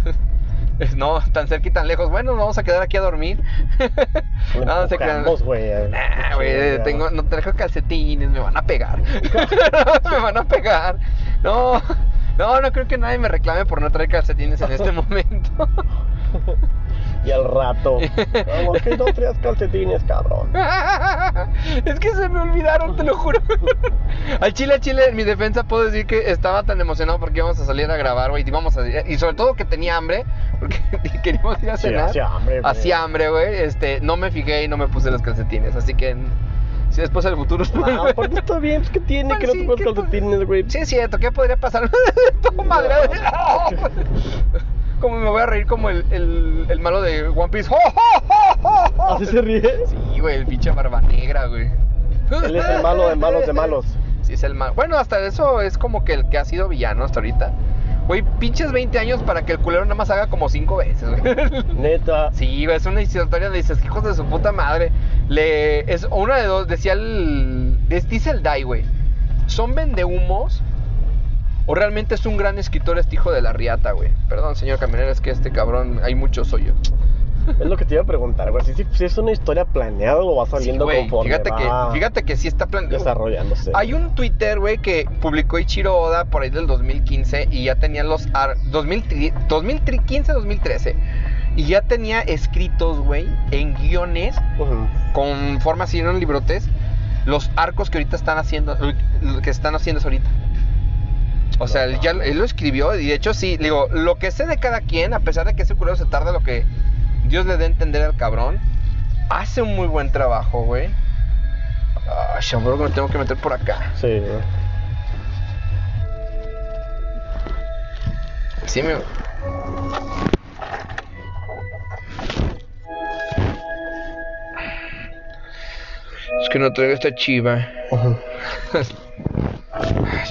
Speaker 1: Es- No, tan cerca y tan lejos. Bueno, nos vamos a quedar aquí a dormir. No, se
Speaker 2: güey. eh.
Speaker 1: Nah, güey,
Speaker 2: Chinga.
Speaker 1: tengo, no trajo calcetines, me van a pegar. me van a pegar. No, no, no creo que nadie me reclame por no traer calcetines en este momento.
Speaker 2: Y al rato. Vamos, que no traías calcetines, cabrón.
Speaker 1: es que se me olvidaron, te lo juro. al chile, al chile, en mi defensa puedo decir que estaba tan emocionado porque íbamos a salir a grabar, güey. Y, y sobre todo que tenía hambre, porque queríamos ir a
Speaker 2: Sí,
Speaker 1: cenar.
Speaker 2: hacía hambre, güey.
Speaker 1: Hacía hambre, güey. Este, no me fijé y no me puse los calcetines. Así que, si después el futuro.
Speaker 2: Ah, porque está bien, pues que tiene
Speaker 1: Pues
Speaker 2: que no
Speaker 1: sí,
Speaker 2: te
Speaker 1: ¿qué po-
Speaker 2: calcetines, güey.
Speaker 1: Sí, es cierto, ¿qué podría pasar? Todo madre. Como me voy a reír como el, el, el malo de One Piece.
Speaker 2: ¿Así se ríe?
Speaker 1: Sí, güey, el pinche barba negra, güey.
Speaker 2: Él es el malo de malos de malos.
Speaker 1: Sí, es el malo. Bueno, hasta eso es como que el que ha sido villano hasta ahorita. Güey, pinches 20 años para que el culero nada más haga como 5 veces, güey.
Speaker 2: Neta.
Speaker 1: Sí, güey, es una historia de dices, hijos de su puta madre. Le, es una de dos, decía el. Dice el Dai, güey. ¿Son vendehumos? ¿O realmente es un gran escritor este hijo de la riata, güey? Perdón, señor camionero, es que este cabrón, hay muchos hoyos.
Speaker 2: Es lo que te iba a preguntar, güey. Si, si- es una historia planeada o va
Speaker 1: Sí,
Speaker 2: saliendo
Speaker 1: güey,
Speaker 2: conforme
Speaker 1: fíjate
Speaker 2: va
Speaker 1: que, fíjate que sí está planeado.
Speaker 2: desarrollándose.
Speaker 1: Hay un Twitter, güey, que publicó Ichiro Oda por ahí del 2015 y ya tenía los... ar- 2015, 2013. Y ya tenía escritos, güey, en guiones
Speaker 2: Ujú.
Speaker 1: con forma así en librotes los arcos que ahorita están haciendo que están haciendo ahorita o sea él ya él lo escribió y de hecho sí digo lo que sé de cada quien a pesar de que ese culero se tarda lo que Dios le dé a entender al cabrón hace un muy buen trabajo güey Ay, seguro que me tengo que meter por acá
Speaker 2: Sí, güey.
Speaker 1: sí me es que no traigo esta chiva. Ay,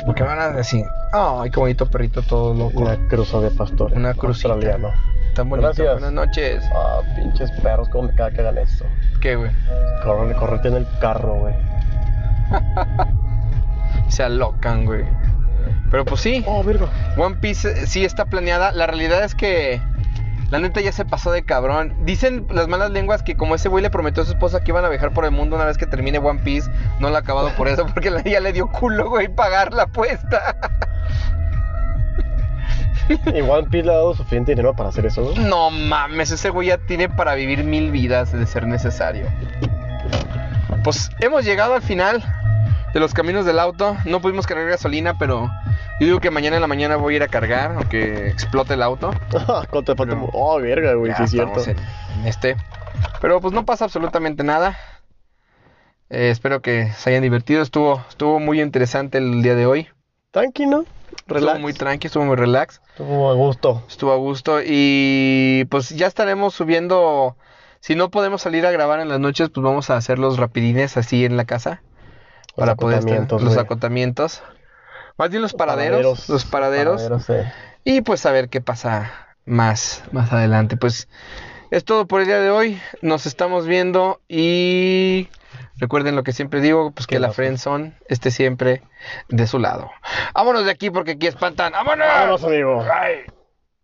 Speaker 1: ¿Por qué van a decir? Ay, qué bonito perrito todo loco.
Speaker 2: Una cruza de pastor.
Speaker 1: Una crucita.
Speaker 2: australiano.
Speaker 1: Tan bonito.
Speaker 2: Gracias.
Speaker 1: Buenas noches.
Speaker 2: Ah, pinches perros, cómo me caga que hagan eso.
Speaker 1: ¿Qué, güey?
Speaker 2: Corre, correte en el carro, güey.
Speaker 1: Se alocan, güey. Pero pues sí,
Speaker 2: Oh, virgo.
Speaker 1: One Piece eh, sí está planeada. La realidad es que la neta ya se pasó de cabrón. Dicen las malas lenguas que como ese güey le prometió a su esposa que iban a viajar por el mundo una vez que termine One Piece, no lo ha acabado por eso, porque la- ya le dio culo, güey, pagar la apuesta.
Speaker 2: Igual Piece le ha dado suficiente dinero para hacer eso, güey.
Speaker 1: No mames, ese güey ya tiene para vivir mil vidas de ser necesario. Pues hemos llegado al final de los caminos del auto. No pudimos cargar gasolina, pero yo digo que mañana en la mañana voy a ir a cargar, aunque explote el auto.
Speaker 2: ¿Cuánto te falta?
Speaker 1: Pero-
Speaker 2: Oh, verga, güey, sí es cierto.
Speaker 1: en, en este. Pero pues no pasa absolutamente nada. Eh, espero que se hayan divertido. Estuvo, estuvo muy interesante el día de hoy.
Speaker 2: Tranqui, ¿no? Relax.
Speaker 1: Estuvo muy tranqui, estuvo muy relax.
Speaker 2: Estuvo a gusto.
Speaker 1: Estuvo a gusto y pues ya estaremos subiendo. Si no podemos salir a grabar en las noches, pues vamos a hacer los rapidines así en la casa.
Speaker 2: Los
Speaker 1: para poder
Speaker 2: acotamientos,
Speaker 1: los
Speaker 2: güey.
Speaker 1: acotamientos. Más bien los paraderos. Los paraderos. Y pues a ver qué pasa más, más adelante. Pues es todo por el día de hoy. Nos estamos viendo y recuerden lo que siempre digo, pues que, la friendzone esté siempre de su lado. Vámonos de aquí porque aquí espantan. ¡Vámonos!
Speaker 2: Vámonos, amigo.